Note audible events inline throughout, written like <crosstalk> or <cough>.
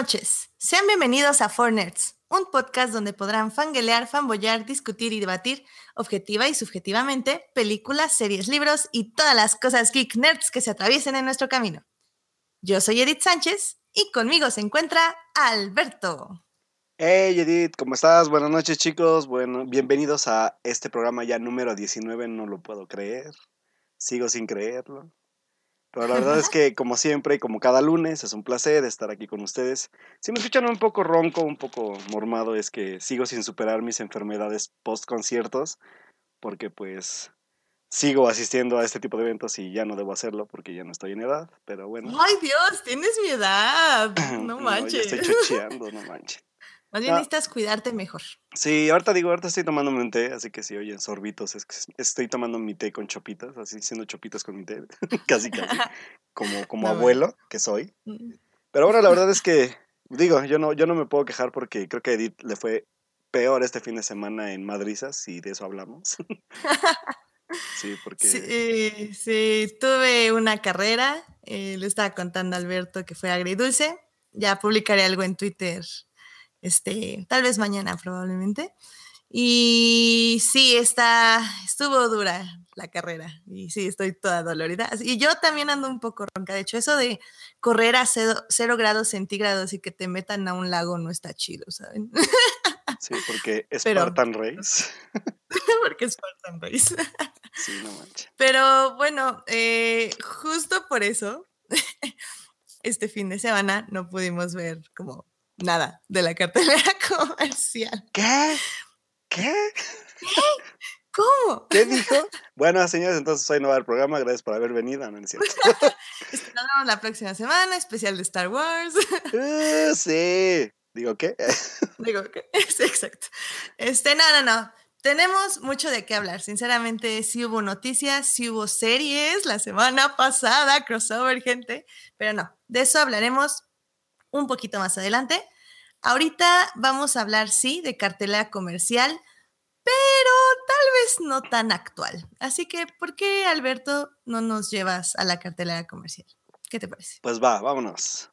Noches. Sean bienvenidos a Four Nerds, un podcast donde podrán fanguelear, fanboyar, discutir y debatir objetiva y subjetivamente películas, series, libros y todas las cosas geek nerds que se atraviesen en nuestro camino. Yo soy Edith Sánchez y conmigo se encuentra Alberto. Hey Edith, ¿cómo estás? Buenas noches chicos. Bueno, bienvenidos a este programa ya número 19, no lo puedo creer. Sigo sin creerlo. Pero la verdad es que, como siempre y como cada lunes, es un placer estar aquí con ustedes. Si me escuchan un poco ronco, un poco mormado, es que sigo sin superar mis enfermedades post conciertos, porque pues sigo asistiendo a este tipo de eventos y ya no debo hacerlo porque ya no estoy en edad, pero bueno. ¡Ay Dios! Tienes mi edad. <clears throat> No manches. no, estoy no manches. Más bien necesitas cuidarte mejor. Sí, ahorita digo, ahorita estoy tomándome un té, así que si oyen sorbitos, es que estoy tomando mi té con chopitas, así siendo chopitas con mi té, <laughs> casi casi, <laughs> como, como abuelo que soy. Mm. Pero bueno, la <laughs> verdad es que, digo, yo no, yo no me puedo quejar porque creo que a Edith le fue peor este fin de semana en Madrizas y de eso hablamos. sí, porque... Sí, sí, tuve una carrera, eh, le estaba contando a Alberto que fue agridulce, ya publicaré algo en Twitter este, tal vez mañana probablemente. Y sí, está, estuvo dura la carrera y sí, estoy toda dolorida. Y yo también ando un poco ronca. De hecho, eso de correr a cero, grados centígrados y que te metan a un lago no está chido, ¿saben? Sí, porque <laughs> es Spartan Race. <laughs> porque es Spartan Race. Sí, no manches. Pero bueno, eh, justo por eso, <laughs> este fin de semana no pudimos ver como nada de la cartelera <laughs> comercial. ¿Qué? ¿Qué? ¿Qué? <laughs> ¿Cómo? ¿Qué dijo? Bueno, señores, entonces hoy no va el programa. Gracias por haber venido, ¿no es cierto? <laughs> Estrenamos la próxima semana, especial de Star Wars. Uh, sí. ¿Digo qué? Digo qué. Sí, exacto. Este, no, no, no. Tenemos mucho de qué hablar. Sinceramente, sí hubo noticias, sí hubo series la semana pasada, crossover, gente. Pero no, de eso hablaremos un poquito más adelante. Ahorita vamos a hablar, sí, de cartelera comercial, pero tal vez no tan actual. Así que, ¿por qué, Alberto, no nos llevas a la cartelera comercial? ¿Qué te parece? Pues va, vámonos.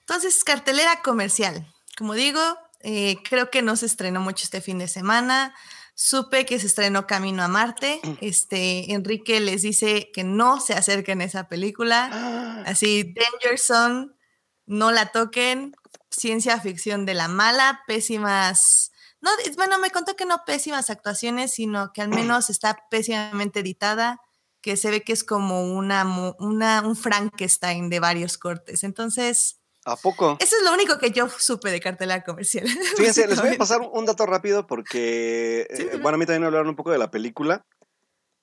Entonces, cartelera comercial. Como digo, eh, creo que no se estrenó mucho este fin de semana. Supe que se estrenó Camino a Marte. Mm. Este, Enrique les dice que no se acerquen a esa película. <gasps> Así, Danger Zone, no la toquen. Ciencia ficción de la mala, pésimas. No, bueno, me contó que no pésimas actuaciones, sino que al menos está pésimamente editada, que se ve que es como una, una un Frankenstein de varios cortes. Entonces, ¿A poco? Eso es lo único que yo supe de cartelera comercial. <laughs> Fíjense, les voy a pasar un dato rápido porque, eh, bueno, a mí también me hablaron un poco de la película.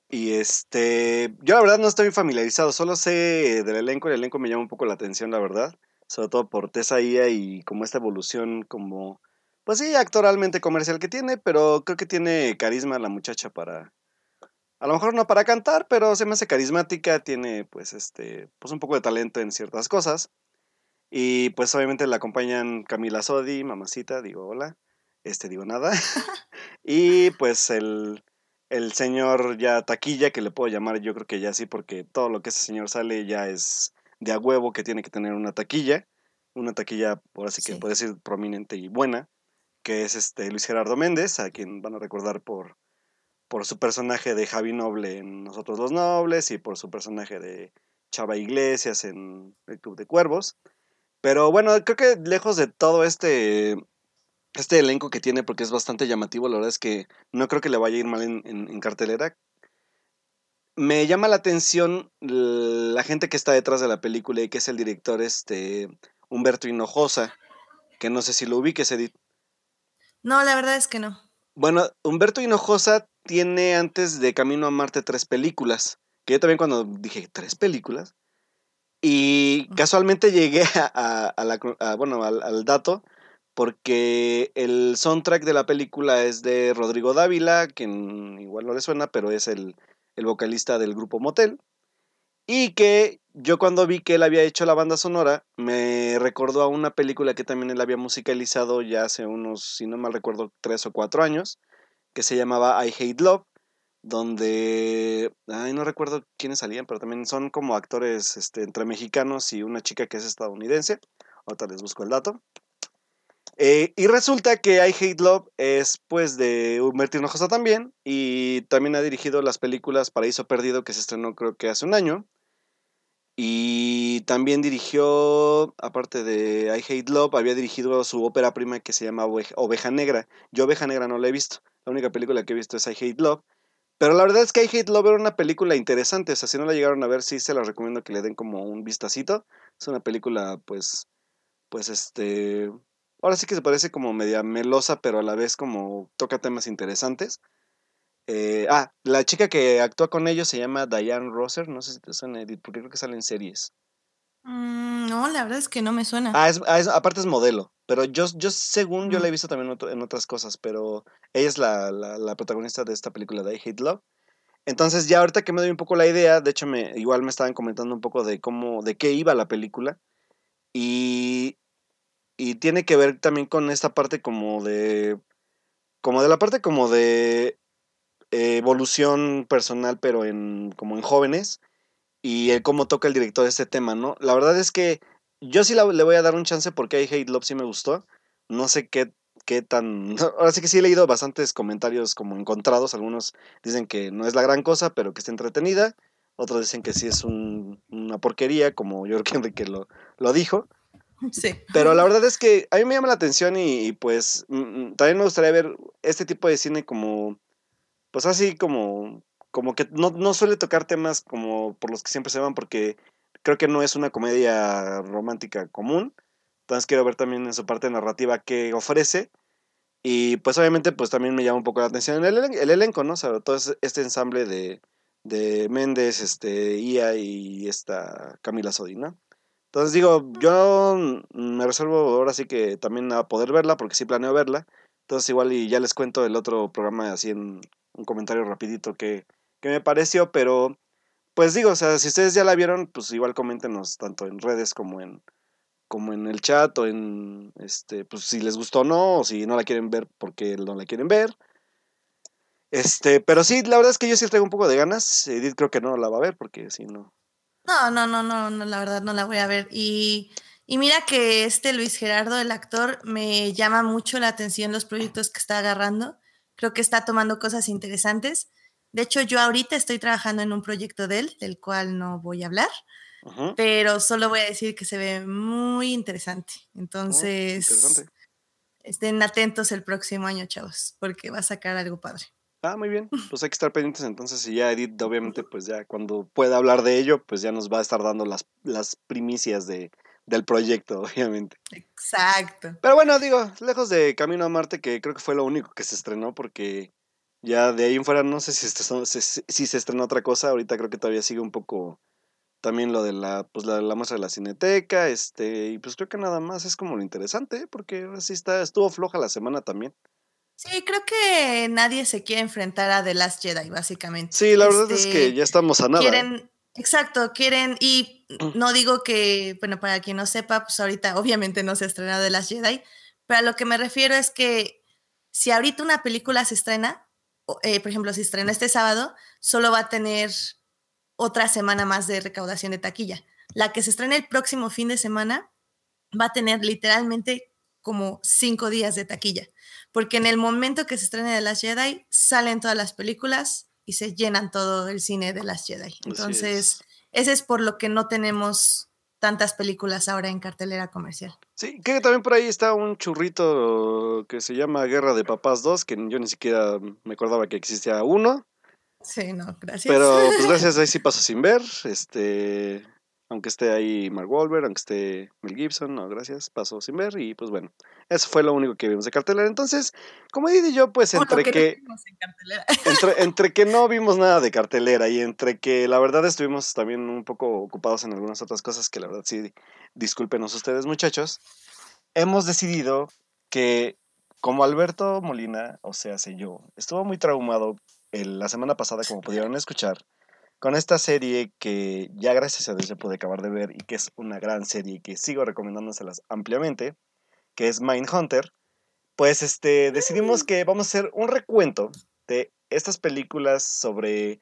Y este, yo la verdad no estoy familiarizado, solo sé del elenco, el elenco me llama un poco la atención, la verdad. Sobre todo por Tessa Ia y como esta evolución como, pues sí, actoralmente comercial que tiene, pero creo que tiene carisma la muchacha para, a lo mejor no para cantar, pero se me hace carismática, tiene pues este, pues un poco de talento en ciertas cosas. Y pues obviamente la acompañan Camila Sodi, mamacita, digo hola, este digo nada. <laughs> <laughs> y pues el, el señor ya taquilla, que le puedo llamar yo creo que ya sí, porque todo lo que ese señor sale ya es de a huevo que tiene que tener una taquilla, una taquilla por así que puede ser prominente y buena, que es este Luis Gerardo Méndez, a quien van a recordar por, por su personaje de Javi Noble en Nosotros los Nobles y por su personaje de Chava Iglesias en El Club de Cuervos. Pero bueno, creo que lejos de todo este, este elenco que tiene, porque es bastante llamativo, la verdad es que no creo que le vaya a ir mal en, cartelera. Me llama la atención la gente que está detrás de la película y que es el director este Humberto Hinojosa, que no sé si lo ubiques, Edith. No, la verdad es que no. Bueno, Humberto Hinojosa tiene antes de Camino a Marte tres películas. Que yo también cuando dije, ¿tres películas? Y casualmente llegué <laughs> a, la, bueno, al, dato porque el soundtrack de la película es de Rodrigo Dávila, quien igual no le suena, pero es el, el vocalista del grupo Motel. Y que yo cuando vi que él había hecho la banda sonora, me recordó a una película que también él había musicalizado ya hace unos, si no mal recuerdo, tres o cuatro años, que se llamaba I Hate Love, donde, ay, no recuerdo quiénes salían, pero también son como actores este, entre mexicanos y una chica que es estadounidense. Ahorita les busco el dato. Eh, y resulta que I Hate Love es pues de Humberto Hinojosa también y también ha dirigido las películas Paraíso Perdido que se estrenó creo que hace un año y también dirigió, aparte de I Hate Love, había dirigido su ópera prima que se llama Oveja Negra. Yo Oveja Negra no la he visto, la única película que he visto es I Hate Love. Pero la verdad es que I Hate Love era una película interesante, o sea, si no la llegaron a ver, sí se la recomiendo que le den como un vistacito. Es una película, pues, pues este, ahora sí que se parece como media melosa, pero a la vez como toca temas interesantes. Eh, ah, la chica que actúa con ellos se llama Diane Roser, no sé si te suena Edith, porque creo que sale en series. Mm, no, la verdad es que no me suena. Ah, ah es, aparte es modelo, pero yo, yo según yo la he visto también en otras cosas, pero ella es la, la, protagonista de esta película de I Hate Love. Entonces ya ahorita que me doy un poco la idea, de hecho me, igual me estaban comentando un poco de cómo, de qué iba la película. Y y tiene que ver también con esta parte como de como de la parte como de evolución personal pero en como en jóvenes y el cómo toca el director este tema, ¿no? La verdad es que yo sí le voy a dar un chance porque I Hate Love sí me gustó. No sé qué, qué tan... <laughs> Ahora sí que sí he leído bastantes comentarios como encontrados. Algunos dicen que no es la gran cosa, pero que está entretenida. Otros dicen que sí es una porquería, como yo creo que Enrique lo, lo dijo. Sí. Pero la verdad es que a mí me llama la atención y, pues mm, mm, también me gustaría ver este tipo de cine como, pues así como, como que no, no suele tocar temas como por los que siempre se van porque creo que no es una comedia romántica común. Entonces quiero ver también en su parte narrativa qué ofrece. Y pues obviamente pues también me llama un poco la atención el, el elenco, ¿no? Sobre todo este ensamble de, de Méndez, este, Ia y esta Camila Sodi, ¿no? Entonces digo, yo me reservo ahora sí que también a poder verla, porque sí planeo verla. Entonces igual y ya les cuento el otro programa así en un comentario rapidito que, que me pareció, pero pues digo, o sea, si ustedes ya la vieron, pues igual coméntenos tanto en redes como en como en el chat o en este, pues si les gustó o no, o si no la quieren ver porque no la quieren ver. Este, pero sí, la verdad es que yo sí traigo un poco de ganas. Edith creo que no la va a ver porque si no, no, no, no, no, no, la verdad no la voy a ver. Y, y mira que este Luis Gerardo, el actor, me llama mucho la atención los proyectos que está agarrando. Creo que está tomando cosas interesantes. De hecho, yo ahorita estoy trabajando en un proyecto de él, del cual no voy a hablar, pero solo voy a decir que se ve muy interesante. Oh, Entonces, estén atentos el próximo año, chavos, porque va a sacar algo padre. Ah, muy bien. <laughs> Pues hay que estar pendientes entonces y ya Edith, obviamente, pues ya cuando pueda hablar de ello, pues ya nos va a estar dando las, las primicias de, del proyecto, <laughs> obviamente. Exacto. Pero bueno, digo, lejos de Camino a Marte, que creo que fue lo único que se estrenó, porque ya de ahí en fuera no sé si, si se estrenó otra cosa, ahorita creo que todavía sigue un poco también lo de la, pues la, la muestra de la cineteca, este, y pues creo que nada más es como lo interesante, porque así está, estuvo floja la semana también. Sí, creo que nadie se quiere enfrentar a The Last Jedi, básicamente. Sí, la verdad es que este, ya estamos a nada. Quieren, exacto, quieren, y <clears throat> no digo que, bueno, para quien no sepa, pues ahorita obviamente no se ha estrenado The Last Jedi, pero a lo que me refiero es que si ahorita una película se estrena, eh, por ejemplo, si estrena este sábado, solo va a tener otra semana más de recaudación de taquilla. La que se estrena el próximo fin de semana va a tener literalmente como cinco días de taquilla porque en el momento que se estrene de las Jedi, salen todas las películas y se llenan todo el cine de las Jedi. Entonces, ese es por lo que no tenemos tantas películas ahora en cartelera comercial. Sí, que también por ahí está un churrito que se llama Guerra de Papás 2, que yo ni siquiera me acordaba que existía uno. Sí, no, gracias. Pero pues <laughs> gracias, ahí sí paso sin ver. Este, aunque esté ahí Mark Wahlberg, aunque esté Mel Gibson, no, gracias, pasó sin ver y pues bueno, eso fue lo único que vimos de cartelera. Entonces, como dije yo, pues entre que, entre, <laughs> entre, que no vimos nada de cartelera y entre que la verdad estuvimos también un poco ocupados en algunas otras cosas que la verdad sí, discúlpenos ustedes muchachos, hemos decidido que como Alberto Molina, o sea, sé yo, estuvo muy traumado la semana pasada, como pudieron escuchar, con esta serie que ya gracias a Dios se pude acabar de ver y que es una gran serie que sigo recomendándoselas ampliamente, que es Mindhunter, pues este, decidimos mm. que vamos a hacer un recuento de estas películas sobre,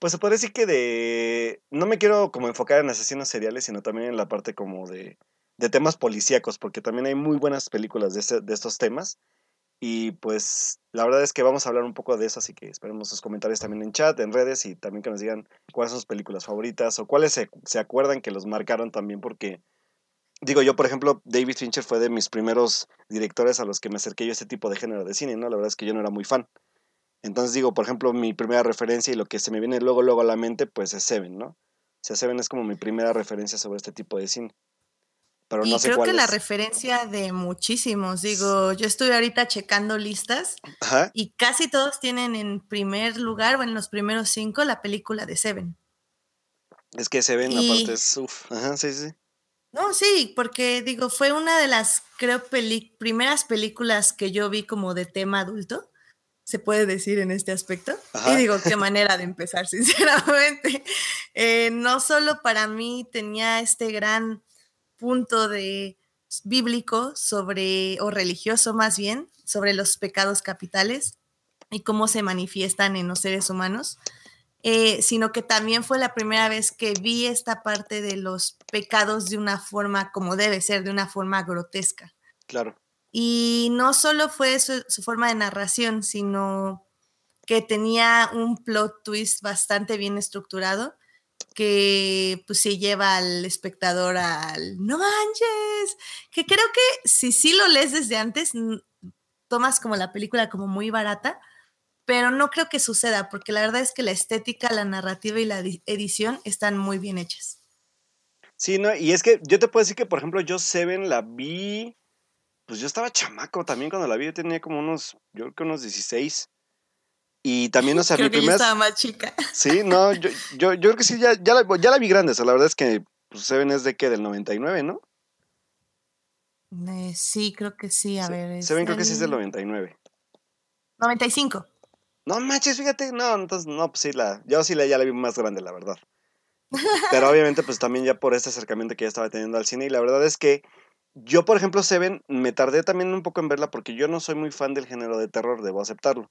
pues se puede decir que de, no me quiero como enfocar en asesinos seriales, sino también en la parte como de, de temas policíacos, porque también hay muy buenas películas de, este, de estos temas. Y pues la verdad es que vamos a hablar un poco de eso, así que esperemos sus comentarios también en chat, en redes y también que nos digan cuáles son sus películas favoritas o cuáles se, se acuerdan que los marcaron también porque digo yo, por ejemplo, David Fincher fue de mis primeros directores a los que me acerqué yo a este tipo de género de cine, ¿no? La verdad es que yo no era muy fan. Entonces digo, por ejemplo, mi primera referencia y lo que se me viene luego, luego a la mente, pues es Seven, ¿no? O sea, Seven es como mi primera referencia sobre este tipo de cine. Pero no y creo que la referencia de muchísimos, digo, yo estuve ahorita checando listas y casi todos tienen en primer lugar o en los primeros cinco la película de Seven. Es que Seven aparte es, uff, ajá, sí, sí. No, sí, porque digo, fue una de las, creo, primeras películas que yo vi como de tema adulto, se puede decir en este aspecto. Y digo, qué <laughs> manera de empezar, <laughs> sinceramente. Eh, no solo para mí tenía este gran punto de bíblico sobre, o religioso más bien, sobre los pecados capitales y cómo se manifiestan en los seres humanos, eh, sino que también fue la primera vez que vi esta parte de los pecados de una forma como debe ser, de una forma grotesca. Claro. Y no solo fue su, forma de narración, sino que tenía un plot twist bastante bien estructurado que pues sí lleva al espectador al no manches, que creo que si sí lo lees desde antes, tomas como la película como muy barata, pero no creo que suceda, porque la verdad es que la estética, la narrativa y la edición están muy bien hechas. Sí, no, y es que yo te puedo decir que, por ejemplo, yo Seven la vi, pues yo estaba chamaco también cuando la vi, yo tenía como unos, yo creo que unos 16. Y también, o sea, <laughs> creo mi primera... estaba más chica. <laughs> Sí, no, yo, yo, yo creo que sí, ya, ya, la, ya la vi grande, o sea, la verdad es que pues, Seven es de qué, del 99, ¿no? Eh, sí, creo que sí, a ver. Seven creo que sí es del 99. 95. No manches, fíjate, no, entonces, no, pues sí, la, yo sí la, ya la vi más grande, la verdad. Pero obviamente, pues también ya por este acercamiento que ya estaba teniendo al cine, y la verdad es que yo, por ejemplo, Seven, me tardé también un poco en verla porque yo no soy muy fan del género de terror, debo aceptarlo.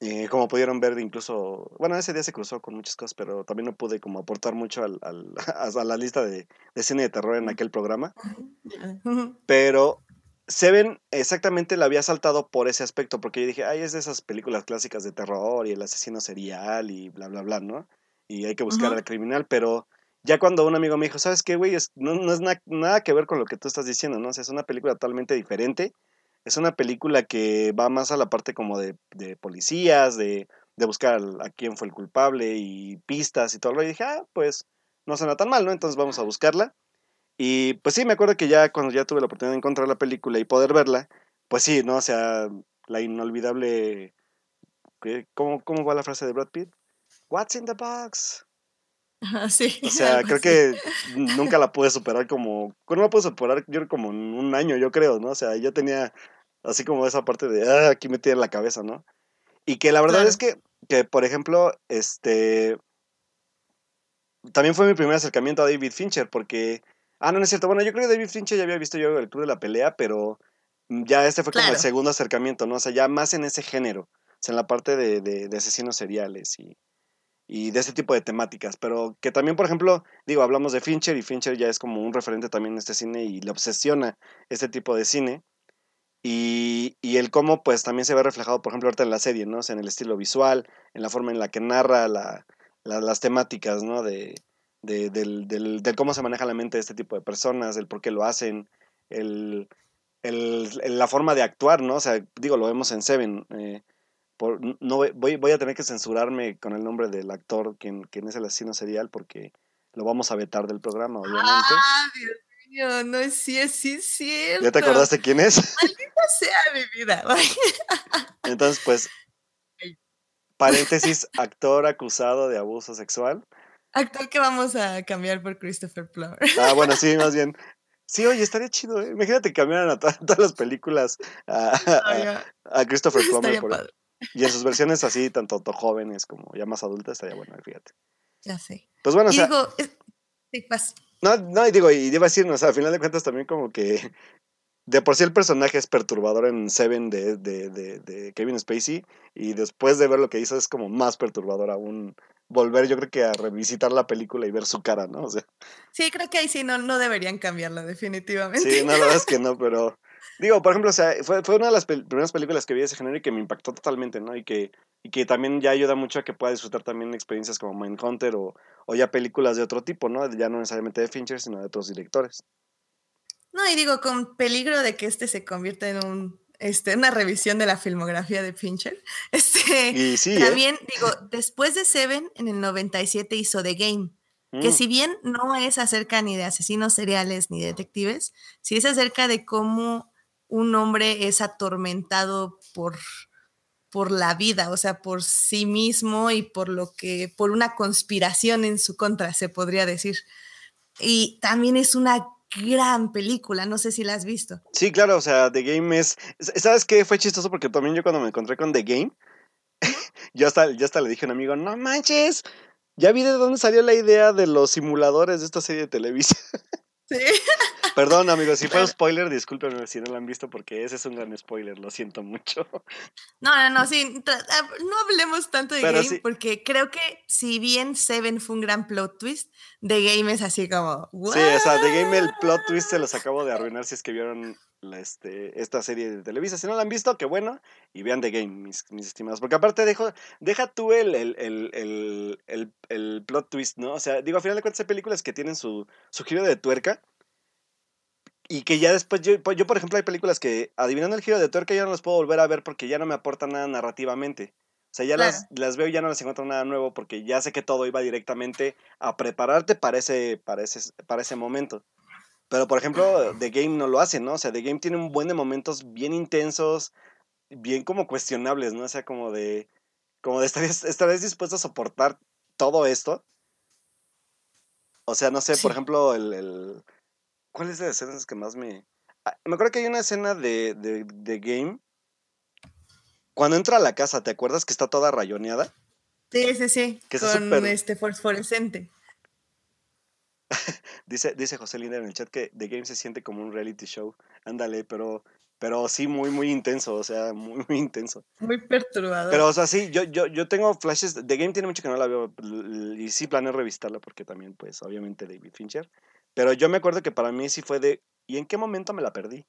Eh, como pudieron ver, incluso, bueno, ese día se cruzó con muchas cosas, pero también no pude como aportar mucho al, al, <laughs> a la lista de, de, cine de terror en aquel programa. Pero Seven exactamente la había saltado por ese aspecto, porque yo dije, ay, es de esas películas clásicas de terror y el asesino serial y bla, bla, bla, ¿no? Y hay que buscar al criminal, pero ya cuando un amigo me dijo, ¿sabes qué, güey? no, no, es nada que ver con lo que tú estás diciendo, ¿no? O sea, es una película totalmente diferente. Es una película que va más a la parte como de, de policías, de, de buscar a quién fue el culpable y pistas y todo. lo Y dije, ah, pues no suena tan mal, ¿no? Entonces vamos a buscarla. Y pues sí, me acuerdo que ya cuando ya tuve la oportunidad de encontrar la película y poder verla, pues sí, ¿no? O sea, la inolvidable... ¿Cómo, cómo va la frase de Brad Pitt? What's in the box? sí. O <laughs> sea, creo que nunca la pude superar como... No la pude superar yo como en un año, yo creo, ¿no? O sea, yo tenía así como esa parte de, ah, aquí metida en la cabeza, ¿no? Y que la verdad es que, que, por ejemplo, este... También fue mi primer acercamiento a David Fincher, porque Ah, no, no es cierto. Bueno, yo creo que David Fincher ya había visto yo el Club de la Pelea, pero ya este fue como el segundo acercamiento, ¿no? O sea, ya más en ese género, o sea, en la parte de, de, asesinos seriales y, y de ese tipo de temáticas. Pero que también, por ejemplo, digo, hablamos de Fincher y Fincher ya es como un referente también en este cine y le obsesiona este tipo de cine. Y, y el cómo, pues, también se ve reflejado, por ejemplo, ahorita en la serie, ¿no? En el estilo visual, en la forma en la que narra la, las temáticas, ¿no? De, de, del, del, cómo se maneja la mente de este tipo de personas, el por qué lo hacen, el, el, la forma de actuar, ¿no? O sea, digo, lo vemos en Seven. Eh, por, no voy, voy a tener que censurarme con el nombre del actor quien, quien es el asesino serial porque lo vamos a vetar del programa, obviamente. Ah, Dios no es sí, es sí, cierto. ¿Ya te acordaste quién es? Maldita sea mi vida. <laughs> Entonces, pues, paréntesis, actor acusado de abuso sexual. Actor que vamos a cambiar por Christopher Plummer. Ah, bueno, sí, más <laughs> bien. Sí, oye, estaría chido, ¿eh? Imagínate que cambiaran a todas, las películas a, Christopher Plummer. Por, y en sus versiones así, tanto, jóvenes como ya más adultas, estaría bueno, fíjate. Ya sé. Pues bueno, o sea, digo, sí, No, no, y digo, y iba a decir, o sea, al final de cuentas también como que de por sí el personaje es perturbador en Seven de, de, de, de, Kevin Spacey y después de ver lo que hizo es como más perturbador aún volver yo creo que a revisitar la película y ver su cara, ¿no? O sea, sí, creo que ahí sí no, no deberían cambiarla definitivamente. Sí, no, la verdad es que no, pero digo, por ejemplo, o sea, fue, fue una de las primeras películas que vi de ese género y que me impactó totalmente, ¿no? Y que, y que también ya ayuda mucho a que pueda disfrutar también experiencias como Mindhunter o, o ya películas de otro tipo, ¿no? Ya no necesariamente de Fincher, sino de otros directores. No, y digo, con peligro de que este se convierta en un este, una revisión de la filmografía de Fincher. <laughs> Este, y sí, ¿eh? también, digo, después de Seven, en el 97 hizo The Game, que mm. si bien no es acerca ni de asesinos seriales ni detectives, sí es acerca de cómo un hombre es atormentado por, por la vida, o sea, por sí mismo y por lo que, por una conspiración en su contra, se podría decir. Y también es una gran película, no sé si la has visto. Sí, claro, o sea, The Game es, ¿sabes qué? Fue chistoso porque también yo cuando me encontré con The Game, <laughs> yo hasta, yo hasta le dije a un amigo, no manches, ya vi de dónde salió la idea de los simuladores de esta serie de televisión. <laughs> Sí. <laughs> Perdón, amigos, si fue un spoiler, discúlpenme si no lo han visto porque ese es un gran spoiler, lo siento mucho. <laughs> No, no, no, sí, no hablemos tanto de Game porque creo que si bien Seven fue un gran plot twist, The Game es así como... Sí, o sea, The Game el plot twist se los acabo de arruinar si es que vieron este, esta serie de Televisa. Si no la han visto, qué bueno, y vean The Game, mis, estimados. Porque aparte dejo, deja tú el, el, el, plot twist, ¿no? O sea, digo, a final de cuentas hay películas que tienen su, su giro de tuerca y que ya después, yo, yo, por ejemplo, hay películas que adivinando el giro de tuerca ya no las puedo volver a ver porque ya no me aportan nada narrativamente. O sea, ya las, las, veo y ya no les encuentro nada nuevo porque ya sé que todo iba directamente a prepararte para ese, para ese, para ese momento. Pero, por ejemplo, The Game no lo hace, ¿no? O sea, The Game tiene un buen de momentos bien intensos, bien como cuestionables, ¿no? O sea, como de, como de estar, dispuesto a soportar todo esto. O sea, no sé, por ejemplo, el ¿Cuál es de las escenas que más me.? Ah, me acuerdo que hay una escena de, de, Game. Cuando entra a la casa, ¿te acuerdas que está toda rayoneada? Sí, sí, sí. Que con este fosforescente. <laughs> dice, dice José Linda en el chat que The Game se siente como un reality show. Ándale, pero, pero sí muy, muy intenso, o sea, muy, muy intenso. Muy perturbador. Pero, o sea, sí, yo, yo, yo tengo flashes. The Game tiene mucho que no la veo y sí planeo revistarla porque también, pues, obviamente David Fincher. Pero yo me acuerdo que para mí sí fue de, ¿y en qué momento me la perdí?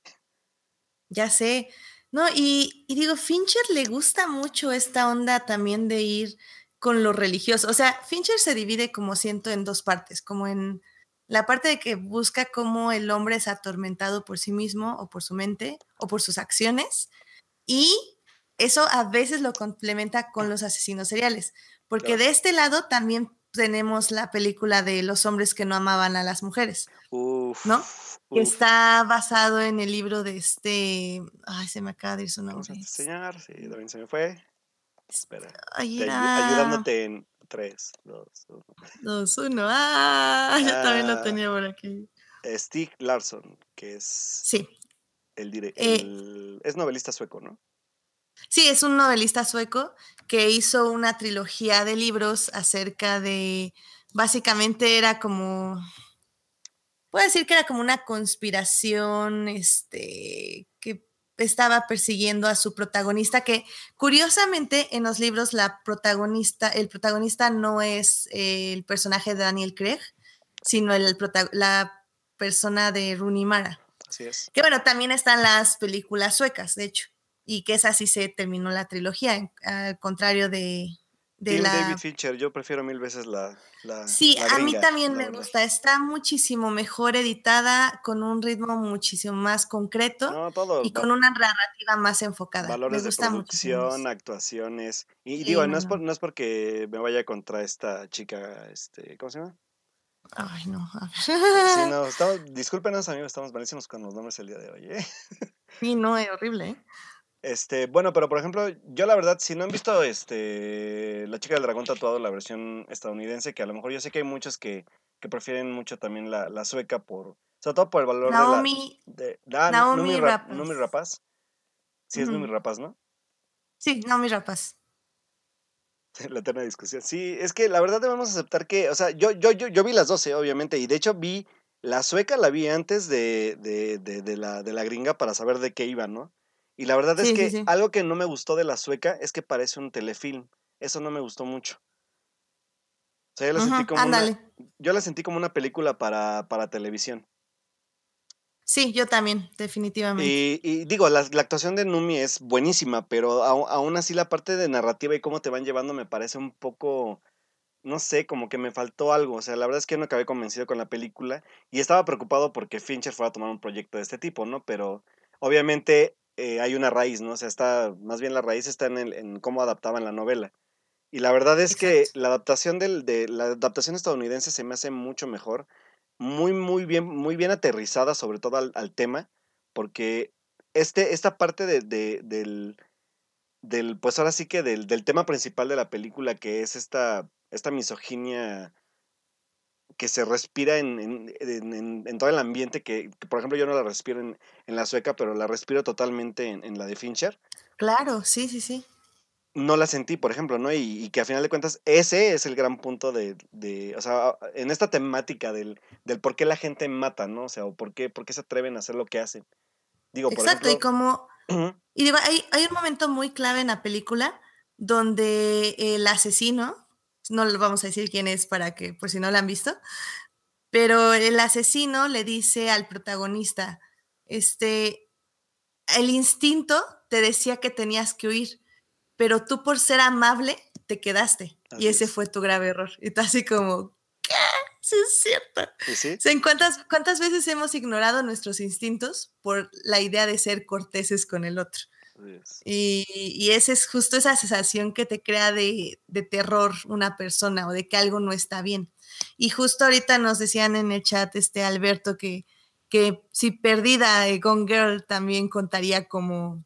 Ya sé. No, y, digo, Fincher le gusta mucho esta onda también de ir con lo religioso. O sea, Fincher se divide, como siento, en dos partes, como en la parte de que busca cómo el hombre es atormentado por sí mismo o por su mente o por sus acciones. Y eso a veces lo complementa con los asesinos seriales, porque de este lado también tenemos la película de los hombres que no amaban a las mujeres, ¿no? Que está basado en el libro de este, ay, se me acaba de ir su nombre. Vamos a enseñar, sí, también se me fue. Espera, ayudándote en 3, 2, 1. 2, 1, ah, <laughs> yo también lo ah. tenía por aquí. Stieg Larsson, que es... Sí. El, eh el, es novelista sueco, ¿no? Sí, es un novelista sueco que hizo una trilogía de libros acerca de, básicamente era como, puedo decir que era como una conspiración, este, que estaba persiguiendo a su protagonista, que curiosamente en los libros la protagonista, el protagonista no es el personaje de Daniel Craig, sino el la persona de Rooney Mara. Así es. Que bueno, también están las películas suecas, de hecho y que es así se terminó la trilogía, al contrario de, de la... David Fincher, yo prefiero mil veces la... la sí, a mí también me gusta, está muchísimo mejor editada, con un ritmo muchísimo más concreto y con una narrativa más enfocada. Valores de producción, actuaciones. Y digo, no, es no es porque me vaya contra esta chica, este, ¿cómo se llama? Ay, no. Sí, no, <laughs> discúlpenos, amigos, estamos malísimos con los nombres el día de hoy, ¿eh? Sí, no, <laughs> es horrible, ¿eh? Este, bueno, pero por ejemplo, yo la verdad, si no han visto este La chica del dragón tatuado, la versión estadounidense, que a lo mejor yo sé que hay muchos que, que prefieren mucho también la, la sueca por, sobre todo por el valor Naomi, de la... De, Naomi, Rapaz. Naomi Rapaz. Sí, es Naomi Rapaz, ¿no? Sí, Naomi Rapaz. <laughs> La eterna discusión. Sí, es que la verdad debemos aceptar que, o sea, yo, yo, yo, yo vi las 12, obviamente, y de hecho vi la sueca la vi antes de, de, de, la, de la gringa para saber de qué iba, ¿no? Y la verdad es que algo que no me gustó de la sueca es que parece un telefilm. Eso no me gustó mucho. O sea, yo la, sentí, como una, yo la sentí como una película para, para televisión. Sí, yo también, definitivamente. Y, digo, la, actuación de Numi es buenísima, pero aún así la parte de narrativa y cómo te van llevando me parece un poco, no sé, como que me faltó algo. O sea, la verdad es que no acabé convencido con la película y estaba preocupado porque Fincher fuera a tomar un proyecto de este tipo, ¿no? Pero obviamente eh, hay una raíz, ¿no? O sea, está, más bien la raíz está en, el, en cómo adaptaban la novela. Y la verdad es que la adaptación del, de la adaptación estadounidense se me hace mucho mejor muy, muy bien, muy bien aterrizada, sobre todo al, tema, porque este, esta parte de, del, del, pues ahora sí que del, del, tema principal de la película, que es esta, esta misoginia que se respira en, en, en, todo el ambiente, que, por ejemplo yo no la respiro en, la sueca, pero la respiro totalmente en, la de Fincher. Claro, sí, sí, sí no la sentí, por ejemplo, ¿no? Y, que a final de cuentas ese es el gran punto de, de o sea, en esta temática del, del por qué la gente mata, ¿no? O sea, o por qué, por qué se atreven a hacer lo que hacen. Digo, Exacto, y como... Y digo, hay, hay un momento muy clave en la película donde el asesino, no le vamos a decir quién es para que, por si no lo han visto, pero el asesino le dice al protagonista, este, el instinto te decía que tenías que huir, pero tú por ser amable te quedaste. y ese fue tu grave error. Y tú así como, ¿qué? Sí es cierto. ¿Sí? ¿cuántas, ¿Cuántas veces hemos ignorado nuestros instintos por la idea de ser corteses con el otro? Y, y esa es justo esa sensación que te crea de, de, terror una persona o de que algo no está bien. Y justo ahorita nos decían en el chat, este Alberto, que, que si perdida Gone Girl también contaría como,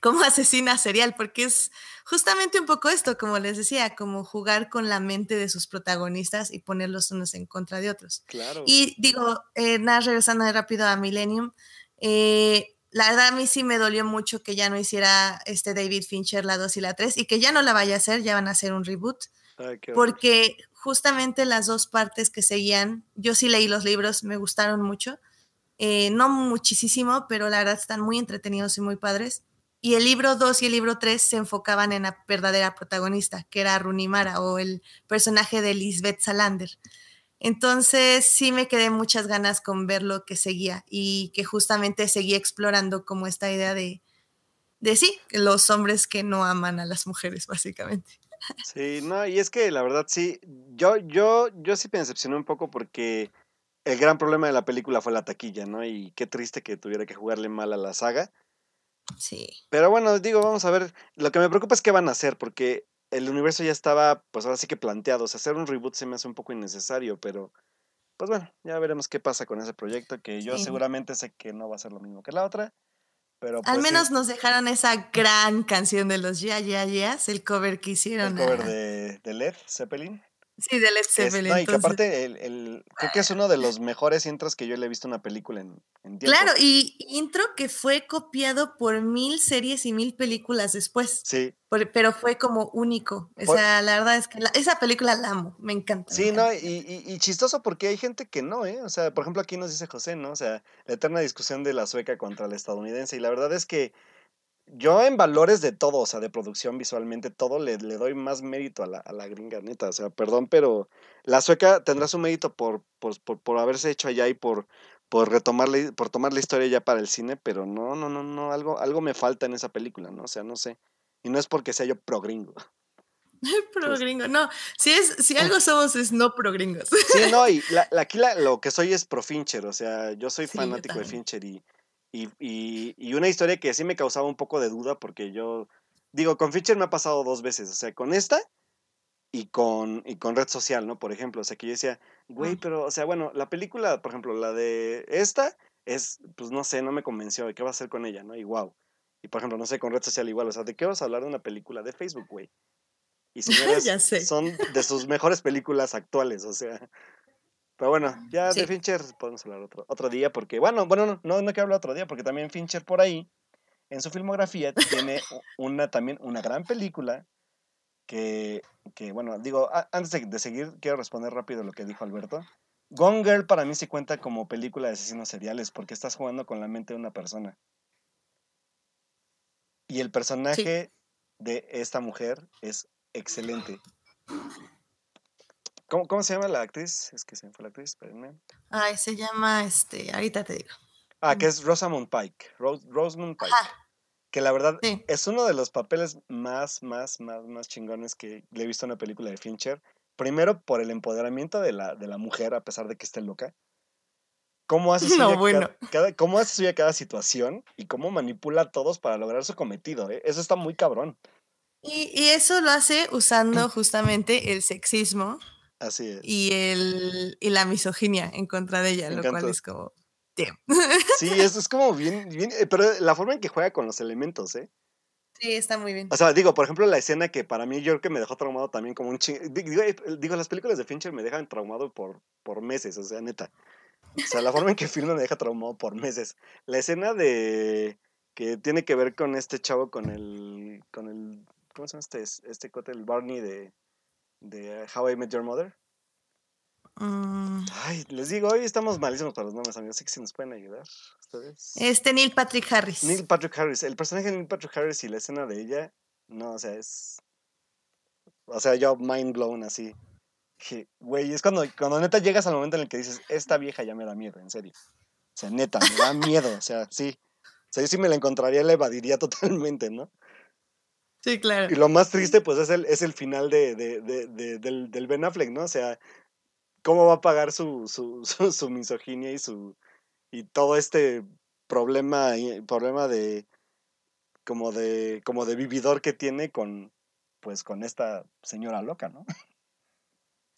como <laughs> asesina serial, porque es justamente un poco esto, como les decía, como jugar con la mente de sus protagonistas y ponerlos unos en contra de otros. Claro. Y digo, eh, nada, regresando rápido a Millennium, eh, la verdad a mí sí me dolió mucho que ya no hiciera este David Fincher la 2 y la 3 y que ya no la vaya a hacer, ya van a hacer un reboot. porque justamente las dos partes que seguían, yo sí leí los libros, me gustaron mucho. Eh, no muchísimo, pero la verdad están muy entretenidos y muy padres. Y el libro 2 y el libro 3 se enfocaban en la verdadera protagonista, que era Runimara o el personaje de Lisbeth Salander. Entonces sí me quedé muchas ganas con ver lo que seguía y que justamente seguía explorando como esta idea de, de sí, los hombres que no aman a las mujeres, básicamente. Sí, no, y es que la verdad sí, yo, yo, yo sí me decepcioné un poco porque el gran problema de la película fue la taquilla, ¿no? Y qué triste que tuviera que jugarle mal a la saga. Sí. Pero bueno, digo, vamos a ver. Lo que me preocupa es qué van a hacer, porque el universo ya estaba, pues ahora sí que planteado. O sea, hacer un reboot se me hace un poco innecesario, pero pues bueno, ya veremos qué pasa con ese proyecto, que yo seguramente sé que no va a ser lo mismo que la otra. Pero Al pues menos nos dejaron esa gran canción de los Ya Ya Yeahs, el cover que hicieron. El cover de, de Led Zeppelin. Sí, de Led Zeppelin. y que aparte, el, el, creo que es uno de los mejores intros que yo le he visto en una película en, en tiempo. Claro, y intro que fue copiado por mil series y mil películas después. Sí. pero fue como único. O sea, la verdad es que esa película la amo, me encanta. Sí, no, y, y, chistoso porque hay gente que no, ¿eh? O sea, por ejemplo, aquí nos dice José, ¿no? O sea, la eterna discusión de la sueca contra la estadounidense. Y la verdad es que yo en valores de todo, o sea, de producción visualmente, todo, le, le doy más mérito a la, a la, gringa, neta. O sea, perdón, pero la sueca tendrá su mérito por, por, por, haberse hecho allá y por, por retomarle, por tomar la historia ya para el cine, pero no, no, no, no, algo, algo me falta en esa película, ¿no? O sea, no sé. Y no es porque sea yo pro gringo. <laughs> pro gringo, no. Si es, si algo <laughs> somos es no pro gringos. Sí, no, y <laughs> la, aquí lo que soy es pro Fincher, o sea, yo soy fanático de Fincher y y, y, y, una historia que sí me causaba un poco de duda porque yo, digo, con Fischer me ha pasado dos veces, o sea, con esta y con, y con Red Social, ¿no? Por ejemplo, o sea, que yo decía, güey, pero, o sea, bueno, la película, por ejemplo, la de esta es, pues no sé, no me convenció qué va a hacer con ella, ¿no? Y wow. Y por ejemplo, no sé, con Red Social igual, o sea, ¿de qué vas a hablar de una película de Facebook, güey? Y <laughs> señores, son de sus mejores películas actuales, o sea, pero bueno, ya de Fincher podemos hablar otro, otro día, porque, bueno, bueno, no, no, no quiero hablar otro día, porque también Fincher por ahí, en su filmografía, tiene una también una gran película que, que bueno, digo, antes de, seguir, quiero responder rápido lo que dijo Alberto. Gone Girl para mí sí cuenta como película de asesinos seriales porque estás jugando con la mente de una persona. Y el personaje de esta mujer es excelente. ¿Cómo, ¿Cómo, se llama la actriz? Es que se me fue la actriz, espérenme. Ay, se llama, este, ahorita te digo. Ah, que es Rosamund Pike. Rosamund Pike. Que la verdad es uno de los papeles más, más, más, más chingones que le he visto en una película de Fincher. Primero, por el empoderamiento de la, de la mujer, a pesar de que esté loca. Cómo hace, <laughs> suya bueno. cada, cómo hace suya cada situación y cómo manipula a todos para lograr su cometido. ¿eh? Eso está muy cabrón. Y, y, eso lo hace usando <clears throat> justamente el sexismo. Así es. Y, el, y la misoginia en contra de ella, lo cual es como. <laughs> Sí, eso es como bien, bien, eh, pero la forma en que juega con los elementos, ¿eh? Sí, está muy bien. O sea, digo, por ejemplo, la escena que para mí yo creo que me dejó traumado también como un ching... Digo, eh, digo, las películas de Fincher me dejan traumado por, por meses, o sea, neta. O sea, la forma en que filma me deja traumado por meses. La escena de... que tiene que ver con este chavo, con el... con el... ¿Cómo se llama este, este cote? El Barney de... de How I Met Your Mother. Mm. Ay, les digo, hoy estamos malísimos para los nombres, amigos. Así que si nos pueden ayudar ustedes. Este Neil Patrick Harris. Neil Patrick Harris. El personaje de Neil Patrick Harris y la escena de ella, no, o sea, es. O sea, yo mind blown así. Güey, es cuando, cuando neta llegas al momento en el que dices, esta vieja ya me da miedo, en serio. O sea, neta, me da miedo. O sea, sí. O sea, yo si me la encontraría, la evadiría totalmente, ¿no? Sí, claro. Y lo más triste, pues, es el, es el final de, de, de, del, del Ben Affleck, ¿no? O sea, cómo va a pagar su, su, <laughs> su, misoginia y su y todo este problema problema de como de como de vividor que tiene con pues con esta señora loca, ¿no? <laughs>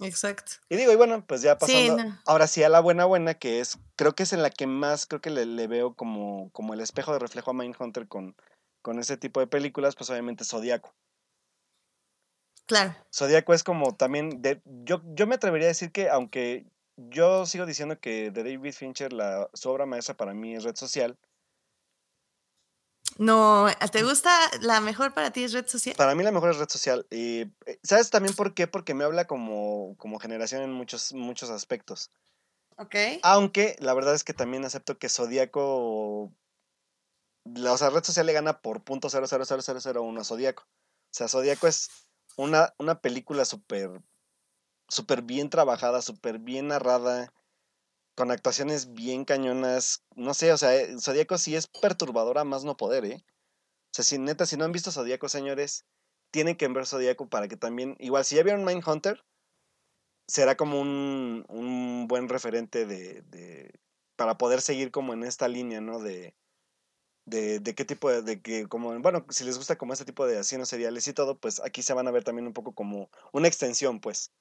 Exacto. Y digo, y bueno, pues ya pasando, ahora sí a la buena buena, que es, creo que es en la que más, creo que le, le veo como, como el espejo de reflejo a Mindhunter con, con ese tipo de películas, pues obviamente Zodíaco. Claro. Zodíaco es como también. De, yo, yo me atrevería a decir que, aunque yo sigo diciendo que de David Fincher, la, su obra maestra para mí es red social. No, ¿te gusta la mejor para ti es red social? Para mí la mejor es red social. Y, eh, ¿Sabes también por qué? Porque me habla como, como generación en muchos, muchos aspectos. Ok. Aunque la verdad es que también acepto que Zodíaco. La, o sea, red social le gana por punto .00001 a Zodíaco. O sea, Zodíaco es una, una película súper súper bien trabajada, súper bien narrada, con actuaciones bien cañonas. No sé, o sea, eh, Zodíaco sí es perturbadora más no poder, ¿eh? O sea, si neta, si no han visto Zodíaco, señores, tienen que ver Zodíaco para que también, igual, si ya vieron Mindhunter, será como un, un buen referente de, de, para poder seguir como en esta línea, ¿no? De, de, de qué tipo de, de, que, como, bueno, si les gusta como este tipo de asesinos seriales y todo, pues aquí se van a ver también un poco como una extensión, pues.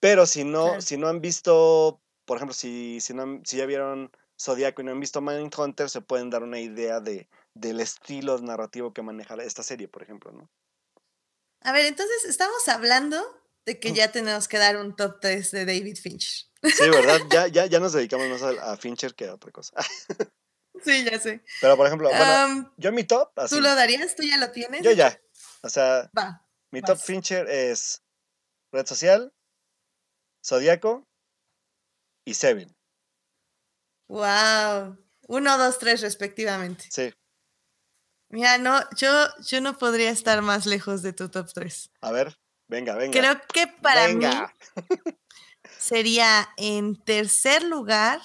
Pero si no, si no han visto, por ejemplo, si, si, no, si ya vieron Zodíaco y no han visto Mindhunter, se pueden dar una idea de, del estilo narrativo que maneja esta serie, por ejemplo, ¿no? A ver, entonces estamos hablando de que ya tenemos que dar un top 3 de David Fincher. Sí, ¿verdad? Ya, <laughs> ya, ya nos dedicamos más a, a Fincher que a otra cosa. <laughs> Sí, ya sé. Pero, por ejemplo, bueno, yo mi top. Así, ¿Tú lo darías? ¿Tú ya lo tienes? Yo ya. O sea, Va, mi top Fincher es Red Social, Zodíaco y Seven. Wow. Uno, dos, tres, respectivamente. Sí. Mira, no, yo, yo no podría estar más lejos de tu top 3. A ver, venga, venga. Creo que para mí sería en tercer lugar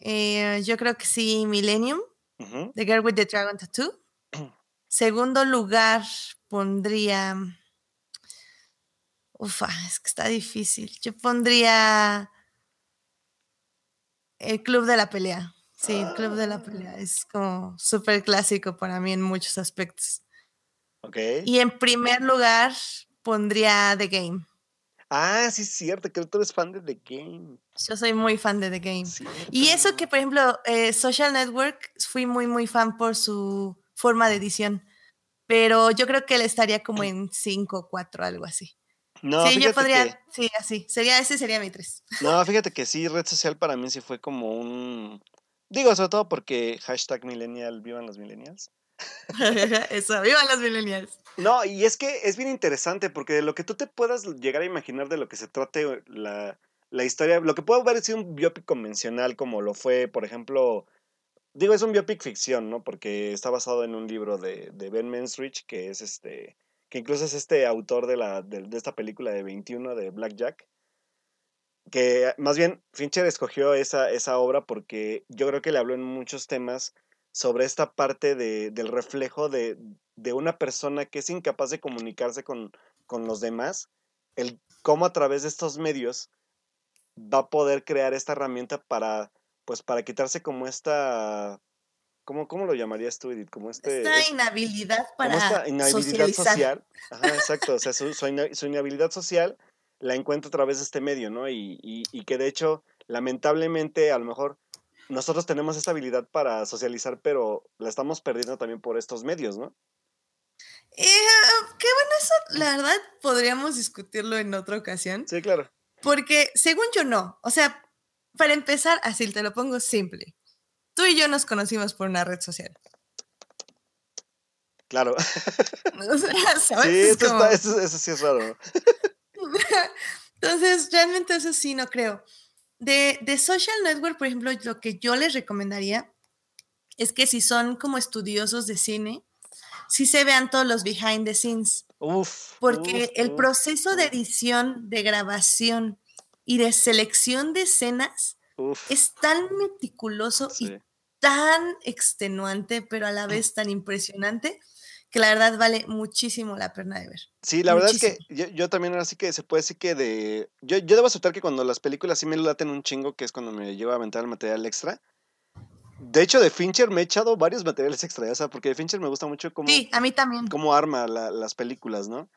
eh, yo creo que sí, Millennium, The Girl with the Dragon Tattoo. Segundo lugar, pondría. Ufa, es que está difícil. Yo pondría. El Club de la Pelea. Sí, el Club de la Pelea. Es como súper clásico para mí en muchos aspectos. Ok. Y en primer lugar, pondría The Game. Ah, sí, es cierto, que tú eres fan de The Game. Yo soy muy fan de The Game. Y eso que, por ejemplo, eh, Social Network, fui muy, muy fan por su forma de edición. Pero yo creo que él estaría como en 5 o 4, algo así. No, sí, yo podría, sí, así. Sería, ese sería mi 3. No, fíjate que sí, red social para mí sí fue como un. Digo, sobre todo porque hashtag millennial, vivan los millennials. <laughs> Eso, vivan los millennials. No, y es que es bien interesante porque de lo que tú te puedas llegar a imaginar de lo que se trate la, la historia, lo que puede haber sido un biopic convencional como lo fue, por ejemplo, digo, es un biopic ficción, ¿no? Porque está basado en un libro de, de Ben Mensrich, que es este, que incluso es este autor de, la, de esta película de 21 de Black Jack que más bien Fincher escogió esa, esa obra porque yo creo que le habló en muchos temas sobre esta parte de, del reflejo de, de, una persona que es incapaz de comunicarse con, con, los demás, el cómo a través de estos medios va a poder crear esta herramienta para, pues, para quitarse como esta... ¿Cómo, ¿Cómo lo llamarías tú, Edith? Como este, esta inhabilidad para esta inhabilidad social. Ajá, exacto. O sea, su, su inhabilidad social la encuentro a través de este medio, ¿no? Y, y, y, que de hecho, lamentablemente, a lo mejor nosotros tenemos esa habilidad para socializar, pero la estamos perdiendo también por estos medios, ¿no? Eh, qué bueno, eso la verdad podríamos discutirlo en otra ocasión. Sí, claro. Porque según yo no, o sea, para empezar, así te lo pongo simple. Tú y yo nos conocimos por una red social. Claro. <laughs> O sea, ¿sabes? Sí, está, eso, eso sí es raro. <laughs> Entonces, realmente eso sí, no creo. De, de, Social Network, por ejemplo, lo que yo les recomendaría es que si son como estudiosos de cine, sí se vean todos los behind the scenes. Uf, porque uf, el uf, proceso de edición, de grabación y de selección de escenas es tan meticuloso sí. y tan extenuante, pero a la vez tan impresionante, que la verdad vale muchísimo la pena de ver. Sí, la verdad es que yo, yo, también así que se puede decir que de... Yo, yo debo aceptar que cuando las películas sí me laten un chingo, que es cuando me llevo a aventar el material extra. De hecho, de Fincher me he echado varios materiales extra, o sea, porque de Fincher me gusta mucho cómo... Sí, a mí también. Cómo arma la, las películas, ¿no?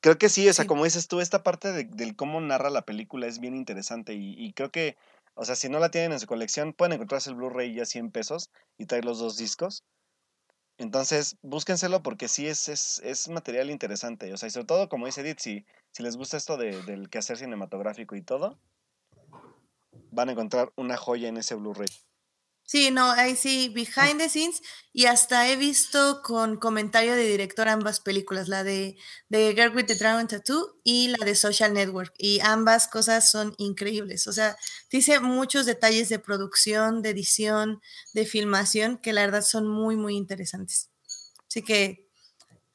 Creo que sí, o sea, sí. como dices tú, esta parte de, del cómo narra la película es bien interesante y, y creo que, o sea, si no la tienen en su colección, pueden encontrarse el Blu-ray ya 100 pesos y traer los dos discos. Entonces, búsquenselo porque sí es, es, es, material interesante. O sea, y sobre todo, como dice Edith, si, les gusta esto de, del quehacer cinematográfico y todo, van a encontrar una joya en ese Blu-ray. Sí, no, ahí sí, behind the scenes, y hasta he visto con comentario de director ambas películas, la de, de Girl with the Dragon Tattoo y la de Social Network, y ambas cosas son increíbles, o sea, dice muchos detalles de producción, de edición, de filmación, que la verdad son muy, muy interesantes. Así que,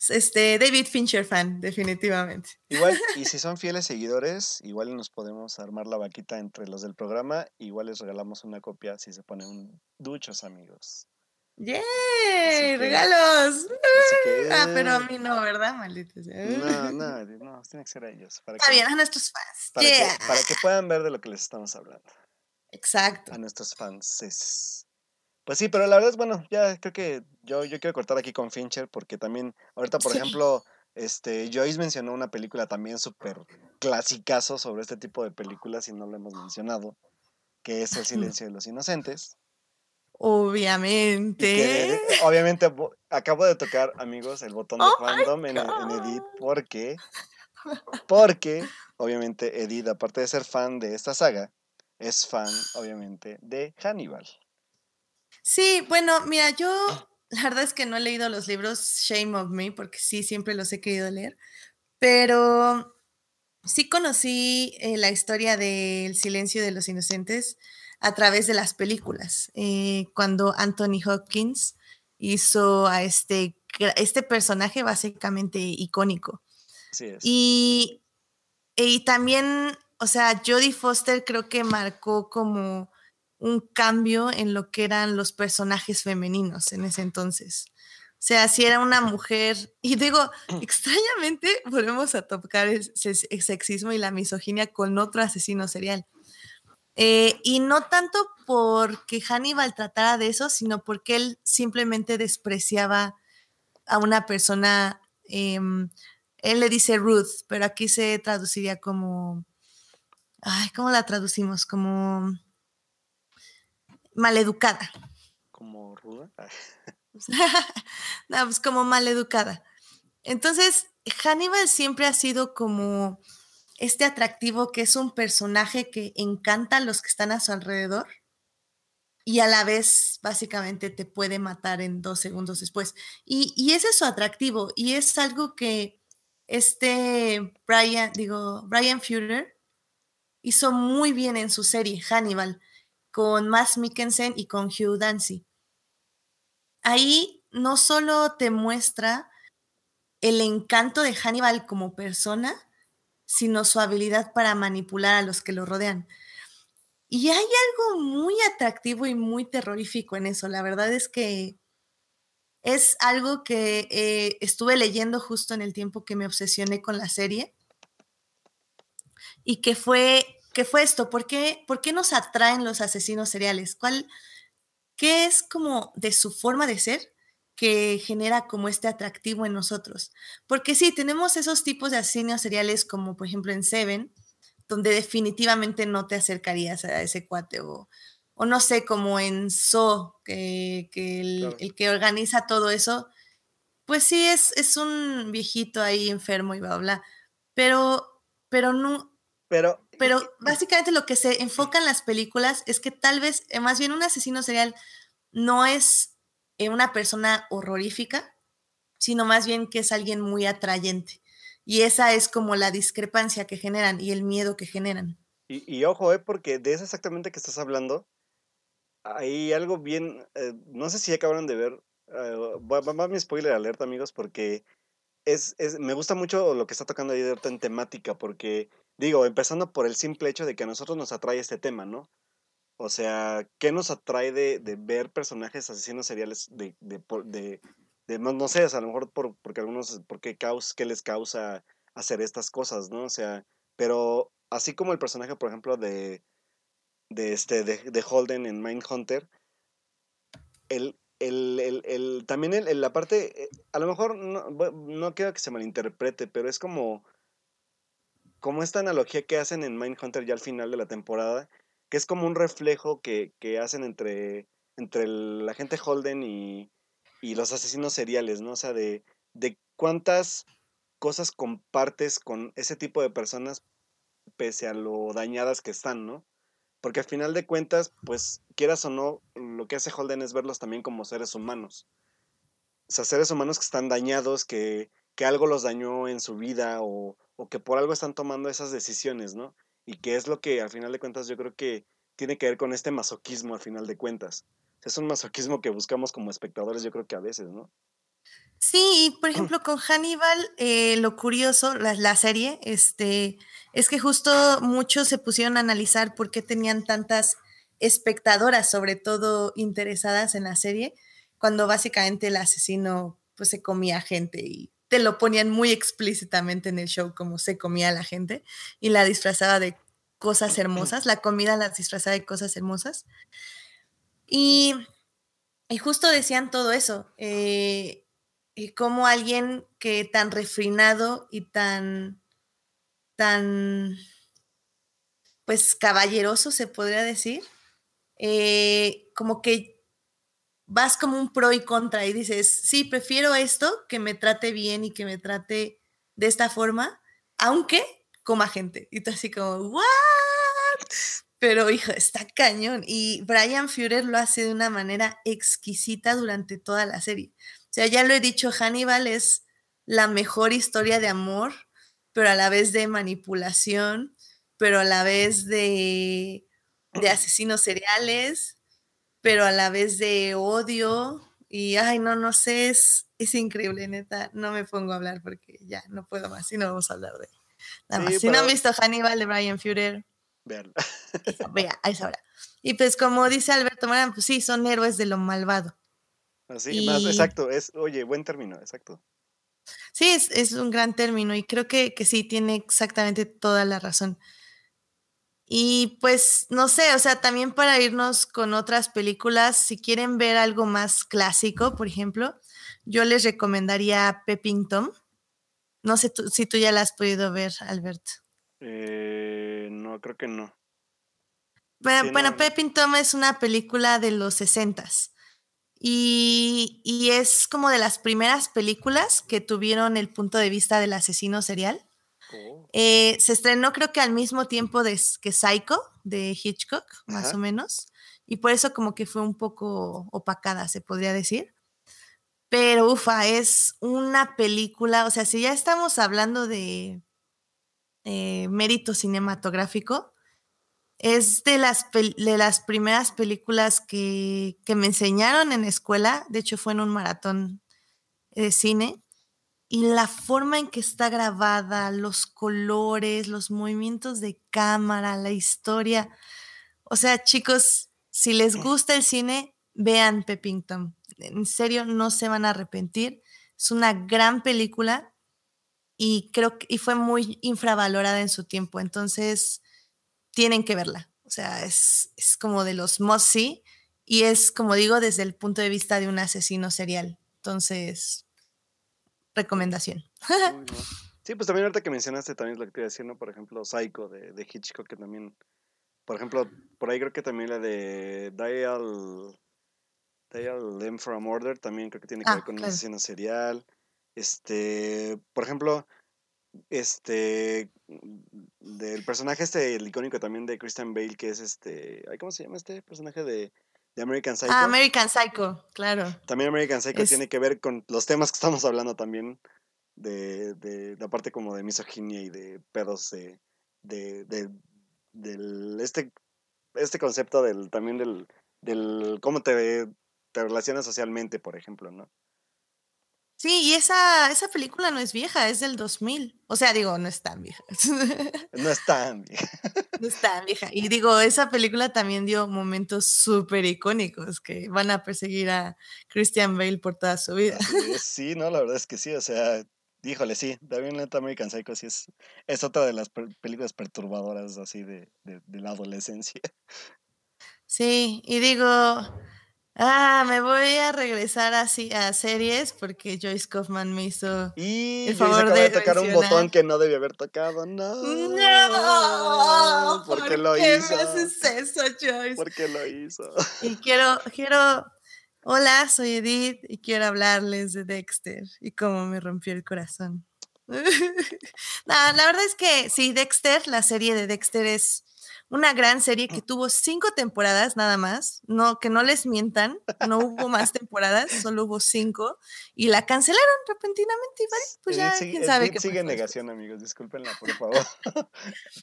este, David Fincher fan, definitivamente. Igual, y <laughs> si son fieles seguidores, igual nos podemos armar la vaquita entre los del programa, igual les regalamos una copia si se ponen duchos, amigos. ¡Yay! Que, ¡Regalos! Que, ah, pero a mí no, ¿verdad, malditos? No, <laughs> no, no, tiene que ser a ellos. Para Está que, bien, a nuestros fans. Para, yeah. que, para que puedan ver de lo que les estamos hablando. Exacto. A nuestros fans. Pues sí, pero la verdad es, bueno, ya creo que yo, yo quiero cortar aquí con Fincher porque también, ahorita, por sí. ejemplo, este, Joyce mencionó una película también súper clasicazo sobre este tipo de películas y no lo hemos mencionado, que es El silencio de los inocentes. Obviamente. Que, obviamente, acabo de tocar, amigos, el botón de oh fandom en, en, Edith porque, <laughs> porque, obviamente, Edith, aparte de ser fan de esta saga, es fan, obviamente, de Hannibal. Sí, bueno, mira, yo la verdad es que no he leído los libros Shame of Me, porque sí, siempre los he querido leer, pero sí conocí eh, la historia del silencio de los inocentes a través de las películas, eh, cuando Anthony Hopkins hizo a este, este personaje básicamente icónico. Es. Y, y también, o sea, Jodie Foster creo que marcó como un cambio en lo que eran los personajes femeninos en ese entonces. O sea, si era una mujer, <laughs> y digo, extrañamente volvemos a tocar el, sexismo y la misoginia con otro asesino serial. Eh, y no tanto porque Hannibal tratara de eso, sino porque él simplemente despreciaba a una persona, eh, él le dice Ruth, pero aquí se traduciría como, ay, ¿cómo la traducimos? Como maleducada. ¿Como ruda? <laughs> no, pues como maleducada. Entonces, Hannibal siempre ha sido como este atractivo que es un personaje que encanta a los que están a su alrededor y a la vez básicamente te puede matar en dos segundos después. Y, y ese es su atractivo y es algo que este Brian, digo, Brian Fuller hizo muy bien en su serie Hannibal con Max Mikkelsen y con Hugh Dancy. Ahí no solo te muestra el encanto de Hannibal como persona, sino su habilidad para manipular a los que lo rodean. Y hay algo muy atractivo y muy terrorífico en eso. La verdad es que es algo que eh, estuve leyendo justo en el tiempo que me obsesioné con la serie. Y que fue, que fue esto, ¿Por qué, ¿por qué nos atraen los asesinos seriales? ¿Cuál, ¿Qué es como de su forma de ser que genera como este atractivo en nosotros? Porque sí, tenemos esos tipos de asesinos seriales como por ejemplo en Seven, donde definitivamente no te acercarías a ese cuate o, o no sé, como en So, que, el, que organiza todo eso, pues sí, es, es un viejito ahí enfermo y bla, bla, pero, pero no... Pero, pero básicamente lo que se enfoca en las películas es que tal vez, eh, más bien un asesino serial no es eh, una persona horrorífica, sino más bien que es alguien muy atrayente. Y esa es como la discrepancia que generan y el miedo que generan. Y, ojo, eh, porque de eso exactamente que estás hablando, hay algo bien, eh, no sé si acabaron de ver, uh, va, mi spoiler alerta, amigos, porque es, es, me gusta mucho lo que está tocando ahí de en temática, porque digo, empezando por el simple hecho de que a nosotros nos atrae este tema, ¿no? O sea, ¿qué nos atrae de, de ver personajes asesinos seriales de, de, de, no, sé, a lo mejor por, porque algunos, caus, qué les causa hacer estas cosas, ¿no? O sea, pero así como el personaje, por ejemplo, de, de, este, de, Holden en Mindhunter, el, el, el, el también el, la parte, eh, a lo mejor no, no quiero que se malinterprete, pero es como, como esta analogía que hacen en Mindhunter ya al final de la temporada, que es como un reflejo que, que hacen entre, entre el agente Holden y, y los asesinos seriales, ¿no? O sea, de, de cuántas cosas compartes con ese tipo de personas pese a lo dañadas que están, ¿no? Porque al final de cuentas, pues quieras o no, lo que hace Holden es verlos también como seres humanos. O sea, seres humanos que están dañados, que, que algo los dañó en su vida o, o, que por algo están tomando esas decisiones, ¿no? Y que es lo que al final de cuentas yo creo que tiene que ver con este masoquismo al final de cuentas es un masoquismo que buscamos como espectadores, yo creo que a veces, ¿no? Sí, y por <clears throat> ejemplo con Hannibal, eh, lo curioso, la, serie, este, es que justo muchos se pusieron a analizar por qué tenían tantas espectadoras, sobre todo interesadas en la serie, cuando básicamente el asesino pues se comía gente y te lo ponían muy explícitamente en el show como se comía a la gente y la disfrazaba de cosas hermosas, la comida la disfrazaba de cosas hermosas. Y, justo decían todo eso, eh, y como alguien que tan refinado y tan, tan, pues caballeroso se podría decir, eh, como que vas como un pro y contra y dices, sí, prefiero esto, que me trate bien y que me trate de esta forma, aunque coma gente. Y tú así como, ¿what? Pero, hijo, está cañón. Y Brian Führer lo hace de una manera exquisita durante toda la serie. O sea, ya lo he dicho, Hannibal es la mejor historia de amor, pero a la vez de manipulación, pero a la vez de, de asesinos seriales, pero a la vez de odio. Y, ay, no, no sé, es, es increíble, neta. No me pongo a hablar porque ya no puedo más y no vamos a hablar de nada más. Si no han visto Hannibal de Brian Führer, Vean. <laughs> vea, a esa hora. Y pues como dice Alberto Morán, pues sí, son héroes de lo malvado. Así, más, exacto, es, oye, buen término, exacto. Sí, es, un gran término y creo que, que, sí, tiene exactamente toda la razón. Y pues, no sé, o sea, también para irnos con otras películas, si quieren ver algo más clásico, por ejemplo, yo les recomendaría Pepping Tom. No sé si tú ya la has podido ver, Alberto. Eh, no, creo que no. Bueno, Pepping Tom es una película de los 60 y, y, es como de las primeras películas que tuvieron el punto de vista del asesino serial. Eh, se estrenó creo que al mismo tiempo de, que Psycho de Hitchcock, más o menos, y por eso como que fue un poco opacada, se podría decir. Pero ufa, es una película, o sea, si ya estamos hablando de eh, mérito cinematográfico, Es de las, de las primeras películas que, que me enseñaron en escuela, de hecho fue en un maratón de cine, y la forma en que está grabada, los colores, los movimientos de cámara, la historia. O sea, chicos, si les gusta el cine, vean Peppington. En serio, no se van a arrepentir. Es una gran película y creo que y fue muy infravalorada en su tiempo. Entonces, tienen que verla. O sea, es, es como de los must see y es, como digo, desde el punto de vista de un asesino serial. Entonces, recomendación. <laughs> Sí, pues también ahorita que mencionaste también es lo que te iba a decir, ¿no? Por ejemplo, Psycho de, de Hitchcock, que también, por ejemplo, por ahí creo que también la de Dial, Dial M for a Murder también creo que tiene que ver ah, con un asesino serial. Este, por ejemplo, este, del personaje este, el icónico también de Christian Bale, que es este, ¿cómo se llama este personaje de, American Psycho? Ah, American Psycho, claro. También American Psycho tiene que ver con los temas que estamos hablando también, de, de la parte como de misoginia y de pedos de, de, de del, este, este concepto del, también del, del cómo te, te relacionas socialmente, por ejemplo, ¿no? Sí, y esa, esa película no es vieja, es del 2000. O sea, digo, no es tan vieja. <laughs> No es tan vieja. No es tan vieja. Y digo, esa película también dio momentos súper icónicos que van a perseguir a Christian Bale por toda su vida. Sí, no, la verdad es que sí. O sea, híjole, sí. También Lenta American Psycho sí es, es otra de las películas perturbadoras así de, de la adolescencia. Sí, y digo, Ah, me voy a regresar así a series porque Joyce Kaufman me hizo y el favor de, tocar un botón que no debía haber tocado. No. No. ¿Por, qué lo hizo? Me haces eso, Joyce? ¿Por qué lo hizo? Y quiero, quiero. Hola, soy Edith y quiero hablarles de Dexter y cómo me rompió el corazón. <laughs> no, la verdad es que sí, Dexter, la serie de Dexter es una gran serie que tuvo cinco temporadas nada más, no, que no les mientan, no hubo más temporadas, solo hubo cinco, y la cancelaron repentinamente, y pues ya, quién sabe qué Sigue en negación, amigos, discúlpenla, por favor. <laughs>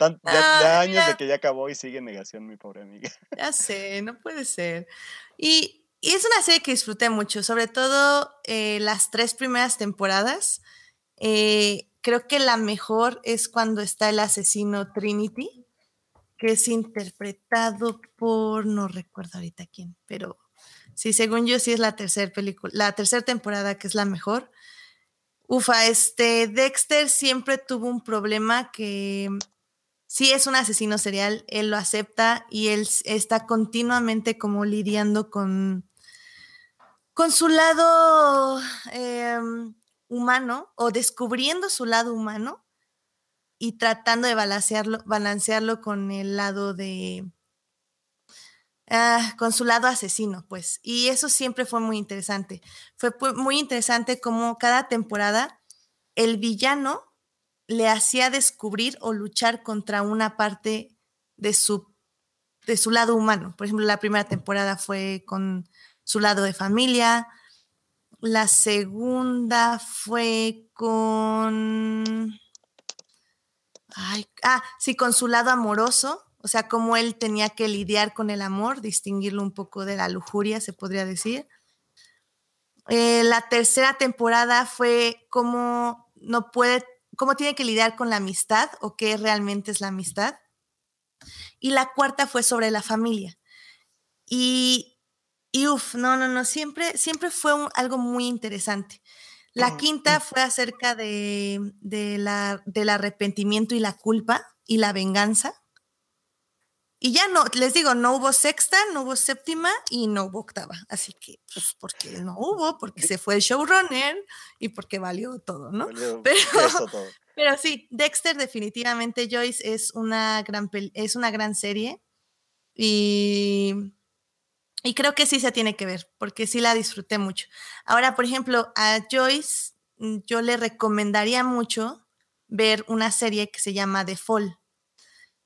<laughs> ya, años de que ya acabó y sigue en negación, mi pobre amiga. <laughs> Ya sé, no puede ser. Y, y es una serie que disfruté mucho, sobre todo eh, las tres primeras temporadas. Eh, creo que la mejor es cuando está el asesino Trinity que es interpretado por, no recuerdo ahorita quién, pero sí, según yo sí es la tercera película, la tercera temporada que es la mejor. Ufa, este Dexter siempre tuvo un problema que sí es un asesino serial, él lo acepta y él está continuamente como lidiando con, con su lado em, humano o descubriendo su lado humano y tratando de balancearlo, balancearlo con el lado de, ah, con su lado asesino, pues. Y eso siempre fue muy interesante. Fue muy interesante como cada temporada el villano le hacía descubrir o luchar contra una parte de su, de su lado humano. Por ejemplo, la primera temporada fue con su lado de familia. La segunda fue con ah, sí, con su lado amoroso, o sea, cómo él tenía que lidiar con el amor, distinguirlo un poco de la lujuria, se podría decir. Eh, la tercera temporada fue cómo no puede, cómo tiene que lidiar con la amistad o qué realmente es la amistad. Y la cuarta fue sobre la familia. Y, y uff, no, no, no, siempre, siempre fue algo muy interesante. La quinta fue acerca de, la, del arrepentimiento y la culpa y la venganza. Y ya no, les digo, no hubo sexta, no hubo séptima y no hubo octava. Así que, pues, porque no hubo, porque se fue el showrunner y porque valió todo, ¿no? <laughs> pero, pero sí, Dexter definitivamente, Joyce, es una gran, es una gran serie. Y y creo que sí se tiene que ver, porque sí la disfruté mucho. Ahora, por ejemplo, a Joyce mm, yo le recomendaría mucho ver una serie que se llama The Fall.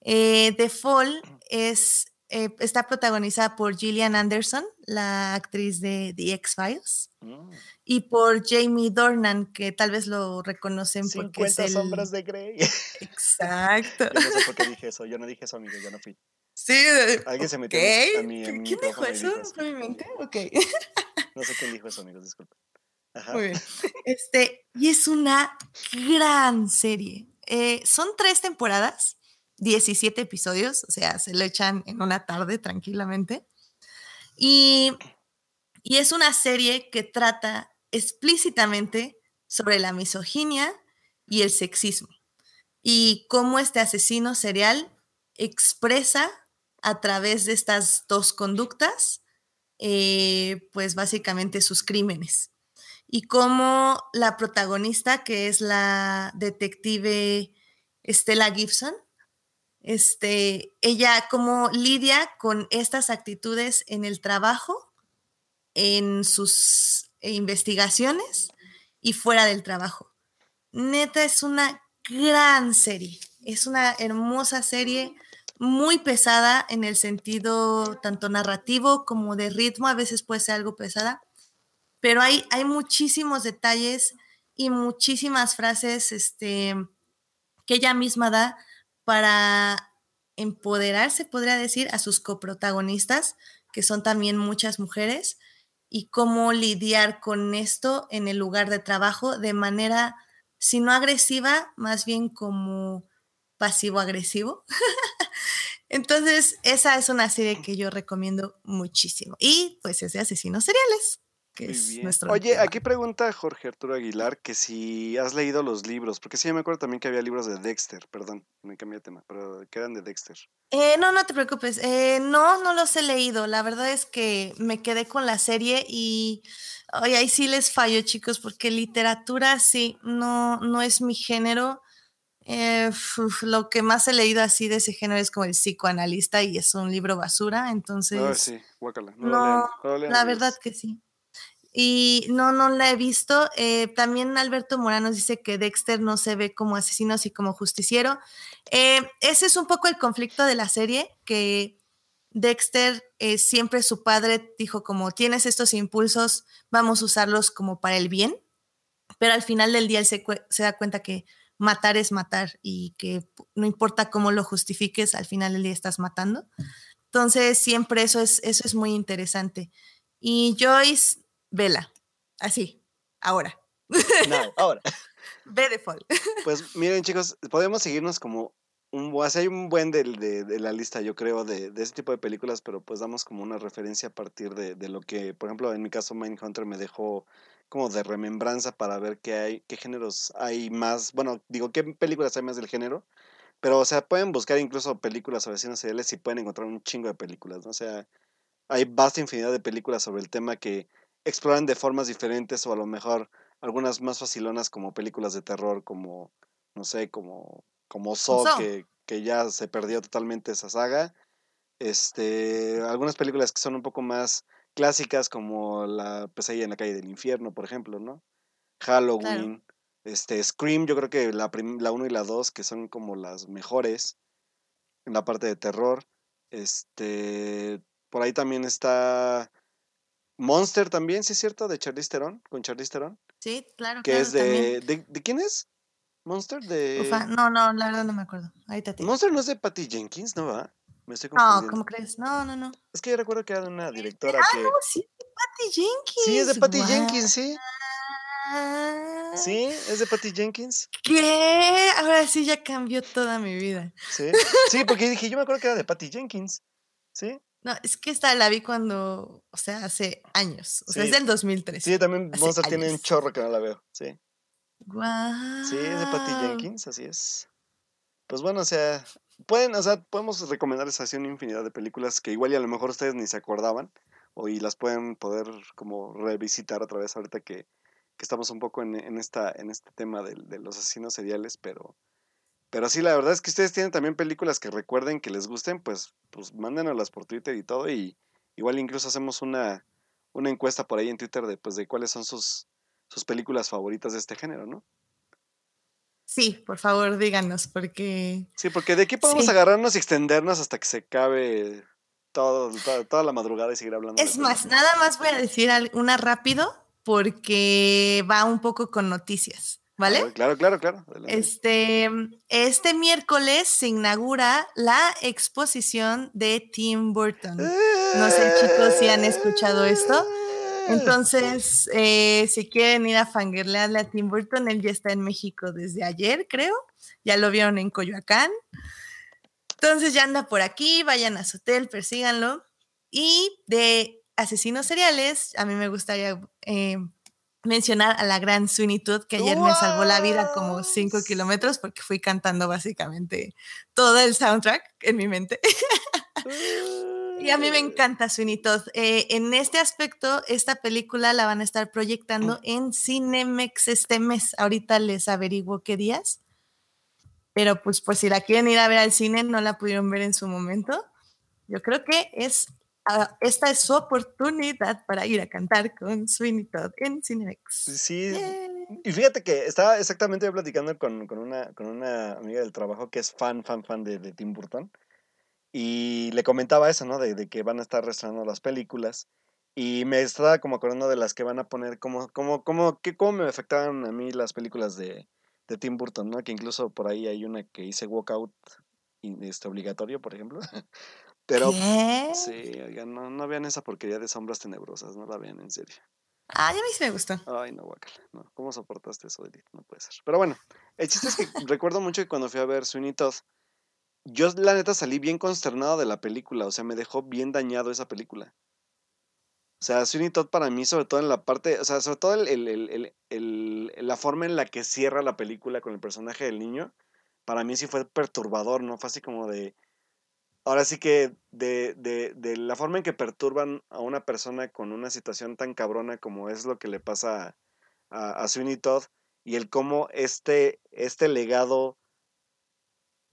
Eh, The Fall es, eh, está protagonizada por Gillian Anderson, la actriz de The X-Files, mm. y por Jamie Dornan, que tal vez lo reconocen porque es el... sombras de Grey. Exacto. <laughs> yo no sé por qué <laughs> dije eso, yo no dije eso, amigo, yo no fui. Sí. Alguien se metió a mi, a mi ¿Quién dijo eso? dijo eso. ¿Fue mi mente? Ok. <laughs> No sé quién dijo eso, amigos, disculpen. Ajá. Muy bien. Este, y es una gran serie. Eh, son tres temporadas, 17 episodios, o sea, se lo echan en una tarde tranquilamente. Y, y es una serie que trata explícitamente sobre la misoginia y el sexismo y cómo este asesino serial expresa a través de estas dos conductas, eh, pues básicamente sus crímenes. Y cómo la protagonista, que es la detective Stella Gibson, este, ella cómo lidia con estas actitudes en el trabajo, en sus investigaciones y fuera del trabajo. Neta, es una gran serie. Es una hermosa serie, muy pesada en el sentido tanto narrativo como de ritmo. A veces puede ser algo pesada, pero hay, hay muchísimos detalles y muchísimas frases este, que ella misma da para empoderarse, podría decir, a sus coprotagonistas, que son también muchas mujeres, y cómo lidiar con esto en el lugar de trabajo de manera, si no agresiva, más bien como pasivo-agresivo. <laughs> Entonces, esa es una serie que yo recomiendo muchísimo. Y pues es de asesinos seriales, que Muy es bien. nuestro. Oye, tema. aquí pregunta Jorge Arturo Aguilar que si has leído los libros, porque sí, yo me acuerdo también que había libros de Dexter, perdón, me cambié de tema, pero que eran de Dexter. Eh, no, no te preocupes. Eh, no, no los he leído. La verdad es que me quedé con la serie y ay, ahí sí les fallo, chicos, porque literatura sí, no, no es mi género. Eh, uf, lo que más he leído así de ese género es como el psicoanalista y es un libro basura, entonces Ah, sí, guácala, no, lo no, lean, no lo lean, la verdad que sí. Y no, no la he visto. Eh, también Alberto Moranos dice que Dexter no se ve como asesino, sino como justiciero. Eh, ese es un poco el conflicto de la serie, que Dexter eh, siempre su padre dijo como tienes estos impulsos, vamos a usarlos como para el bien, pero al final del día él se da cuenta que matar es matar y que no importa cómo lo justifiques, al final del día estás matando. Entonces siempre eso es, eso es muy interesante. Y Joyce, vela, así, ahora. No, ahora. <laughs> Ve de fall. Pues miren, chicos, podemos seguirnos como un hay un buen del- de, de la lista, yo creo, de, de ese tipo de películas, pero pues damos como una referencia a partir de, de lo que, por ejemplo, en mi caso, Mindhunter me dejó como de remembranza para ver qué hay, qué géneros hay más, bueno, digo, qué películas hay más del género, pero, o sea, pueden buscar incluso películas sobre asesinos seriales y pueden encontrar un chingo de películas, ¿no? O sea, hay vasta infinidad de películas sobre el tema que exploran de formas diferentes o a lo mejor algunas más facilonas como películas de terror, como, no sé, como, como Saw, Saw. que, que ya se perdió totalmente esa saga. Este, algunas películas que son un poco más clásicas como La pesadilla en la calle del infierno, por ejemplo, ¿no? Halloween, este, Scream, yo creo que la, prim- la 1 y la 2, que son como las mejores en la parte de terror. Este, por ahí también está Monster también, sí es cierto, de Charlize Theron, con Charlize Theron, Sí, claro. que claro, es de, ¿de quién es? Monster de Ufa, no, no, la verdad no me acuerdo. Ahorita te. Monster no es de Patty Jenkins, ¿no va? Me estoy No, confundiendo. ¿cómo crees? No, no, no. Es que yo recuerdo que era de una directora Ah, que no, sí, es de Patty Jenkins. Sí, es de Patty. Jenkins, sí. Sí, es de Patty Jenkins. ¿Qué? Ahora sí ya cambió toda mi vida. Sí. Sí, porque dije, yo me acuerdo que era de Patty Jenkins. Sí. No, es que esta la vi cuando, o sea, hace años. O sea, Sí. es del 2003. Sí, también Monster tiene un chorro que no la veo. Sí. Sí, es de Patty Jenkins, así es. Pues bueno, o sea, pueden, o sea, podemos recomendarles así una infinidad de películas que igual y a lo mejor ustedes ni se acordaban, o y las pueden poder como revisitar otra vez ahorita que, que estamos un poco en, en esta, en este tema del- de, los asesinos seriales, pero, pero sí, la verdad es que ustedes tienen también películas que recuerden que les gusten, pues, pues mándenoslas por Twitter y todo, y igual incluso hacemos una, una encuesta por ahí en Twitter de, pues, de cuáles son sus, sus películas favoritas de este género, ¿no? Sí, por favor, díganos, porque Sí, porque de aquí podemos Sí. agarrarnos y extendernos hasta que se acabe todo, toda, toda la madrugada y seguir hablando. es más, nada más voy a decir una rápido porque va un poco con noticias. ¿Vale? Claro, claro, claro. Este, este miércoles se inaugura la exposición de Tim Burton. No sé, chicos, si han escuchado esto. Entonces, eh, si quieren ir a fangirlearle a Tim Burton, él ya está en México desde ayer, creo. Ya lo vieron en Coyoacán. Entonces ya anda por aquí, vayan a su hotel, persíganlo. Y de asesinos seriales, a mí me gustaría eh, mencionar a la gran Sweeney Todd, que ayer me salvó la vida como 5 kilómetros porque fui cantando básicamente todo el soundtrack en mi mente. Y a mí me encanta Sweeney Todd. Eh, en este aspecto, esta película la van a estar proyectando en Cinemex este mes. Ahorita les averiguo qué días. Pero pues por si la quieren ir a ver al cine, no la pudieron ver en su momento. Yo creo que es esta es su oportunidad para ir a cantar con Sweeney Todd en Cinemex. Sí, y fíjate que estaba exactamente platicando con, con, una, con una amiga del trabajo que es fan, fan, fan de, de Tim Burton. Y le comentaba eso, ¿no? De, de, que van a estar restrenando las películas. Y me estaba como acordando de las que van a poner, como, como, como, que, cómo me afectaban a mí las películas de, de Tim Burton, ¿no? Que incluso por ahí hay una que hice Walkout este, obligatorio, por ejemplo. <laughs> Pero sí, oigan, no, no vean esa porquería de sombras tenebrosas, no la vean en serio. Ay, a mí sí me gustó. Ay, no, guacala. No, ¿cómo soportaste eso, Edith? No puede ser. Pero bueno, el chiste es que <laughs> recuerdo mucho que cuando fui a ver Sweeney Todd, yo la neta salí bien consternado de la película, o sea, me dejó bien dañado esa película. O sea, Sweeney Todd para mí, sobre todo en la parte, o sea, sobre todo el, la forma en la que cierra la película con el personaje del niño, para mí sí fue perturbador, ¿no? Fue así como de, ahora sí que de, la forma en que perturban a una persona con una situación tan cabrona como es lo que le pasa a, a Sweeney Todd y el cómo este, este legado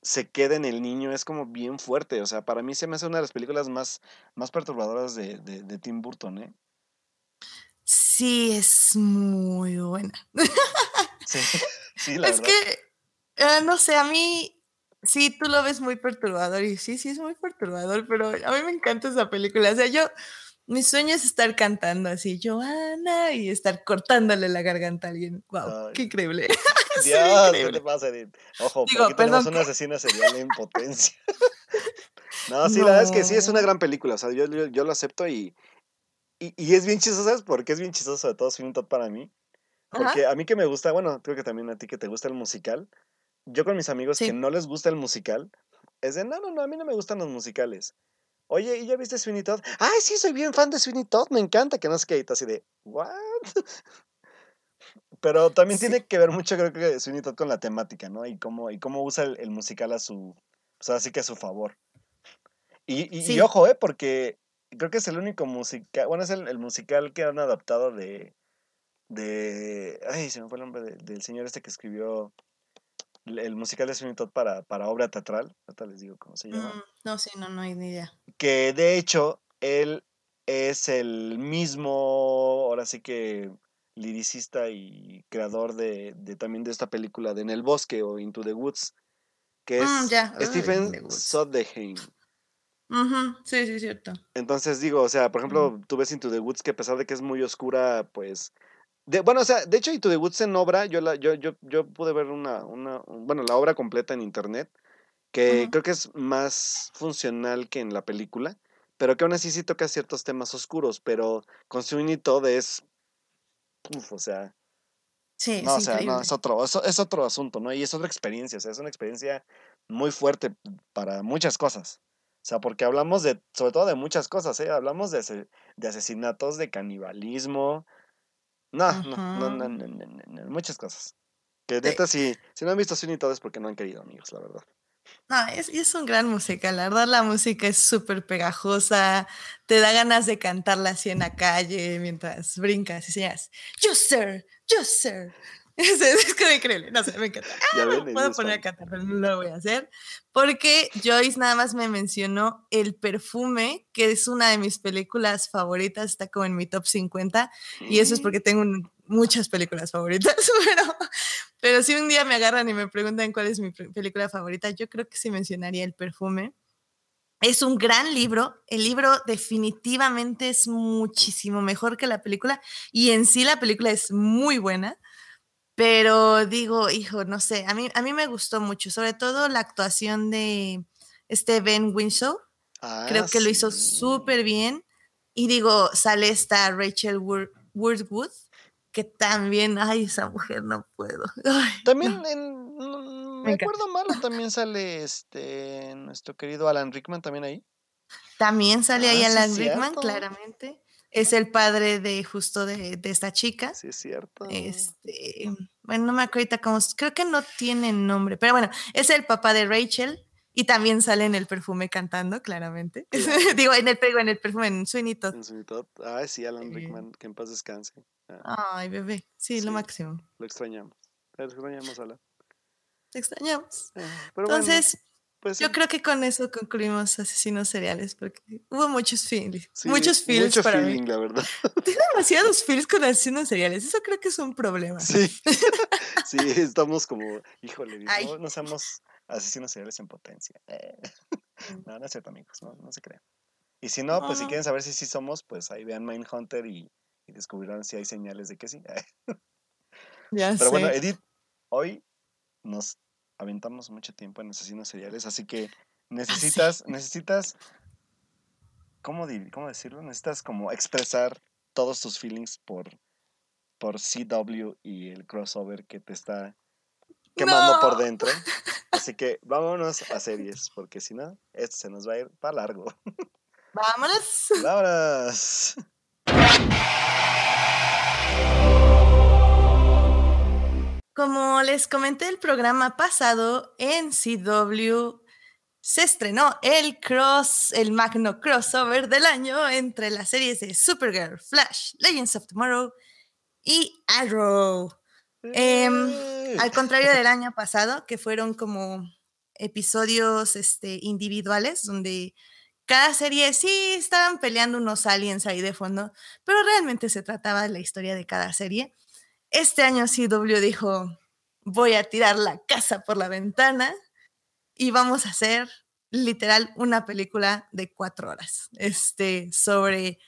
se queda en el niño es como bien fuerte. O sea, para mí se me hace una de las películas más, más perturbadoras de, de, Tim Burton, ¿eh? Sí, es muy buena. <laughs> Sí, <laughs> sí la es que, eh, no sé, a mí Sí, tú lo ves muy perturbador y sí, sí es muy perturbador, pero a mí me encanta esa película. O sea, yo, mi sueño es estar cantando así, Joana, y estar cortándole la garganta a alguien. ¡Wow! ¡Qué increíble! <laughs> Dios, ¿qué te pasa, Edith? Ojo, Digo, aquí tenemos una asesina serial en potencia. <laughs> no, sí, la verdad es que sí, es una gran película. O sea, yo, yo, lo acepto y, y, y, es bien chistoso, ¿sabes por qué es bien chistoso de todo Swing Top para mí? Porque a mí que me gusta, bueno, creo que también a ti que te gusta el musical, yo con mis amigos que no les gusta el musical, es de, no, no, no, a mí no me gustan los musicales. Oye, ¿y ya viste Sweeney Todd? Ay, sí, soy bien fan de Sweeney Todd, me encanta, que no sé qué, así de, ¿what? <laughs> Pero también tiene que ver mucho, creo que Sweeney Todd con la temática, ¿no? Y cómo, y cómo usa el, musical a su, o sea, así que a su favor. Y, y, ojo, ¿eh? Porque creo que es el único musical, bueno, es el, el, musical que han adaptado de, de, ay, se me fue el nombre del señor este que escribió el musical de Sweeney Todd para, para obra teatral. Ahorita les digo cómo se llama. Mm, no, sí, no, no hay ni idea. Que de hecho, él es el mismo, ahora sí que liricista y creador de, de también de esta película de En el Bosque o Into the Woods, que mm, es Stephen Sondheim. Sí, sí, cierto. Entonces digo, o sea, por ejemplo, tú ves Into the Woods que a pesar de que es muy oscura, pues bueno, o sea, de hecho, y the Woods en obra, yo, la, yo, yo, yo pude ver una, una, bueno, la obra completa en internet, que creo que es más funcional que en la película, pero que aún así sí toca ciertos temas oscuros, pero con Sweeney Todd es, uf, o sea, Sí, no, o sea, no, es otro, es, es, otro asunto, ¿no? Y es otra experiencia, o sea, es una experiencia muy fuerte para muchas cosas. O sea, porque hablamos de, sobre todo de muchas cosas, ¿eh? Hablamos de, de asesinatos, de canibalismo, no, no, no, no, no, muchas cosas. Que neta, si, si no han visto Sweeney Todd es porque no han querido, amigos, la verdad. No, es, es un gran música, la verdad la música es súper pegajosa, te da ganas de cantarla así en la calle mientras brincas y seas, yo sir, yo sir, <laughs> es, como increíble, no sé, me encanta. <laughs> Ah, puedo poner a cantar, pero no lo voy a hacer. Porque Joyce nada más me mencionó El Perfume, que es una de mis películas favoritas, está como en mi top 50, y eso es porque mm. tengo muchas películas favoritas, <laughs> pero, pero si un día me agarran y me preguntan cuál es mi película favorita, yo creo que sí mencionaría El Perfume. Es un gran libro. El libro definitivamente es muchísimo mejor que la película y en sí la película es muy buena Pero digo, hijo, no sé, a mí, a mí me gustó mucho, sobre todo la actuación de este Ben Winshaw. Creo que lo hizo Ah, súper bien. Y digo, sale esta Rachel Wordsworth, que también, ay, esa mujer no puedo. <laughs> Ay, También no. en, no- Me acuerdo mal, o también sale este nuestro querido Alan Rickman también ahí. También sale ahí Ah, sí, Alan Rickman, cierto. claramente. Es el padre de justo de, de esta chica. Sí, es cierto. Este, bueno, no me acuerdo ahorita cómo, creo que no tiene nombre, pero bueno, es el papá de Rachel y también sale en el perfume cantando, claramente. Claro. <laughs> Digo, en el, en el perfume, en Sweeney Todd. En su mitad. Ah, sí, Alan Sí. Rickman, que en paz descanse. Ah, Ay, bebé, sí, lo máximo. lo extrañamos. Lo extrañamos, Alan. Te extrañamos. Eh, pero bueno, Entonces, pues yo sí. creo que con eso concluimos asesinos seriales, porque hubo muchos feelings, Sí, muchos feels mucho para feeling, mí. la verdad. <laughs> Tengo demasiados feels con asesinos seriales, eso creo que es un problema. Sí, <laughs> sí, estamos como, híjole, digo, Ay. no, no seamos asesinos seriales en potencia. Eh. <laughs> No, no es cierto, amigos, no, no se crean. Y si no, pues si No. quieren saber si sí somos, pues ahí vean Mindhunter y, y descubrirán si hay señales de que sí. Ya Pero bueno. Edith, hoy nos aventamos mucho tiempo en asesinos seriales, así que necesitas, necesitas, ¿cómo, ¿cómo decirlo? Necesitas como expresar todos tus feelings por, por CW y el crossover que te está quemando por dentro. <laughs> Así que vámonos a series, porque si no, esto se nos va a ir para largo. Vámonos. <laughs> ¡Vámonos! Como les comenté el programa pasado, en CW se estrenó el cross, el magno crossover del año entre las series de Supergirl, Flash, Legends of Tomorrow y Arrow. Em, ¡Eh! Al contrario del año pasado, que fueron como episodios este, individuales, donde cada serie sí estaban peleando unos aliens ahí de fondo, pero realmente se trataba de la historia de cada serie. Este año CW dijo, voy a tirar la casa por la ventana y vamos a hacer literal una película de cuatro horas este, sobre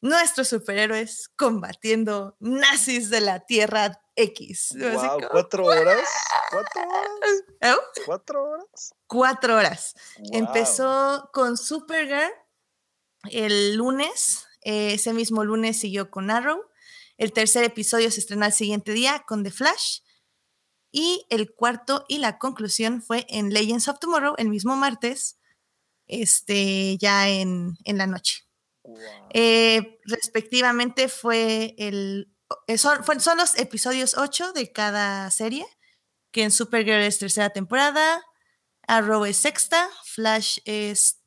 nuestros superhéroes combatiendo nazis de la Tierra X. Como, ¿Cuatro horas? ¿Cuatro horas? ¿eh? ¿Cuatro horas? Cuatro horas. Empezó con Supergirl el lunes, eh, ese mismo lunes siguió con Arrow. El tercer episodio se estrenó al siguiente día con The Flash. Y el cuarto y la conclusión fue en Legends of Tomorrow, el mismo martes, este, ya en, en la noche. Eh, respectivamente fue el... eh, Son, son los episodios 8 de cada serie, que en Supergirl es tercera temporada, Arrow es sexta, Flash es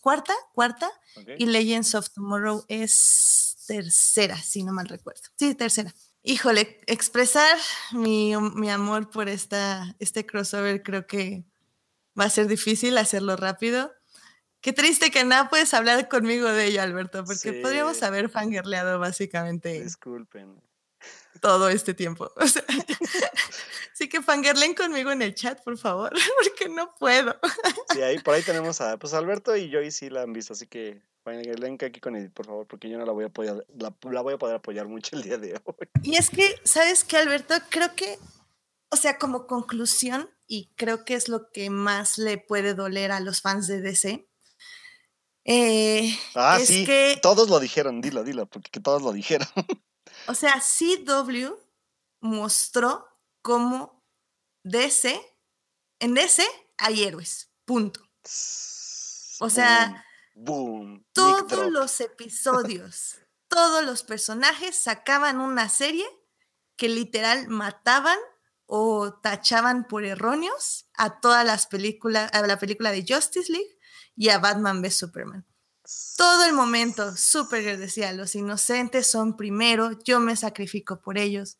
cuarta, cuarta, y Legends of Tomorrow es tercera, si no mal recuerdo. Sí, tercera. Híjole, expresar mi, mi amor por esta, este crossover creo que va a ser difícil hacerlo rápido. Qué triste que nada puedes hablar conmigo de ello, Alberto, porque Sí. podríamos haber fangirleado básicamente Disculpen. todo este tiempo. <laughs> O sea, <laughs> Así que fangirleen conmigo en el chat, por favor, <laughs> porque no puedo. Sí, ahí, por ahí tenemos a pues Alberto y yo y sí la han visto, así que vayan aquí con Edith, por favor, porque yo no la voy a apoyar, la, la voy a poder apoyar mucho el día de hoy. Y es que, ¿sabes qué, Alberto? Creo que, o sea, como conclusión, y creo que es lo que más le puede doler a los fans de DC, eh, Ah, es sí, que, todos lo dijeron, dilo, dilo, porque que todos lo dijeron. <laughs> o sea, CW mostró cómo DC, en DC hay héroes, punto. O sea, boom, Todos los episodios, todos los personajes sacaban una serie que literal mataban o tachaban por erróneos a todas las películas, a la película de Justice League y a Batman v Superman. Todo el momento, Supergirl decía, los inocentes son primero, yo me sacrifico por ellos.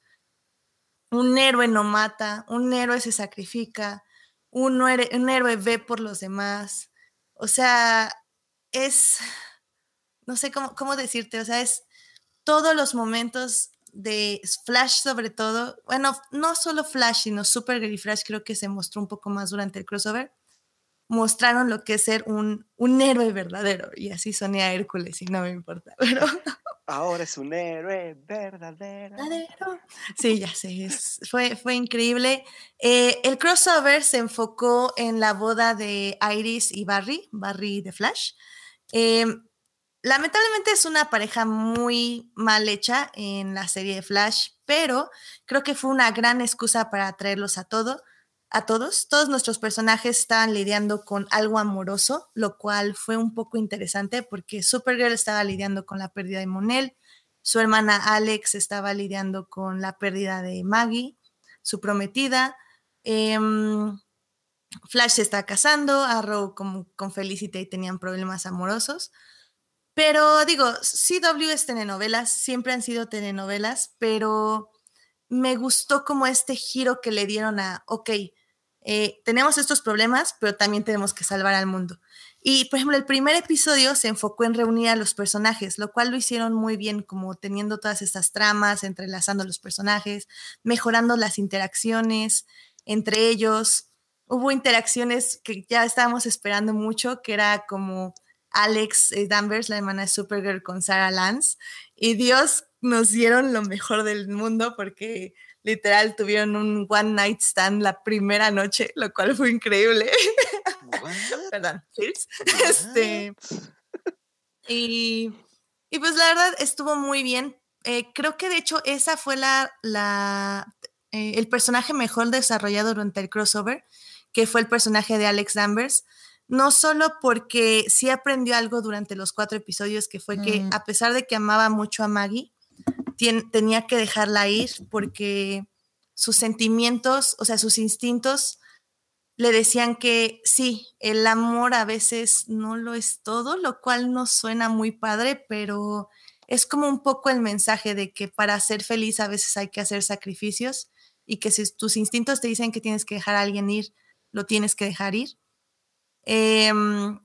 Un héroe no mata, un héroe se sacrifica, un, héroe- un héroe ve por los demás. O sea, es, no sé cómo, cómo decirte, o sea, es todos los momentos de Flash sobre todo, bueno, no solo Flash, sino Supergirl y Flash creo que se mostró un poco más durante el crossover, mostraron lo que es ser un, un héroe verdadero, y así soné a Hércules y no me importa, <laughs> pero Ahora es un héroe verdadero. Sí, ya sé, fue, fue increíble. Eh, el crossover se enfocó en la boda de Iris y Barry, Barry de Flash. Em, lamentablemente es una pareja muy mal hecha en la serie de Flash, pero creo que fue una gran excusa para traerlos a todo, a todos. Todos nuestros personajes estaban lidiando con algo amoroso, lo cual fue un poco interesante porque Supergirl estaba lidiando con la pérdida de Monel, su hermana Alex estaba lidiando con la pérdida de Maggie, su prometida. Em, Flash se está casando, Arrow con, con Felicity tenían problemas amorosos. Pero digo, CW es telenovelas, siempre han sido telenovelas, pero me gustó como este giro que le dieron a, ok, eh, tenemos estos problemas, pero también tenemos que salvar al mundo. Y, por ejemplo, el primer episodio se enfocó en reunir a los personajes, lo cual lo hicieron muy bien, como teniendo todas estas tramas, entrelazando los personajes, mejorando las interacciones entre ellos. Hubo interacciones que ya estábamos esperando mucho, que era como Alex eh, Danvers, la hermana de Supergirl, con Sarah Lance. Y Dios nos dieron lo mejor del mundo porque literal tuvieron un one night stand la primera noche, lo cual fue increíble. <laughs> Perdón, Este, y, y, pues la verdad estuvo muy bien. Eh, creo que de hecho esa fue la, la eh, el personaje mejor desarrollado durante el crossover, que fue el personaje de Alex Danvers no solo porque sí aprendió algo durante los cuatro episodios, que fue que mm. a pesar de que amaba mucho a Maggie, tenía que dejarla ir porque sus sentimientos, o sea, sus instintos le decían que sí, el amor a veces no lo es todo, lo cual no suena muy padre, pero es como un poco el mensaje de que para ser feliz a veces hay que hacer sacrificios y que si tus instintos te dicen que tienes que dejar a alguien ir, lo tienes que dejar ir. Em,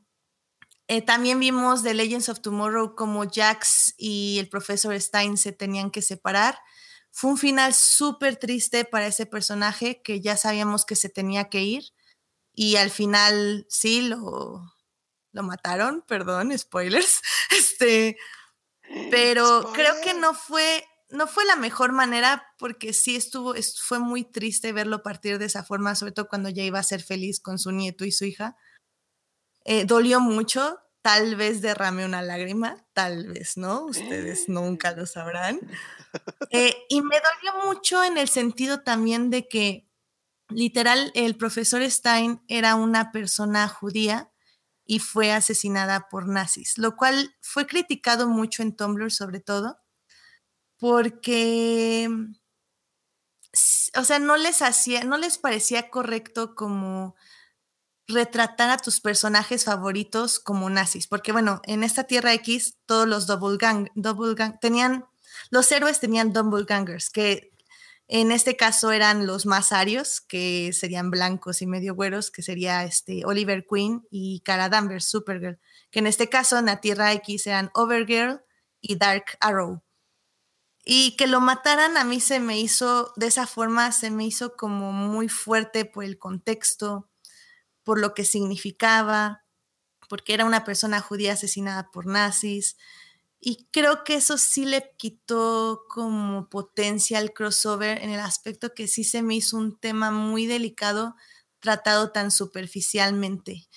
eh, también vimos The Legends of Tomorrow como Jax y el profesor Stein se tenían que separar. Fue un final súper triste para ese personaje que ya sabíamos que se tenía que ir y al final sí lo, lo mataron, perdón, <laughs> spoilers. Este, pero creo que no fue no fue la mejor manera porque sí estuvo fue muy triste verlo partir de esa forma, sobre todo cuando ya iba a ser feliz con su nieto y su hija. Eh, dolió mucho, tal vez derrame una lágrima, tal vez no, ustedes nunca lo sabrán. Eh, <laughs> y me dolió mucho en el sentido también de que literal el profesor Stein era una persona judía y fue asesinada por nazis, lo cual fue criticado mucho en Tumblr sobre todo, porque, o sea, no les hacía, no les parecía correcto como retratar a tus personajes favoritos como nazis, porque bueno, en esta Tierra X todos los double gang tenían, los héroes tenían double gangers, que en este caso eran los más arios, que serían blancos y medio güeros, que sería este Oliver Queen y Cara Danvers, Supergirl, que en este caso en la Tierra X eran Overgirl y Dark Arrow. Y que lo mataran a mí se me hizo, de esa forma, se me hizo como muy fuerte por el contexto, por lo que significaba, porque era una persona judía asesinada por nazis. Y creo que eso sí le quitó como potencia al crossover en el aspecto que sí se me hizo un tema muy delicado tratado tan superficialmente.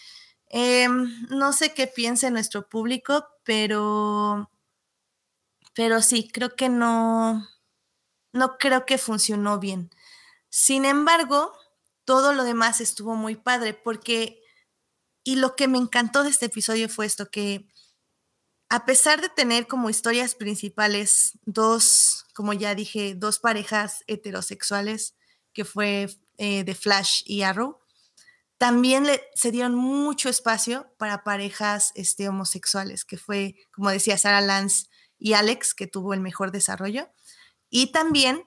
Em, no sé qué piense nuestro público, pero, pero sí, creo que no, no creo que funcionó bien. Sin embargo, todo lo demás estuvo muy padre porque, y lo que me encantó de este episodio fue esto, que a pesar de tener como historias principales dos, como ya dije, dos parejas heterosexuales, que fue eh, de Flash y Arrow, también le, se dieron mucho espacio para parejas este, homosexuales, que fue, como decía, Sarah Lance y Alex, que tuvo el mejor desarrollo. Y también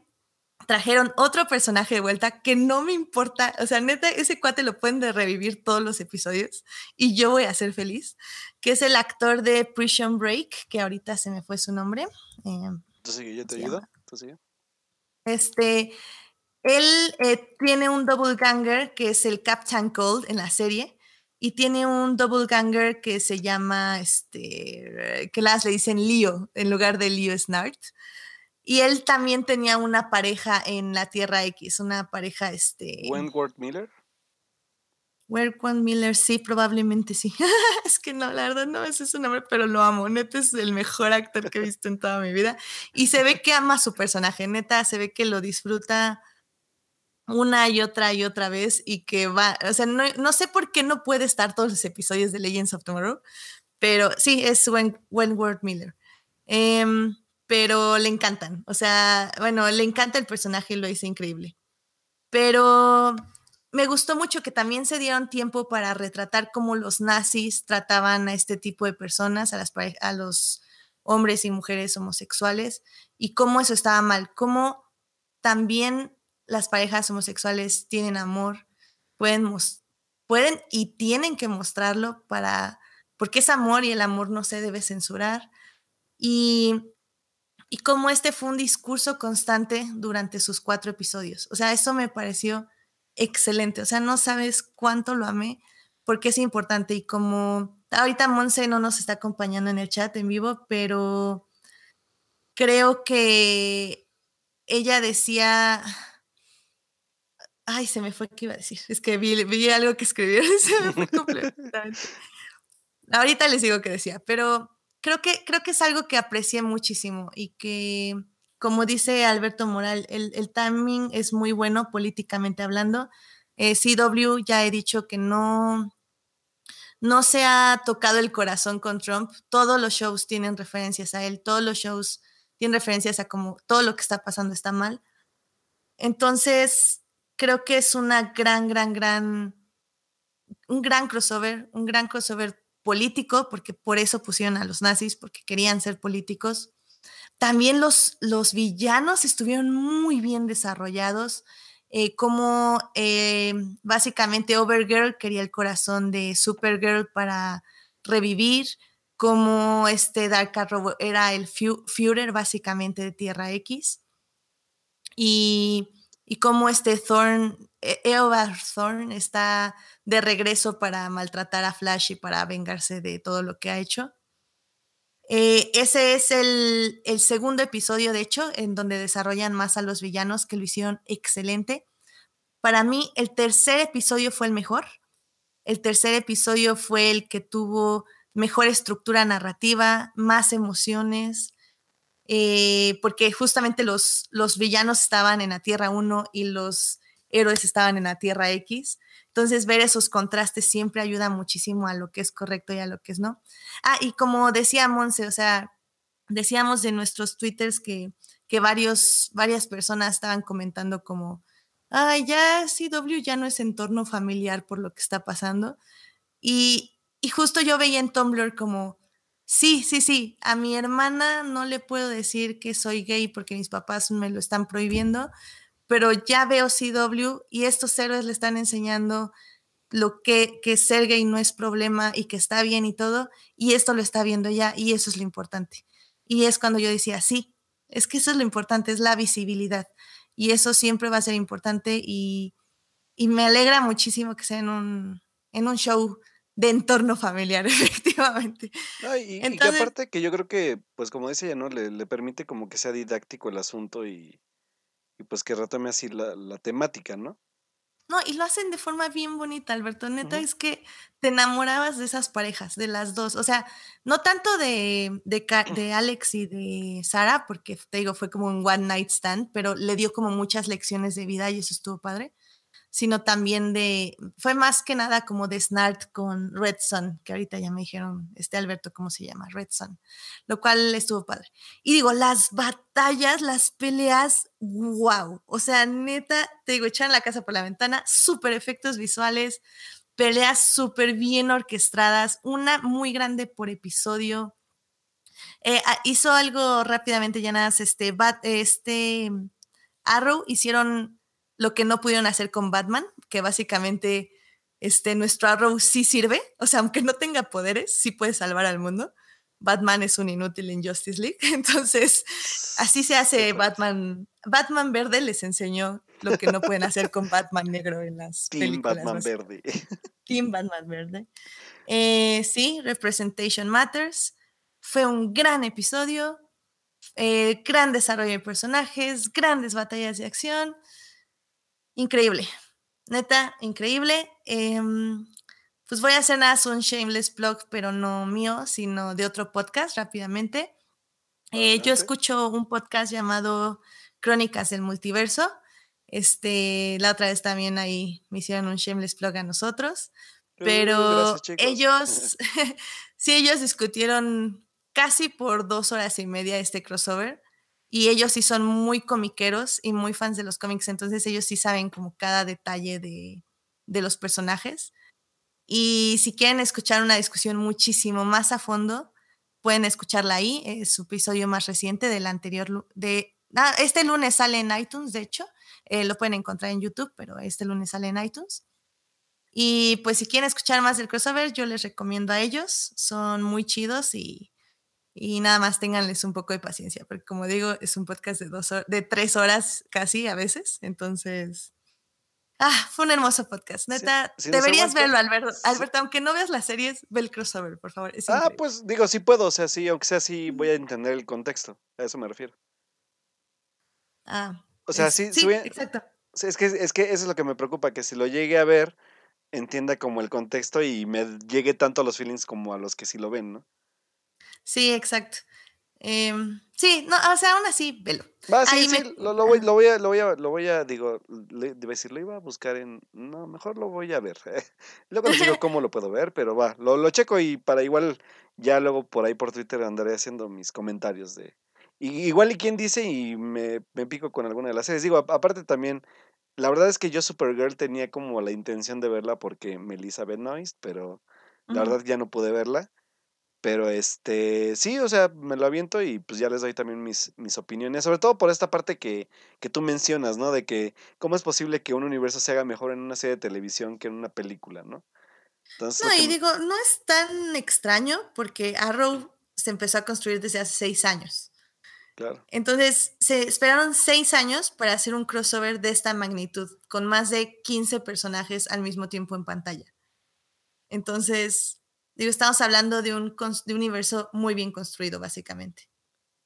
trajeron otro personaje de vuelta que no me importa, o sea, neta, ese cuate lo pueden de revivir todos los episodios y yo voy a ser feliz, que es el actor de Prison Break, que ahorita se me fue su nombre. Eh, ¿Tú sigue, yo te ayudo? ¿Tú sigue? Este, él eh, tiene un double ganger que es el Captain Cold en la serie y tiene un double ganger que se llama, este, que las le dicen Leo en lugar de Leo Snart. Y él también tenía una pareja en la Tierra X, una pareja, este... Wentworth Miller. Wentworth Miller, sí, probablemente sí. <laughs> es que no, la verdad no, ese es su nombre, pero lo amo. Neta es el mejor actor que he visto en toda mi vida. Y se ve que ama a su personaje, neta, se ve que lo disfruta una y otra y otra vez y que va, o sea, no, sé por qué no puede estar todos los episodios de Legends of Tomorrow, pero sí, es Wentworth Miller. Em, pero le encantan, o sea, bueno, le encanta el personaje y lo hizo increíble. Pero me gustó mucho que también se dieron tiempo para retratar cómo los nazis trataban a este tipo de personas, a, las, a los hombres y mujeres homosexuales, y cómo eso estaba mal, cómo también las parejas homosexuales tienen amor, pueden, pueden y tienen que mostrarlo para, porque es amor y el amor no se debe censurar. Y, y como este fue un discurso constante durante sus cuatro episodios. O sea, eso me pareció excelente. O sea, no sabes cuánto lo amé porque es importante. Y como ahorita Monse no nos está acompañando en el chat en vivo, pero creo que ella decía, Ay, se me fue qué iba a decir. Es que vi, algo que escribieron y se me fue <laughs> completamente. Ahorita les digo qué decía, pero creo que, creo que es algo que aprecié muchísimo y que, como dice Alberto Moral, el, timing es muy bueno políticamente hablando. Eh, CW ya he dicho que no, no se ha tocado el corazón con Trump. Todos los shows tienen referencias a él, todos los shows tienen referencias a cómo todo lo que está pasando está mal. Entonces, creo que es una gran, gran, gran, un gran crossover, un gran crossover político, porque por eso pusieron a los nazis, porque querían ser políticos. También los, los villanos estuvieron muy bien desarrollados, eh, como eh, básicamente Overgirl quería el corazón de Supergirl para revivir, como este Dark Arrow era el Führer básicamente de Tierra X. Y y cómo este Thorn, e-, Eobard Thorn está de regreso para maltratar a Flash y para vengarse de todo lo que ha hecho. Eh, ese es el, el, segundo episodio, de hecho, en donde desarrollan más a los villanos, que lo hicieron excelente. Para mí, el tercer episodio fue el mejor. El tercer episodio fue el que tuvo mejor estructura narrativa, más emociones, eh, porque justamente los, los villanos estaban en la Tierra 1 y los héroes estaban en la Tierra X. Entonces, ver esos contrastes siempre ayuda muchísimo a lo que es correcto y a lo que es no. Ah, y como decía Monse, o sea, decíamos de nuestros twitters que, que varios, varias personas estaban comentando como, ay, ya CW ya no es entorno familiar por lo que está pasando. Y, y justo yo veía en Tumblr como, Sí, sí, sí. A mi hermana no le puedo decir que soy gay porque mis papás me lo están prohibiendo, pero ya veo CW y estos héroes le están enseñando lo que, que ser gay no es problema y que está bien y todo, y esto lo está viendo ya y eso es lo importante. Y es cuando yo decía, sí, es que eso es lo importante, es la visibilidad. Y eso siempre va a ser importante y, y me alegra muchísimo que sea un, en un show de entorno familiar, <laughs> efectivamente. y, que aparte que yo creo que, pues como dice ella, ¿no? Le, permite como que sea didáctico el asunto y, pues que retome así la, temática, ¿no? No, y lo hacen de forma bien bonita, Alberto. Neta, es que te enamorabas de esas parejas, de las dos. O sea, no tanto de, de, <clears throat> de Alex y de Sara, porque te digo, fue como un one night stand, pero le dio como muchas lecciones de vida y eso estuvo padre sino también de, fue más que nada como de Snart con Red Sun, que ahorita ya me dijeron, este Alberto, ¿cómo se llama? Red Sun, lo cual estuvo padre. Y digo, las batallas, las peleas, wow, o sea, neta, te digo, echan la casa por la ventana, súper efectos visuales, peleas súper bien orquestadas, una muy grande por episodio. Eh, ah, hizo algo rápidamente, ya nada, este, este Arrow hicieron lo que no pudieron hacer con Batman, que básicamente este, nuestro Arrow sí sirve, <laughs> o sea, aunque no tenga poderes, sí puede salvar al mundo. Batman es un inútil en Justice League, <laughs> entonces así se hace Batman. Batman verde les enseñó lo que no pueden hacer con Batman negro en las Team Batman verde. <laughs> Team Batman Verde. Eh, sí, Representation Matters. Fue un gran episodio. Eh, gran desarrollo de personajes, grandes batallas de acción. Increíble. Neta, increíble. Em, pues voy a hacer nada, un shameless plug, pero no mío, sino de otro podcast rápidamente. Eh, yo escucho un podcast llamado Crónicas del Multiverso. Este, la otra vez también ahí me hicieron un shameless plug a nosotros. Pero ellos, <laughs> <laughs> sí, ellos discutieron casi por dos horas y media este crossover. Y ellos sí son muy comiqueros y muy fans de los cómics, entonces ellos sí saben como cada detalle de, de los personajes. Y si quieren escuchar una discusión muchísimo más a fondo, pueden escucharla ahí. Es su episodio más reciente del anterior. De, ah, este lunes sale en iTunes, de hecho. Eh, lo pueden encontrar en YouTube, pero este lunes sale en iTunes. Y pues si quieren escuchar más del crossover, yo les recomiendo a ellos. Son muy chidos y, y nada más ténganles un poco de paciencia, porque como digo, es un podcast de, dos de tres horas casi a veces. Entonces, ah, fue un hermoso podcast. Neta, deberías verlo, Alberto. Alberto, aunque no veas las series, ve el crossover, por favor. ah, pues digo, sí puedo, o sea, sí, aunque sea así, voy a entender el contexto. A eso me refiero. Ah. O sea, sí, sí, exacto. Es que, es que eso es lo que me preocupa, que si lo llegue a ver, entienda como el contexto y me llegue tanto a los feelings como a los que sí lo ven, ¿no? Sí, exacto. Em, sí, no, o sea, aún así, velo. Va, sí, sí, lo, voy, lo, voy a, lo voy a, lo voy a, digo, le, debe decir, lo iba a buscar en, no, mejor lo voy a ver. <laughs> luego les digo <laughs> cómo lo puedo ver, pero va, lo, lo checo y para igual, ya luego por ahí por Twitter andaré haciendo mis comentarios de, igual y quién dice y me, me pico con alguna de las series. Digo, aparte también, la verdad es que yo Supergirl tenía como la intención de verla porque Melissa Benoist, pero la verdad ya no pude verla. Pero este, sí, o sea, me lo aviento y pues ya les doy también mis, mis opiniones, sobre todo por esta parte que, que tú mencionas, ¿no? De que cómo es posible que un universo se haga mejor en una serie de televisión que en una película, ¿no? Entonces, no, y digo, no es tan extraño porque Arrow se empezó a construir desde hace seis años. Claro. Entonces, se esperaron seis años para hacer un crossover de esta magnitud, con más de 15 personajes al mismo tiempo en pantalla. Entonces, Digo, estamos hablando de un, de un universo muy bien construido, básicamente.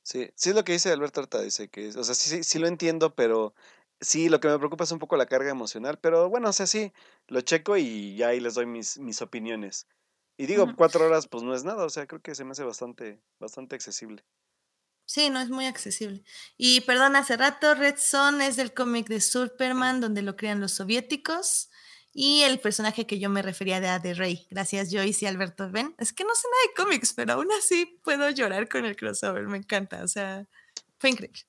Sí, sí es lo que dice Alberto Arta, dice que, o sea, sí, sí, sí lo entiendo, pero sí, lo que me preocupa es un poco la carga emocional, pero bueno, o sea, sí, lo checo y ya ahí les doy mis, mis opiniones. Y digo, cuatro horas pues no es nada, o sea, creo que se me hace bastante, bastante accesible. Sí, no es muy accesible. Y perdón, hace rato Red Son es del cómic de Superman, donde lo crean los soviéticos. Y el personaje que yo me refería de Rey. Gracias, Joyce y Alberto Ben. Es que no sé nada de cómics, pero aún así puedo llorar con el crossover. Me encanta. O sea, fue increíble.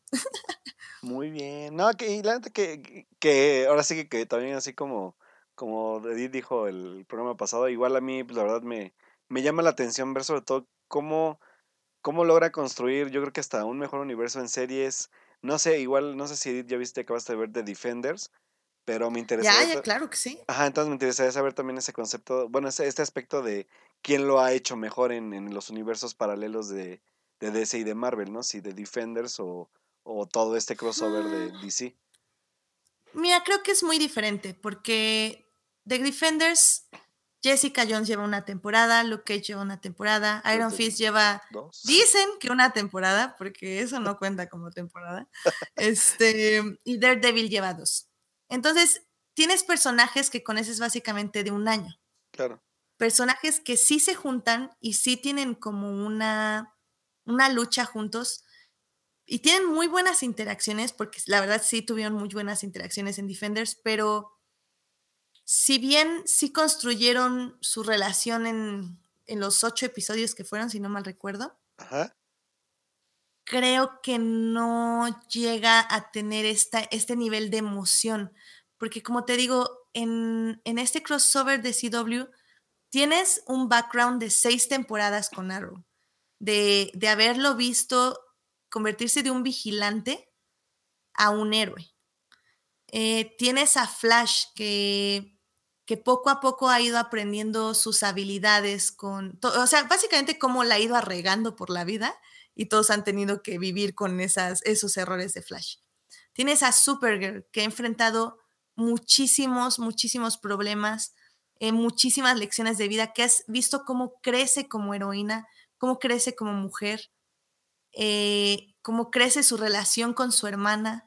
Muy bien. No, que, y la neta que, que ahora sí que, que, también así como, como Edith dijo el programa pasado, igual a mí, pues, la verdad me, me llama la atención ver sobre todo cómo, cómo logra construir, yo creo que hasta un mejor universo en series. No sé, igual, no sé si Edith ya viste, acabaste de ver The Defenders pero me interesa. Ya, ya, claro que sí. Ajá, entonces me interesaría saber también ese concepto, bueno, este aspecto de quién lo ha hecho mejor en, en los universos paralelos de, de, DC y de Marvel, ¿no? Si de Defenders o, o todo este crossover de. DC. Mira, creo que es muy diferente porque The Defenders, Jessica Jones lleva una temporada, Luke Cage lleva una temporada, Iron Fist lleva, dicen que una temporada, porque eso no cuenta como temporada, <laughs> este, y Daredevil lleva dos. Entonces, tienes personajes que conoces básicamente de un año. Claro. Personajes que sí se juntan y sí tienen como una, una lucha juntos y tienen muy buenas interacciones, porque la verdad sí tuvieron muy buenas interacciones en Defenders, pero si bien sí construyeron su relación en, en los ocho episodios que fueron, si no mal recuerdo, Ajá creo que no llega a tener esta, este nivel de emoción. Porque como te digo, en, en este crossover de CW tienes un background de seis temporadas con Arrow, de, de haberlo visto convertirse de un vigilante a un héroe. Eh, tienes a Flash que, que poco a poco ha ido aprendiendo sus habilidades con, o sea, básicamente cómo la ha ido arregando por la vida y todos han tenido que vivir con esas, esos errores de Flash. Tienes a Supergirl que ha enfrentado muchísimos, muchísimos problemas eh, muchísimas lecciones de vida, que has visto cómo crece como heroína, cómo crece como mujer, eh, cómo crece su relación con su hermana.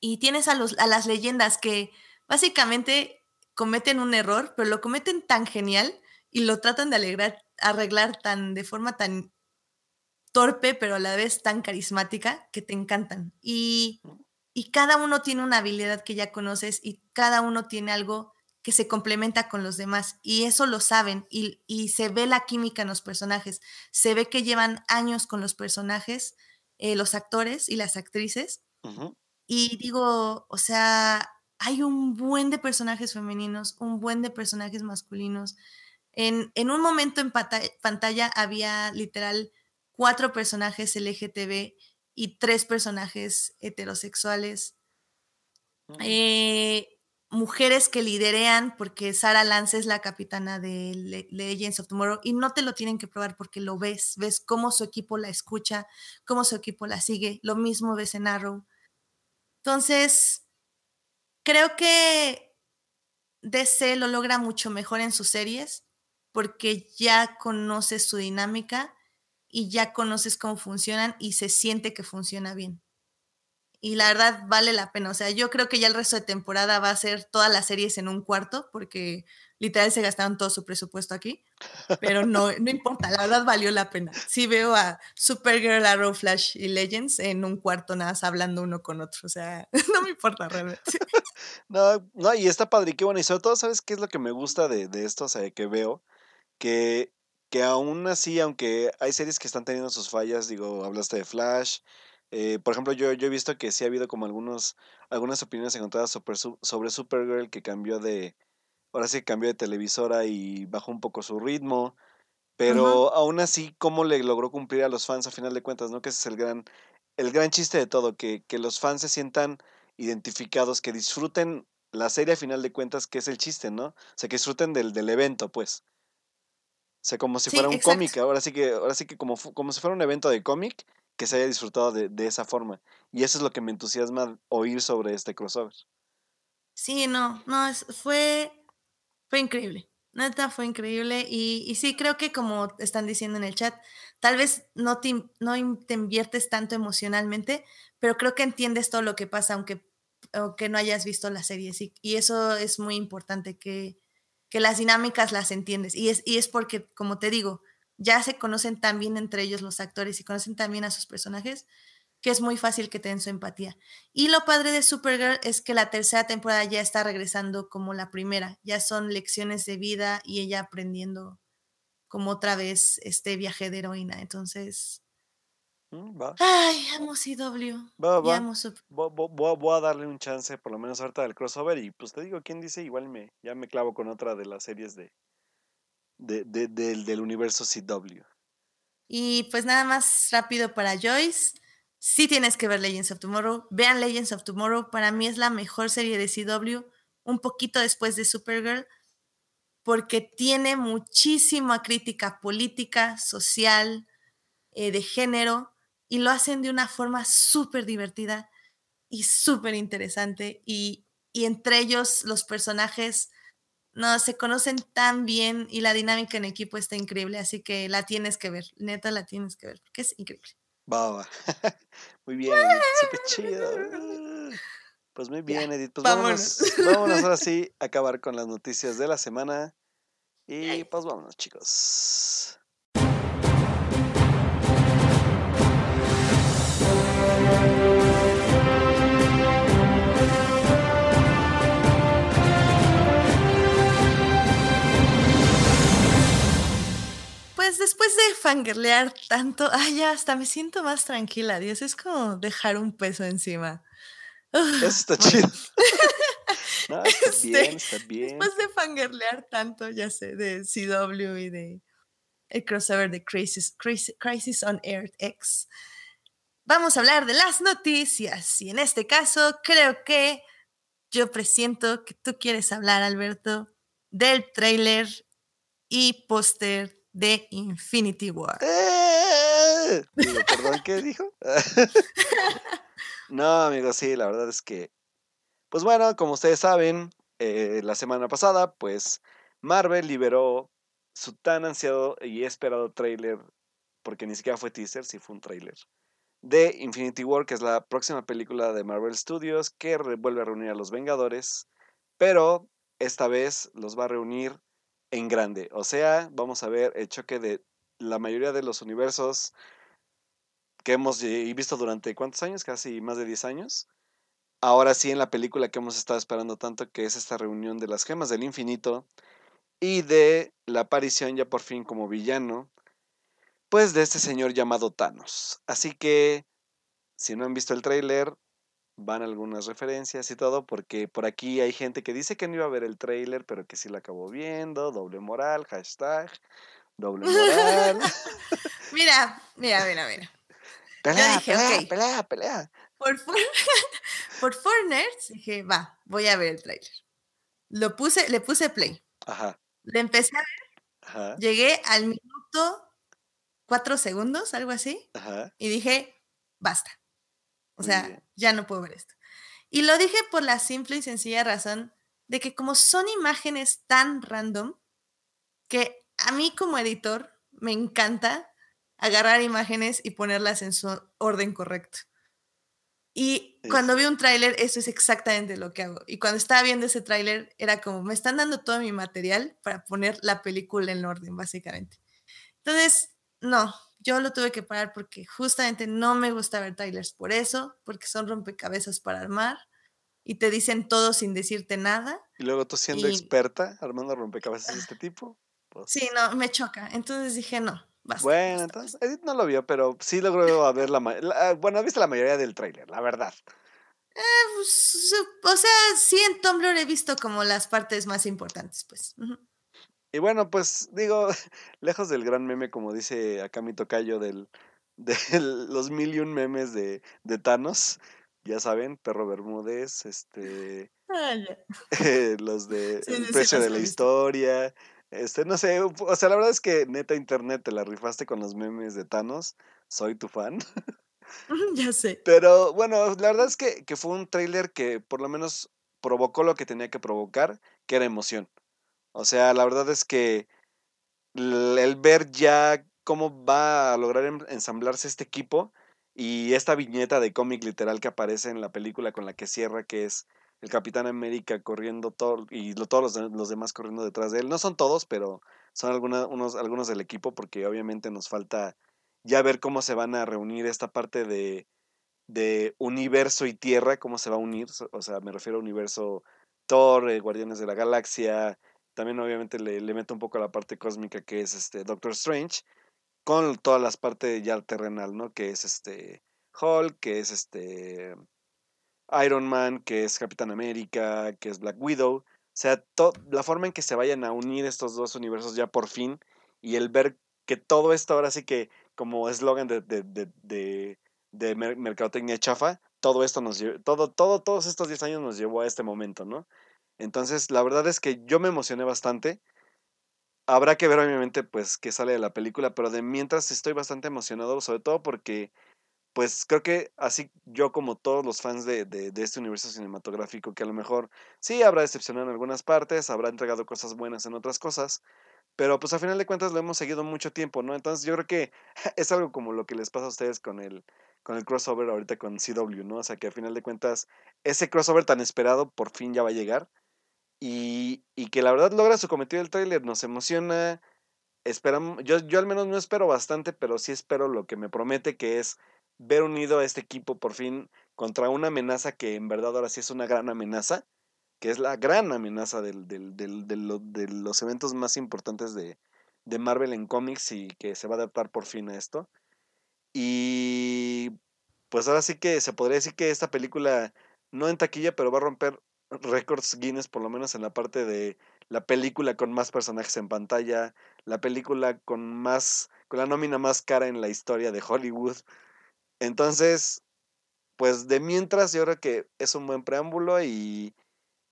Y tienes a, los, a las leyendas que básicamente cometen un error, pero lo cometen tan genial y lo tratan de alegrar, arreglar tan de forma tan torpe, pero a la vez tan carismática que te encantan. Y, y cada uno tiene una habilidad que ya conoces y cada uno tiene algo que se complementa con los demás y eso lo saben y, y, se ve la química en los personajes, se ve que llevan años con los personajes, eh, los actores y las actrices. Y digo, o sea, hay un buen de personajes femeninos, un buen de personajes masculinos. En, en un momento en pantalla había literal cuatro personajes LGTB y tres personajes heterosexuales. Eh, mujeres que liderean, porque Sara Lance es la capitana de Legends of Tomorrow y no te lo tienen que probar porque lo ves, ves cómo su equipo la escucha, cómo su equipo la sigue, lo mismo ves en Arrow. Entonces, creo que DC lo logra mucho mejor en sus series porque ya conoces su dinámica y ya conoces cómo funcionan y se siente que funciona bien y la verdad vale la pena. O sea, yo creo que ya el resto de temporada va a ser todas las series en un cuarto, porque literal se gastaron todo su presupuesto aquí, pero no, no importa, la verdad valió la pena. Sí veo a Supergirl, Arrow, Flash y Legends en un cuarto nada más hablando uno con otro, o sea, <laughs> no me importa realmente. <laughs> no, no, y está padre, qué bueno, y sobre todo, ¿sabes qué es lo que me gusta de, de esto? O sea, que veo que, que aún así, aunque hay series que están teniendo sus fallas, digo, hablaste de Flash, eh, por ejemplo, yo, yo he visto que sí ha habido como algunos, algunas opiniones encontradas sobre, sobre Supergirl que cambió de, ahora sí cambió de televisora y bajó un poco su ritmo, pero aún así, ¿cómo le logró cumplir a los fans a final de cuentas? ¿no? Que ese es el gran, el gran chiste de todo, que, que los fans se sientan identificados, que disfruten la serie a final de cuentas, que es el chiste, ¿no? O sea, que disfruten del, del evento, pues. O sea, como si fuera un cómic, ahora sí que, ahora sí que como, como si fuera un evento de cómic, que se haya disfrutado de, de, esa forma. Y eso es lo que me entusiasma oír sobre este crossover. Sí, no, no, fue, fue increíble. Neta, fue increíble. Y, y, sí, creo que como están diciendo en el chat, tal vez no te, no te inviertes tanto emocionalmente, pero creo que entiendes todo lo que pasa, aunque, aunque no hayas visto la serie. Sí, y eso es muy importante, que, que las dinámicas las entiendes. Y es, y es porque, como te digo, ya se conocen tan bien entre ellos los actores y conocen tan bien a sus personajes que es muy fácil que tengan su empatía. Y lo padre de Supergirl es que la tercera temporada ya está regresando como la primera, ya son lecciones de vida y ella aprendiendo como otra vez este viaje de heroína. Entonces, va. ay, amo CW. Va, va. Voy, voy, a darle un chance, por lo menos ahorita del crossover. Y pues te digo, ¿quién dice? Igual me, ya me clavo con otra de las series de, de, de, del universo CW. Y pues nada más rápido para Joyce. Si tienes que ver Legends of Tomorrow. Vean Legends of Tomorrow. Para mí es la mejor serie de CW, un poquito después de Supergirl, porque tiene muchísima crítica política, social, eh, de género, y lo hacen de una forma súper divertida y súper interesante. Y, y entre ellos los personajes no, se conocen tan bien y la dinámica en equipo está increíble, así que la tienes que ver, neta la tienes que ver, porque es increíble. Va. <laughs> muy bien, súper chido. <laughs> Pues muy bien, Edith. Pues vámonos. vámonos, ahora <laughs> sí a acabar con las noticias de la semana. Y pues vámonos, chicos. Pues después de fangirlear tanto, ay, ya hasta me siento más tranquila, Dios, es como dejar un peso encima. Eso está chido. <laughs> no, está este, bien, está bien. Después de fangirlear tanto, ya sé, de CW y de el crossover de Crisis, Crisis, on Earth X, vamos a hablar de las noticias. Y en este caso, creo que yo presiento que tú quieres hablar, Alberto, del trailer y póster de Infinity War. ¡Eh! <laughs> ¿Perdón qué dijo? <laughs> no, amigos, sí, la verdad es que, pues bueno, como ustedes saben, eh, la semana pasada, pues Marvel liberó su tan ansiado y esperado tráiler, porque ni siquiera fue teaser, sí fue un tráiler, de Infinity War, que es la próxima película de Marvel Studios, que vuelve a reunir a los Vengadores, pero esta vez los va a reunir en grande. O sea, vamos a ver el choque de la mayoría de los universos que hemos visto durante cuántos años, casi más de 10 años. Ahora sí en la película que hemos estado esperando tanto, que es esta reunión de las gemas del infinito y de la aparición ya por fin como villano, pues de este señor llamado Thanos. Así que, si no han visto el tráiler, van algunas referencias y todo, porque por aquí hay gente que dice que no iba a ver el tráiler, pero que sí lo acabó viendo, doble moral, hashtag, doble moral. <laughs> mira, mira, mira, mira. Pelea, pelea, pelea, pelea. Por, for... <laughs> por dije, va, voy a ver el tráiler. Lo puse, le puse play. Ajá. Le empecé a ver. Ajá. Llegué al minuto cuatro segundos, algo así. Ajá. Y dije, basta. O sea, ya no puedo ver esto. Y lo dije por la simple y sencilla razón de que como son imágenes tan random, que a mí como editor me encanta agarrar imágenes y ponerlas en su orden correcto. Y cuando vi un tráiler, eso es exactamente lo que hago. Y cuando estaba viendo ese tráiler, era como, me están dando todo mi material para poner la película en orden, básicamente. Entonces, no, yo lo tuve que parar porque justamente no me gusta ver trailers por eso, porque son rompecabezas para armar y te dicen todo sin decirte nada. Y luego tú siendo experta armando rompecabezas de este tipo. Pues sí, no, me choca. Entonces dije, no. Basta, bueno, entonces Edith no lo vio, pero sí logró ver la, la bueno, visto la mayoría del tráiler, la verdad. Eh, pues, o sea, sí en Tumblr he visto como las partes más importantes, pues. Y bueno, pues digo, <laughs> lejos del gran meme, como dice acá mi tocayo, del, <laughs> de los mil y un memes de, de Thanos, ya saben, Perro Bermúdez, este, ah, los de El precio de la historia, este, no sé, o sea, la verdad es que neta internet te la rifaste con los memes de Thanos, soy tu fan. <laughs> ya sé. Pero bueno, la verdad es que, que fue un tráiler que por lo menos provocó lo que tenía que provocar, que era emoción. O sea, la verdad es que el ver ya cómo va a lograr ensamblarse este equipo y esta viñeta de cómic literal que aparece en la película con la que cierra, que es el Capitán América corriendo todo y todos los, demás corriendo detrás de él. No son todos, pero son algunos, unos, algunos del equipo porque obviamente nos falta ya ver cómo se van a reunir esta parte de, de universo y tierra, cómo se va a unir. O sea, me refiero a universo Thor, eh, Guardianes de la Galaxia, también obviamente le, meto un poco a la parte cósmica que es este Doctor Strange, con todas las partes ya terrenal, ¿no? Que es este Hulk, que es este Iron Man, que es Capitán América, que es Black Widow. O sea, la forma en que se vayan a unir estos dos universos ya por fin y el ver que todo esto ahora sí que como eslogan de, de, de, de, mercadotecnia chafa, todo esto nos todo, todo, todos estos 10 años nos llevó a este momento, ¿no? Entonces, la verdad es que yo me emocioné bastante. Habrá que ver, obviamente, pues, qué sale de la película, pero de mientras estoy bastante emocionado, sobre todo porque, pues, creo que así yo como todos los fans de, de, este universo cinematográfico, que a lo mejor sí habrá decepcionado en algunas partes, habrá entregado cosas buenas en otras cosas, pero pues a final de cuentas lo hemos seguido mucho tiempo, ¿no? Entonces yo creo que <laughs> es algo como lo que les pasa a ustedes con el, con el crossover ahorita con CW, ¿no? O sea que a final de cuentas ese crossover tan esperado por fin ya va a llegar y, que la verdad logra su cometido el tráiler, nos emociona. Esperamos, yo, yo al menos no espero bastante, pero sí espero lo que me promete, que es ver unido a este equipo por fin contra una amenaza que en verdad ahora sí es una gran amenaza, que es la gran amenaza del, del, del, de los eventos más importantes de, de Marvel en cómics y que se va a adaptar por fin a esto. Y pues ahora sí que se podría decir que esta película, no en taquilla, pero va a romper récords Guinness, por lo menos en la parte de la película con más personajes en pantalla, la película con más, con la nómina más cara en la historia de Hollywood. Entonces, pues de mientras yo creo que es un buen preámbulo y,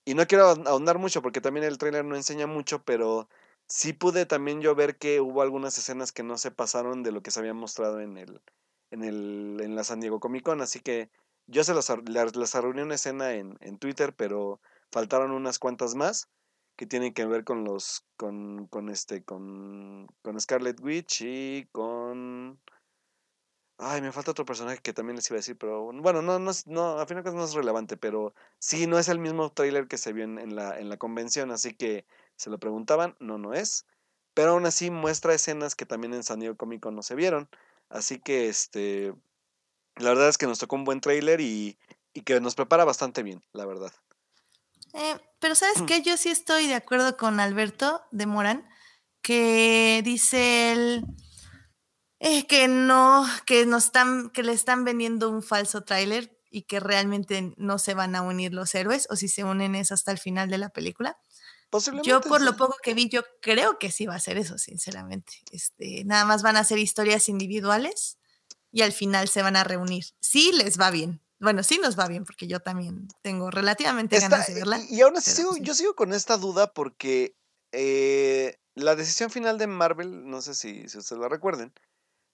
y no quiero ahondar mucho porque también el trailer no enseña mucho, pero sí pude también yo ver que hubo algunas escenas que no se pasaron de lo que se había mostrado en el, en el, en la San Diego Comic Con, así que yo se las, las, una escena en, en, Twitter, pero faltaron unas cuantas más que tienen que ver con los, con, con este, con, con Scarlet Witch y con... Ay, me falta otro personaje que también les iba a decir, pero bueno, no, no, no a fin de cuentas no es relevante, pero sí, no es el mismo tráiler que se vio en, en, la, en la convención, así que se lo preguntaban, no, no es, pero aún así muestra escenas que también en San Diego Comic Con no se vieron, así que este, la verdad es que nos tocó un buen tráiler y, y que nos prepara bastante bien, la verdad. Eh, pero sabes que yo sí estoy de acuerdo con Alberto de Morán, que dice él eh, que no, que nos están, que le están vendiendo un falso tráiler y que realmente no se van a unir los héroes, o si se unen es hasta el final de la película. Yo por lo poco que vi, yo creo que sí va a ser eso, sinceramente. Este, nada más van a ser historias individuales y al final se van a reunir. Sí les va bien, bueno, sí nos va bien, porque yo también tengo relativamente ganas de verla. Y, aún así sigo, yo sigo con esta duda porque eh, la decisión final de Marvel, no sé si, si ustedes la recuerden,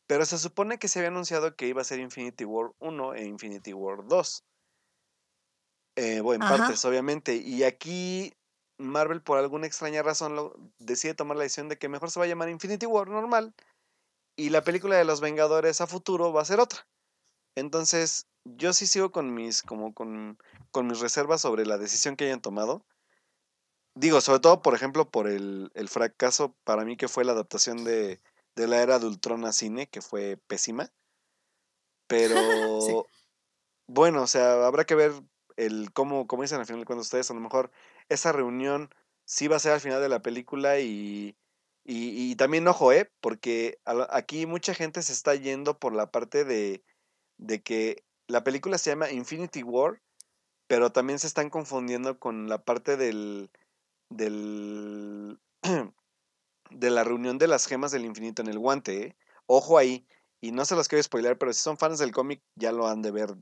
pero se supone que se había anunciado que iba a ser Infinity War 1 e Infinity War 2. Eh, bueno, en partes, obviamente. Y aquí Marvel, por alguna extraña razón, lo, decide tomar la decisión de que mejor se va a llamar Infinity War normal y la película de los Vengadores a futuro va a ser otra. Entonces, yo sí sigo con mis, como con, con mis reservas sobre la decisión que hayan tomado. Digo, sobre todo, por ejemplo, por el, el fracaso para mí que fue la adaptación de, de la era de Ultron a cine, que fue pésima. <laughs> Pero bueno, o sea, habrá que ver el cómo, como dicen al final cuando ustedes, a lo mejor esa reunión sí va a ser al final de la película y, y, y también ojo, ¿eh? Porque aquí mucha gente se está yendo por la parte de, de que la película se llama Infinity War, pero también se están confundiendo con la parte del, del <clears throat> de la reunión de las gemas del infinito en el guante. ¿eh? Ojo ahí, y no se los quiero spoiler, pero si son fans del cómic ya lo han de ver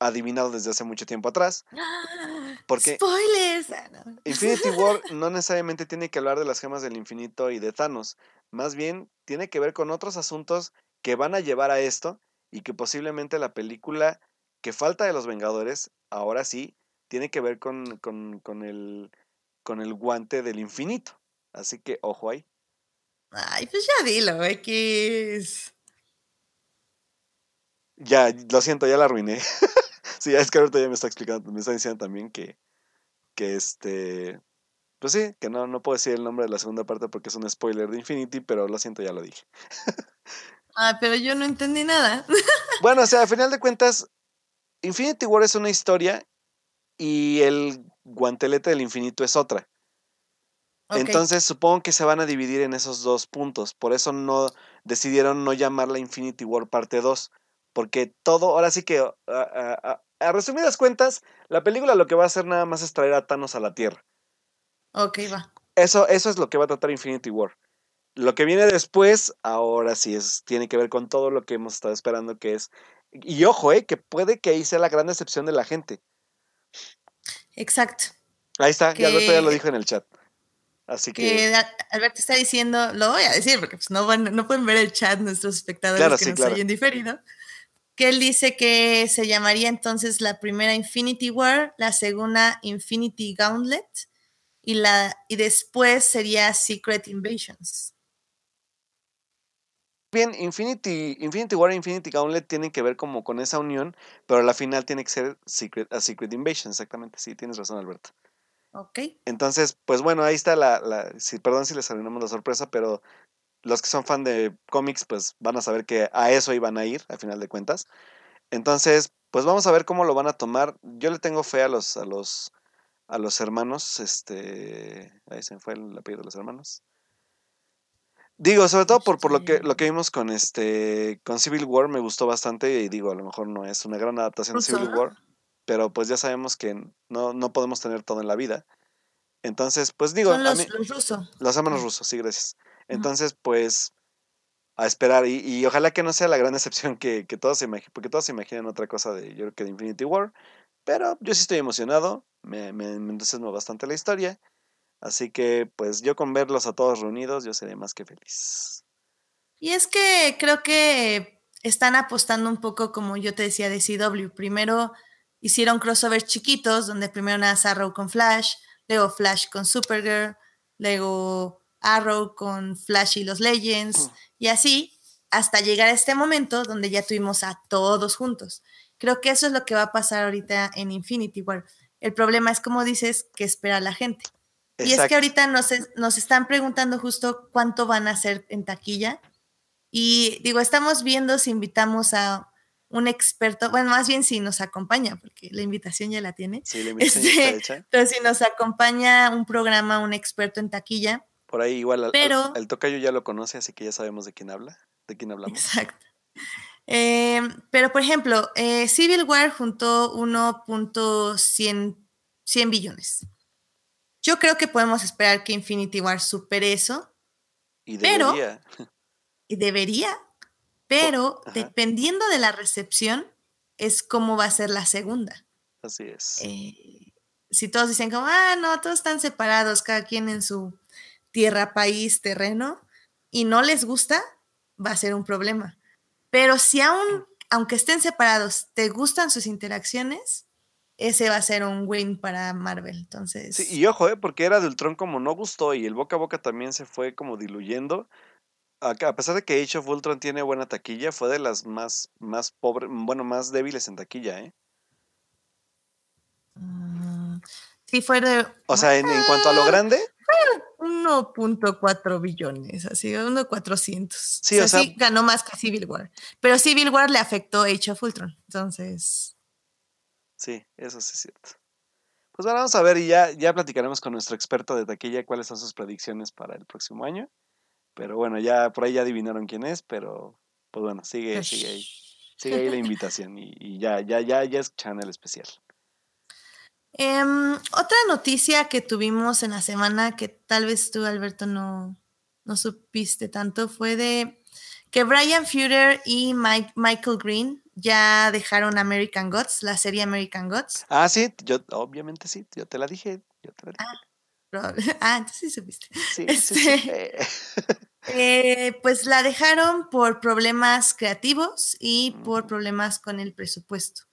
adivinado desde hace mucho tiempo atrás. Porque ¡Spoilers! Ah, Infinity War <laughs> no necesariamente tiene que hablar de las gemas del infinito y de Thanos. Más bien tiene que ver con otros asuntos que van a llevar a esto y que posiblemente la película que falta de los Vengadores, ahora sí, tiene que ver con, con, con, el, con el guante del infinito. Así que ojo ahí. Ay, pues ya dilo, X. Ya, lo siento, ya la arruiné. <laughs> sí, es que ahorita ya me está explicando, me está diciendo también que, que este, pues sí, que no, no puedo decir el nombre de la segunda parte porque es un spoiler de Infinity, pero lo siento, ya lo dije. <laughs> Ah, pero yo no entendí nada. <laughs> bueno, o sea, a final de cuentas, Infinity War es una historia y el guantelete del infinito es otra. Entonces supongo que se van a dividir en esos dos puntos. Por eso no decidieron no llamarla Infinity War parte 2. Porque todo, ahora sí que, a, resumidas cuentas, la película lo que va a hacer nada más es traer a Thanos a la Tierra. Ok, va. Eso, eso es lo que va a tratar Infinity War. Lo que viene después, ahora sí es, tiene que ver con todo lo que hemos estado esperando, que es. Y ojo, eh, que puede que ahí sea la gran decepción de la gente. Exacto. Ahí está, ya, Alberto ya lo dijo en el chat. Así que. Alberto está diciendo, lo voy a decir, porque pues, no, no pueden ver el chat nuestros espectadores que nos oyen diferido. Que él dice que se llamaría entonces la primera Infinity War, la segunda Infinity Gauntlet y, la, y después sería Secret Invasions bien, Infinity, Infinity War e Infinity Gauntlet tienen que ver como con esa unión, pero la final tiene que ser Secret, a Secret Invasion, exactamente. Sí, tienes razón, Alberto. Ok. Entonces, pues bueno, ahí está la, la perdón si les arruinamos la sorpresa, pero los que son fan de cómics, pues van a saber que a eso iban a ir, al final de cuentas. Entonces, pues vamos a ver cómo lo van a tomar. Yo le tengo fe a los, a los, a los hermanos, este, ahí se fue el apellido de los hermanos. Digo, sobre todo por, por lo que lo que vimos con este con Civil War me gustó bastante y digo, a lo mejor no es una gran adaptación de Civil War, pero pues ya sabemos que no, no podemos tener todo en la vida. Entonces, pues digo, Son los, los rusos. Los hermanos rusos, sí, gracias. Entonces, pues a esperar y, y, ojalá que no sea la gran excepción que, que todos se imaginen, porque todos se imaginan otra cosa de yo creo que de Infinity War, pero yo sí estoy emocionado, me, me, me entusiasma bastante la historia Así que, pues yo con verlos a todos reunidos, yo seré más que feliz. Y es que creo que están apostando un poco, como yo te decía, de CW. Primero hicieron crossovers chiquitos, donde primero nace Arrow con Flash, luego Flash con Supergirl, luego Arrow con Flash y los Legends, y así hasta llegar a este momento donde ya tuvimos a todos juntos. Creo que eso es lo que va a pasar ahorita en Infinity War. El problema es, como dices, que espera la gente. Y es que ahorita nos, nos están preguntando justo cuánto van a hacer en taquilla. Y digo, estamos viendo si invitamos a un experto, bueno, más bien si nos acompaña, porque la invitación ya la tiene. Sí, la invitación ya está Este, hecha. Entonces, si nos acompaña un programa, un experto en taquilla. Por ahí igual al- al- Pero- el tocayo ya lo conoce, así que ya sabemos de quién habla, de quién hablamos. Exacto. Eh, pero, por ejemplo, eh, Civil War juntó 1.100 100 billones. Yo creo que podemos esperar que Infinity War supere eso, Y Pero- debería. <laughs> y debería, pero dependiendo de la recepción, es cómo va a ser la segunda. Así es. Eh, si todos dicen como, ah, no, todos están separados, cada quien en su tierra, país, terreno, y no les gusta, va a ser un problema. Pero si aún, aunque estén separados, te gustan sus interacciones, ese va a ser un win para Marvel. Entonces, Sí, y ojo, eh, porque era de Ultron como no gustó y el boca a boca también se fue como diluyendo. A, a pesar de que Age of Ultron tiene buena taquilla, fue de las más, más pobres, bueno, más débiles en taquilla, ¿eh? mm, sí fue de O sea, en, en cuanto a lo grande, 1.4 billones, así, 1.400. Sí, o sea- sí ganó más que Civil War. Pero Civil War le afectó Age of Ultron. Entonces, sí, eso sí es cierto. Pues bueno, vamos a ver y ya, ya platicaremos con nuestro experto de taquilla cuáles son sus predicciones para el próximo año. Pero bueno, ya por ahí ya adivinaron quién es, pero pues bueno, sigue, sigue ahí. Sigue ahí la invitación y, y ya, ya, ya, ya escuchan el especial. Em, otra noticia que tuvimos en la semana que tal vez tú, Alberto, no, no supiste tanto fue de que Brian Fuller y Mike- Michael Green ya dejaron American Gods, la serie American Gods. Ah, sí, yo obviamente sí, yo te la dije, yo te la dije. Probable- <laughs> Ah, entonces sí supiste. Sí, sí, sí. este- <laughs> eh, pues la dejaron por problemas creativos y por problemas con el presupuesto.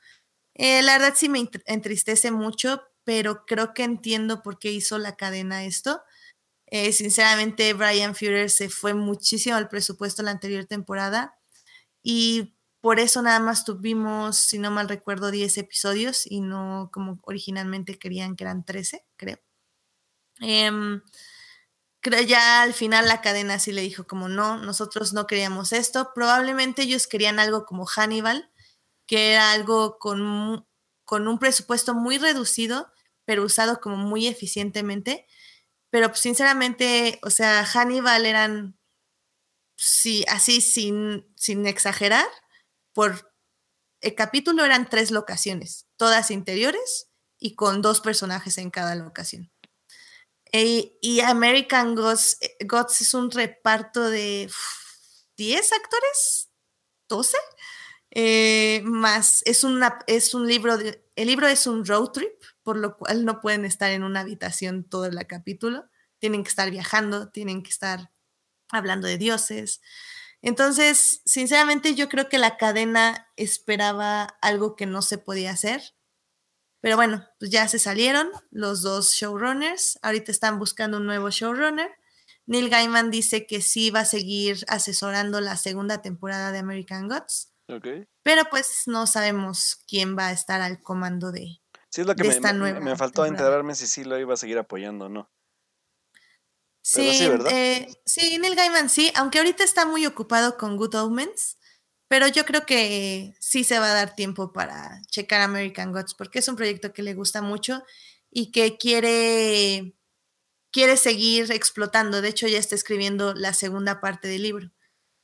Eh, la verdad sí me ent- entristece mucho, pero creo que entiendo por qué hizo la cadena esto. Eh, sinceramente, Brian Fuller se fue muchísimo al presupuesto la anterior temporada y por eso nada más tuvimos, si no mal recuerdo, 10 episodios y no como originalmente querían que eran 13, creo. Em, creo ya al final la cadena sí le dijo como no, nosotros no queríamos esto. Probablemente ellos querían algo como Hannibal, que era algo con, con un presupuesto muy reducido, pero usado como muy eficientemente. Pero pues, sinceramente, o sea, Hannibal eran, sí, así sin, sin exagerar, por el capítulo eran tres locaciones, todas interiores y con dos personajes en cada locación. Eh, y American Gods, eh, Gods es un reparto de uf, 10 actores, 12, eh, más es, una, es un libro, el libro es un road trip, por lo cual no pueden estar en una habitación todo el capítulo, tienen que estar viajando, tienen que estar hablando de dioses. Entonces, sinceramente, yo creo que la cadena esperaba algo que no se podía hacer. Pero bueno, pues ya se salieron los dos showrunners. Ahorita están buscando un nuevo showrunner. Neil Gaiman dice que sí va a seguir asesorando la segunda temporada de American Gods, pero pues no sabemos quién va a estar al comando de. Sí, es lo que de me, esta me- nueva me faltó temporada. enterarme si sí lo iba a seguir apoyando o no. Pero Sí, sí, ¿verdad? eh, sí, Neil Gaiman sí, aunque ahorita está muy ocupado con Good Omens, pero yo creo que sí se va a dar tiempo para checar American Gods porque es un proyecto que le gusta mucho y que quiere quiere seguir explotando. De hecho, ya está escribiendo la segunda parte del libro.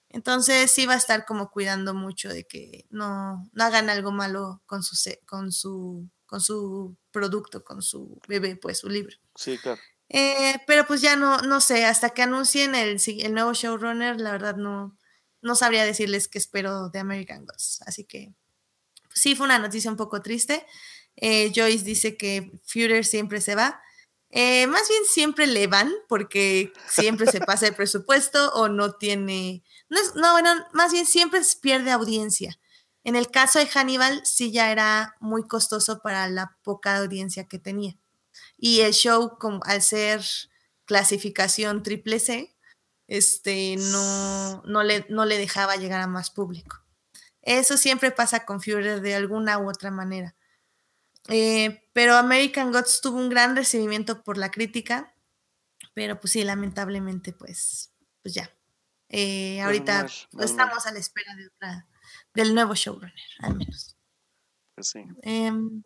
Entonces sí va a estar como cuidando mucho de que no, no hagan algo malo con su, con su con su producto, con su bebé, pues su libro. Sí, claro. Eh, pero pues ya no, no sé, hasta que anuncien el, el nuevo showrunner, la verdad no, no sabría decirles qué espero de American Gods. Así que pues, sí fue una noticia un poco triste. Eh, Joyce dice que Führer siempre se va. Eh, más bien siempre le van porque siempre se pasa el presupuesto o no tiene... No, es- no, bueno, más bien siempre pierde audiencia. En el caso de Hannibal sí ya era muy costoso para la poca audiencia que tenía. y el show, como, al ser clasificación triple C, este, no, no, le, no le dejaba llegar a más público. Eso siempre pasa con Führer de alguna u otra manera. Eh, pero American Gods tuvo un gran recibimiento por la crítica, pero pues sí, lamentablemente, pues, pues ya. Eh, ahorita estamos a la espera de otra, del nuevo showrunner, al menos. Pues sí. Em,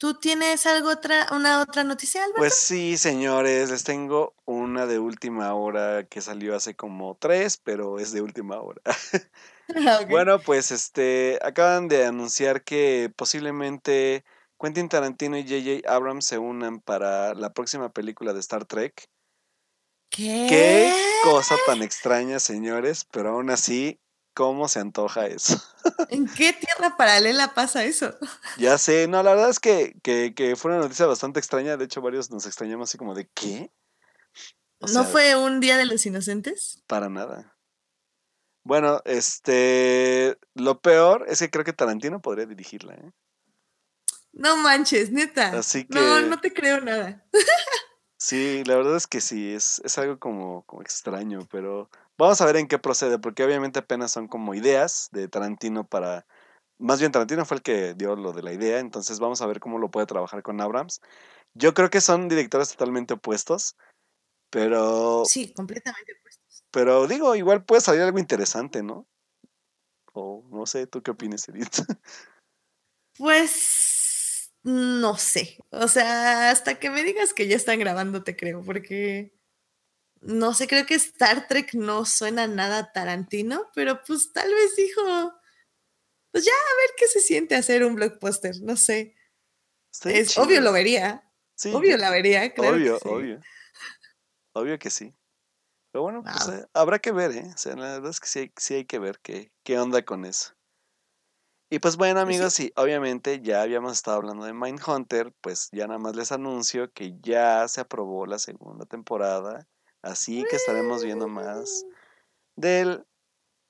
¿Tú tienes algo otra, una otra noticia, Alberto? Pues sí, señores, les tengo una de última hora que salió hace como tres, pero es de última hora. <laughs> <laughs> Bueno, pues este acaban de anunciar que posiblemente Quentin Tarantino y J.J. Abrams se unan para la próxima película de Star Trek. ¿Qué? Qué cosa tan extraña, señores, pero aún así, ¿cómo se antoja eso? ¿En qué tierra paralela pasa eso? Ya sé, no, la verdad es que, que, que fue una noticia bastante extraña. De hecho, varios nos extrañamos así como de ¿qué? O ¿No sea, fue un Día de los Inocentes? Para nada. Bueno, este. Lo peor es que creo que Tarantino podría dirigirla, ¿eh? No manches, neta. Así No, no te creo nada. Sí, la verdad es que sí, es, es algo como, como extraño, pero vamos a ver en qué procede, porque obviamente apenas son como ideas de Tarantino para. Más bien Tarantino fue el que dio lo de la idea, entonces vamos a ver cómo lo puede trabajar con Abrams. Yo creo que son directores totalmente opuestos, pero. Sí, completamente opuestos. Pero digo, igual puede salir algo interesante, ¿no? O no sé, ¿tú qué opinas, Edith? Pues no sé. O sea, hasta que me digas que ya están grabando, te creo, porque no sé, creo que Star Trek no suena nada Tarantino, pero pues tal vez dijo, pues ya a ver qué se siente hacer un blockbuster, no sé. Es obvio lo vería, Sí, obvio la vería, que obvio, sí. obvio. Obvio que sí. Pero bueno, pues eh, habrá que ver, ¿eh? O sea, la verdad es que sí, hay- sí hay que ver qué, qué onda con eso. Y pues bueno, Pues sí. amigos, sí, obviamente ya habíamos estado hablando de Mindhunter, pues ya nada más les anuncio que ya se aprobó la segunda temporada, así que estaremos viendo más del,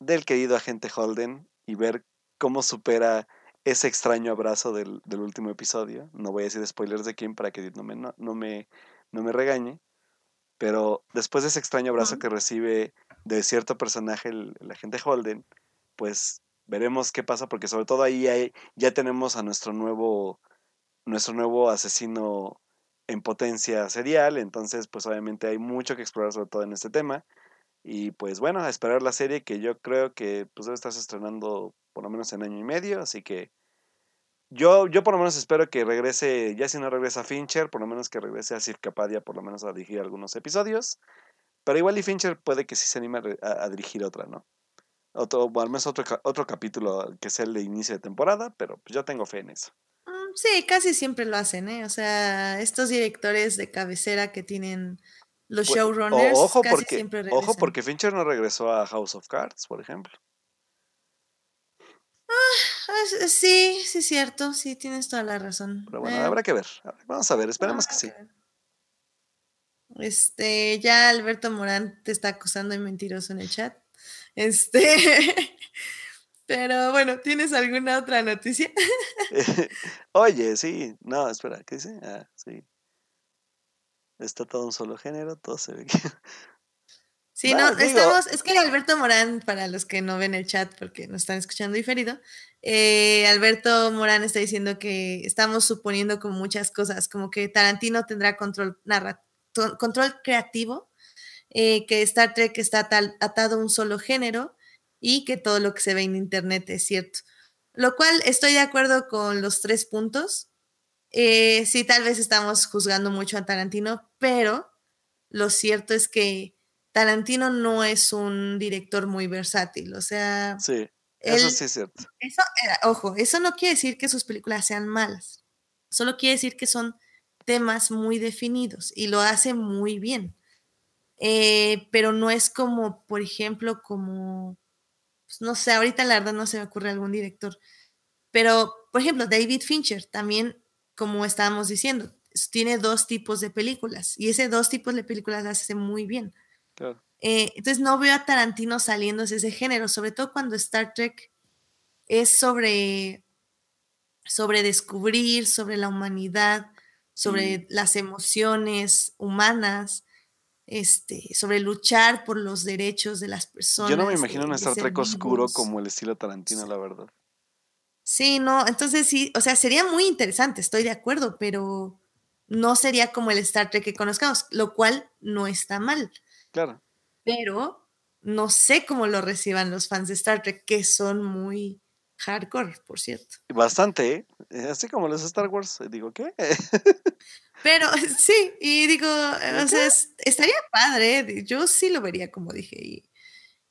del querido agente Holden y ver cómo supera ese extraño abrazo del, del último episodio. No voy a decir spoilers de quién para que no me, no, no me, no me regañe. Pero después de ese extraño abrazo que recibe de cierto personaje, el, el agente Holden, pues veremos qué pasa, porque sobre todo ahí hay- ya tenemos a nuestro nuevo, nuestro nuevo asesino en potencia serial. Entonces, pues obviamente hay mucho que explorar, sobre todo en este tema. Y pues bueno, a esperar la serie que yo creo que pues debe estarse estrenando por lo menos en año y medio, así que yo, yo por lo menos espero que regrese, ya si no regresa Fincher, por lo menos que regrese a Sir Capadia por lo menos a dirigir algunos episodios, pero igual y Fincher puede que sí se anime a, dirigir otra, ¿no? Otro, o al menos otro, otro capítulo que sea el de inicio de temporada, pero pues yo tengo fe en eso. Mm, Sí, casi siempre lo hacen, ¿eh? O sea, estos directores de cabecera que tienen los Pues, showrunners, o- ojo casi porque, siempre ojo regresan. porque Fincher no regresó a House of Cards, por ejemplo. Ah, sí, sí, es cierto, sí, tienes toda la razón. Pero bueno, Eh, habrá que ver. Vamos a ver, esperemos que sí. ver. Este, ya Alberto Morán te está acusando de mentiroso en el chat. Este, <laughs> pero bueno, ¿tienes alguna otra noticia? <laughs> Oye, sí, no, espera, ¿qué dice? Ah, sí. Está todo un solo género, todo se ve que... Sí, No, no, digo- estamos, es que Alberto Morán, para los que no ven el chat porque nos están escuchando diferido, eh, Alberto Morán está diciendo que estamos suponiendo como muchas cosas, como que Tarantino tendrá control, narra- control creativo, eh, que Star Trek está tal- atado a un solo género y que todo lo que se ve en Internet es cierto. Lo cual estoy de acuerdo con los tres puntos. Eh, sí, tal vez estamos juzgando mucho a Tarantino, pero lo cierto es que Tarantino no es un director muy versátil. O sea, Sí, eso él- sí es cierto. eso, eh, ojo, eso no quiere decir que sus películas sean malas. Solo quiere decir que son temas muy definidos y lo hace muy bien. Eh, pero no es como, por ejemplo, como, pues, no sé, ahorita la verdad no se me ocurre algún director. Pero, por ejemplo, David Fincher también, como estábamos diciendo, tiene dos tipos de películas y ese dos tipos de películas las hace muy bien. Claro. Eh, entonces no veo a Tarantino saliéndose de ese género, sobre todo cuando Star Trek es sobre, sobre descubrir, sobre la humanidad, sobre las emociones humanas, este, sobre luchar por los derechos de las personas. Yo no me imagino un Star Trek oscuro como el estilo Tarantino, la verdad. Sí, no, entonces sí, o sea, sería muy interesante, estoy de acuerdo, pero no sería como el Star Trek que conozcamos, lo cual no está mal, Claro. pero no sé cómo lo reciban los fans de Star Trek, que son muy hardcore, por cierto. Bastante, ¿eh? Eh, Así como los Star Wars. eh, Digo, ¿qué? <laughs> Pero <laughs> sí, y digo, eh, o sea, es- estaría padre, yo sí lo vería como dije. Y,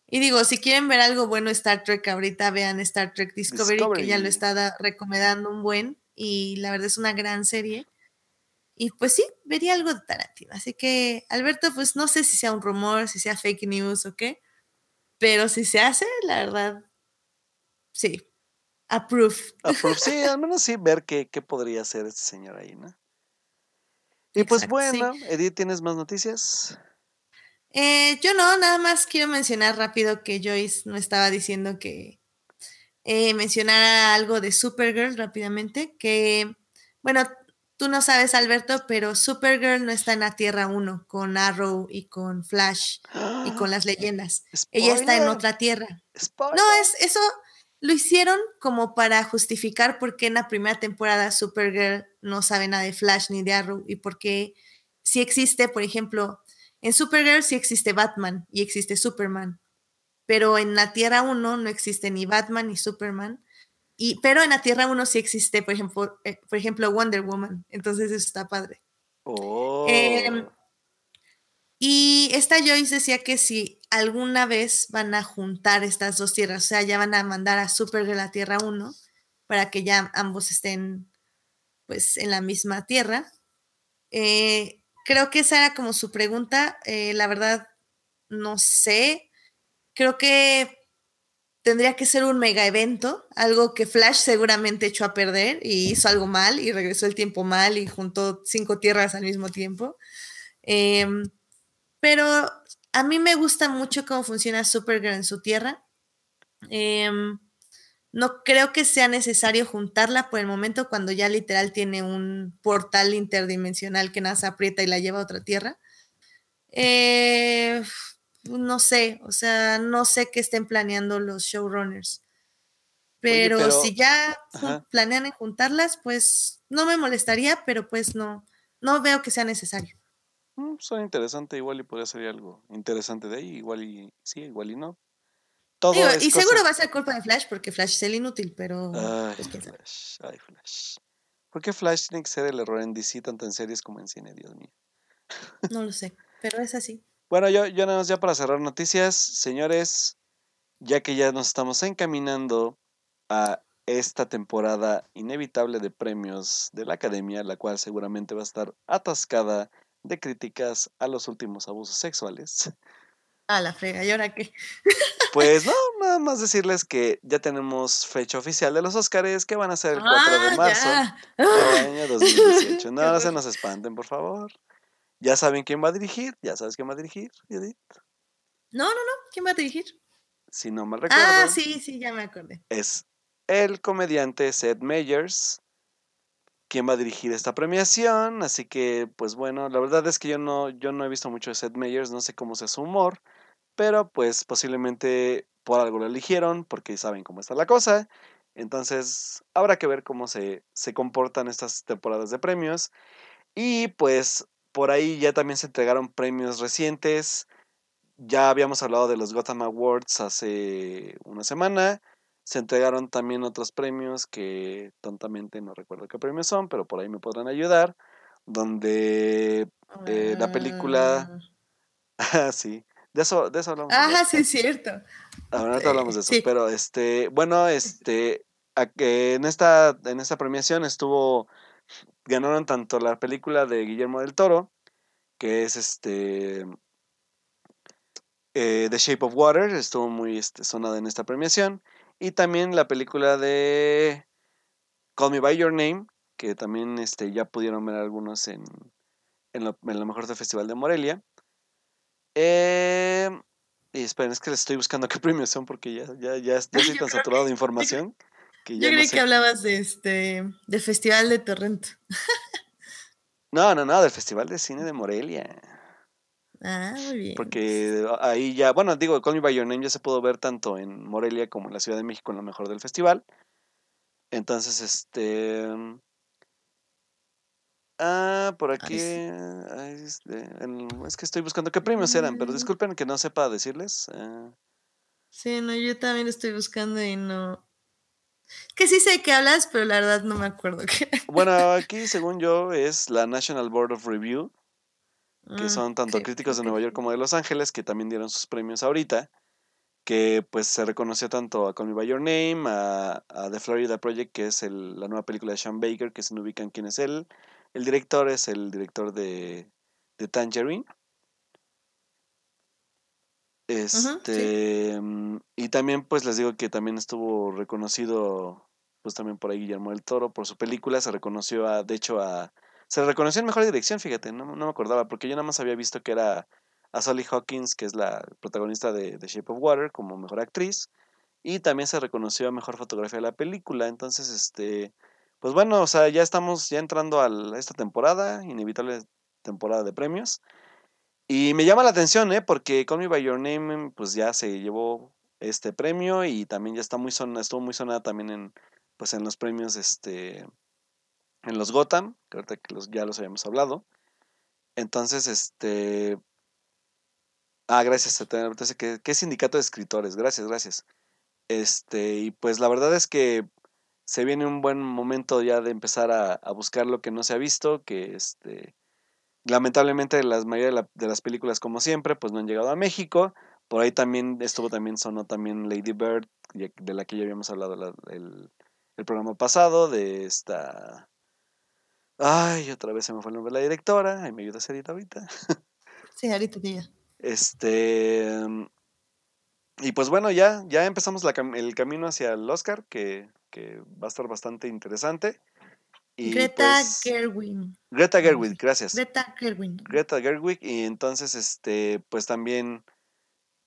y digo, si quieren ver algo bueno Star Trek ahorita, vean Star Trek Discovery, que ya lo Discovery. está da- recomendando un buen, y la verdad es una gran serie. Y pues sí, vería algo de Tarantino. Así que, Alberto, pues no sé si sea un rumor, si sea fake news o qué, pero si se hace, la verdad, sí, approve. Approve. Sí, <laughs> al menos sí ver qué, qué podría hacer este señor ahí, ¿no? Y pues sí. bueno, Edith, ¿tienes más noticias? Eh, yo no, nada más quiero mencionar rápido que Joyce no estaba diciendo que eh, mencionara algo de Supergirl rápidamente, que, bueno, tú no sabes, Alberto, pero Supergirl no está en la Tierra 1 con Arrow y con Flash y con las leyendas. Ella está en otra Tierra. spoiler. No, es eso lo hicieron como para justificar por qué en la primera temporada Supergirl no sabe nada de Flash ni de Arrow y por qué si existe, por ejemplo, en Supergirl sí existe Batman y existe Superman, pero en la Tierra 1 no existe ni Batman ni Superman. Y, pero en la Tierra 1 sí existe, por ejemplo, eh, por ejemplo, Wonder Woman. Entonces eso está padre. Oh. Em, Y esta Joyce decía que si alguna vez van a juntar estas dos tierras, o sea, ya van a mandar a Supergirl a Tierra 1 para que ya ambos estén pues en la misma tierra. Eh, creo que esa era como su pregunta. Eh, la verdad, no sé. Creo que tendría que ser un mega evento, algo que Flash seguramente echó a perder y hizo algo mal y regresó el tiempo mal y juntó cinco tierras al mismo tiempo. Em, pero a mí me gusta mucho cómo funciona Supergirl en su tierra. Em, no creo que sea necesario juntarla por el momento cuando ya literal tiene un portal interdimensional que nada se aprieta y la lleva a otra tierra. Eh, no sé, o sea, no sé qué estén planeando los showrunners. Pero, pero- si ya Ajá. planean en juntarlas, pues no me molestaría, pero pues no, no veo que sea necesario. Mm, suena interesante, igual y podría ser algo interesante de ahí, igual y sí, igual y no. Todo Digo, y cosa- seguro va a ser culpa de Flash, porque Flash es el inútil, pero Ay, pues. Flash, ay, Flash. ¿Por qué Flash tiene que ser el error en DC tanto en series como en cine, Dios mío? no lo sé, pero es así. Bueno, yo, yo nada más ya para cerrar noticias, señores, ya que ya nos estamos encaminando a esta temporada inevitable de premios de la academia, la cual seguramente va a estar atascada de críticas a los últimos abusos sexuales. Ah, la frega, ¿y ahora qué? Pues no, <laughs> nada más decirles que ya tenemos fecha oficial de los Oscars que van a ser el 4 de Ah, marzo del <laughs> año 2018. No, no se nos espanten, por favor. Ya saben quién va a dirigir, ya sabes quién va a dirigir, Edith. No, no, no, ¿quién va a dirigir? Si no mal recuerdo, Ah, sí, sí, ya me acordé. es el comediante Seth Meyers quien va a dirigir esta premiación. Así que, pues bueno, la verdad es que yo no, yo no he visto mucho de Seth Meyers, no sé cómo sea su humor, pero pues posiblemente por algo lo eligieron, porque saben cómo está la cosa. Entonces, habrá que ver cómo se, se comportan estas temporadas de premios. Y pues por ahí ya también se entregaron premios recientes. Ya habíamos hablado de los Gotham Awards hace una semana. Se entregaron también otros premios que tontamente no recuerdo qué premios son, pero por ahí me podrán ayudar. Donde eh, la película. Ah, <laughs> sí. De eso, de eso hablamos. Ah, sí, es cierto. Ahorita hablamos de eso. Sí. Pero este, bueno, este, en esta, en esta premiación estuvo, ganaron tanto la película de Guillermo del Toro, que es este eh, The Shape of Water, estuvo muy este, sonada en esta premiación, y también la película de Call Me by Your Name, que también este, ya pudieron ver algunos en, en, lo, en lo mejor del Festival de Morelia. Eh, y esperen, es que les estoy buscando <laughs> qué premios son porque ya, ya, ya, ya estoy tan saturado de información que Yo no creí sé. que hablabas de este del Festival de Torrento. No, no, no, del Festival de Cine de Morelia. Ah, muy bien. Porque ahí ya, bueno, digo, Call Me By Your Name ya se pudo ver tanto en Morelia como en la Ciudad de México en lo mejor del festival. Entonces, este... Ah, por aquí... Este, es que estoy buscando qué premios eran, pero mm. disculpen que no sepa decirles. Ah. Sí, no, yo también estoy buscando y no... Que sí sé que hablas, pero la verdad no me acuerdo qué. Bueno, aquí según yo es la National Board of Review, que mm, son tanto críticos de Nueva York como de Los Ángeles, que también dieron sus premios ahorita, que pues se reconoció tanto a Call Me By Your Name, a, The Florida Project, que es la nueva película de Sean Baker, que se no ubican quién es él. El director es el director de, de Tangerine. Este, mm, y también pues les digo que también estuvo reconocido pues también por ahí Guillermo del Toro por su película, se reconoció a, de hecho a, se reconoció en mejor dirección, fíjate, no, no me acordaba, porque yo nada más había visto que era a Sally Hawkins, que es la protagonista de The Shape of Water, como mejor actriz, y también se reconoció a mejor fotografía de la película, entonces, este, pues bueno, o sea, ya estamos ya entrando a esta temporada, inevitable temporada de premios, y me llama la atención, ¿eh? Porque Call Me By Your Name, pues ya se llevó este premio y también ya está muy sonada, estuvo muy sonada también en, pues en los premios, este, en los Gotham, que ahorita que los, ya los habíamos hablado. Entonces, este, ah, gracias, ¿qué, qué sindicato de escritores? Gracias, gracias. Este, y pues la verdad es que se viene un buen momento ya de empezar a buscar lo que no se ha visto, que este, lamentablemente la mayoría de, las películas como siempre pues no han llegado a México. Por ahí también estuvo también sonó también Lady Bird de la que ya habíamos hablado el, programa pasado de esta ay otra vez se me fue el nombre de la directora ahí me ayuda a editar <laughs> ahorita. Sí ahorita ya. Este y pues bueno ya ya empezamos el camino hacia el Oscar que, que va a estar bastante interesante Greta pues Gerwig. Greta Gerwig, gracias. Greta Gerwig. Greta Gerwig y entonces este pues también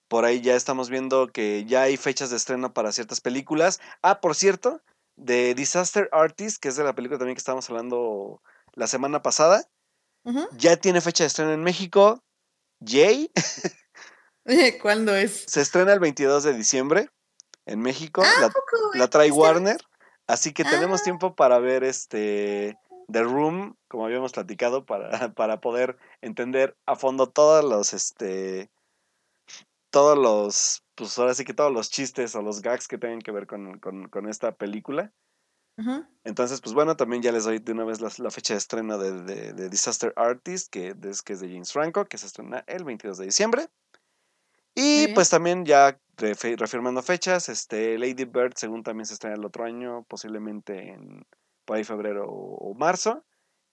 por ahí ya estamos viendo que ya hay fechas de estreno para ciertas películas. Ah, por cierto, de Disaster Artist, que es de la película también que estábamos hablando la semana pasada, ya tiene fecha de estreno en México. Yay. <laughs> ¿Cuándo es? Se estrena el 22 de diciembre en México. Ah, la, la, trae Warner. Así que tenemos ah. tiempo para ver este The Room, como habíamos platicado, para, <laughs> para poder entender a fondo todos los, este, todos los, pues ahora sí que todos los chistes o los gags que tengan que ver con, esta película. Entonces, pues bueno, también ya les doy de una vez la, fecha de estreno de, de, Disaster Artist, que, es, que es de James Franco, que se estrena el 22 de diciembre. Y pues también ya reafirmando fechas, este Lady Bird según también se estrena el otro año, posiblemente en por ahí febrero o, marzo.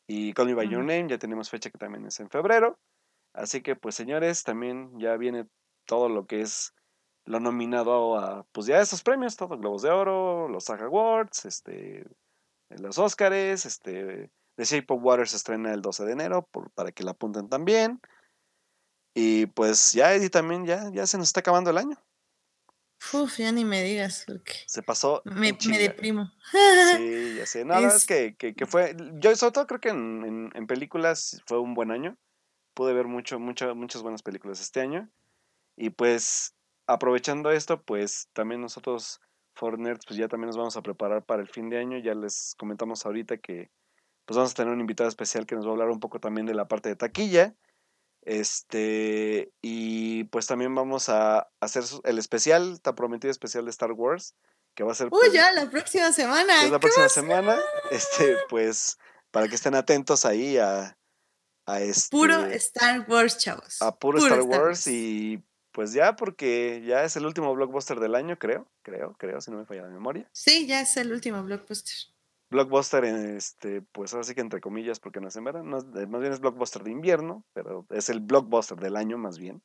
Y Call Me By Your Name ya tenemos fecha que también es en febrero. Así que pues señores, también ya viene todo lo que es lo nominado a pues ya esos premios, todos Globos de Oro, los SAG Awards, este los Oscars, este The Shape of Water se estrena el 12 de enero por, para que la apunten también. Y pues ya, Eddie, también ya, ya se nos está acabando el año. Uf, ya ni me digas. Se pasó. Me, me deprimo. Sí, ya sé. Nada, es, que, que, que, fue. Yo, sobre todo, creo que en, en, películas fue un buen año. Pude ver mucho, mucho, muchas buenas películas este año. Y pues, aprovechando esto, pues también nosotros, For Nerds, pues ya también nos vamos a preparar para el fin de año. Ya les comentamos ahorita que pues vamos a tener un invitado especial que nos va a hablar un poco también de la parte de taquilla este, y pues también vamos a hacer el especial, está prometido especial de Star Wars, que va a ser. Uy, pues, ya la próxima semana. la próxima semana. Este, pues, para que estén atentos ahí a, a este. Puro Star Wars, chavos. A puro, Star, Wars, y pues ya, porque ya es el último blockbuster del año, creo, creo, creo, si no me falla la memoria. Sí, ya es el último blockbuster blockbuster, este, pues así que entre comillas, porque no es en verano, eh, más bien es blockbuster de invierno, pero es el blockbuster del año más bien.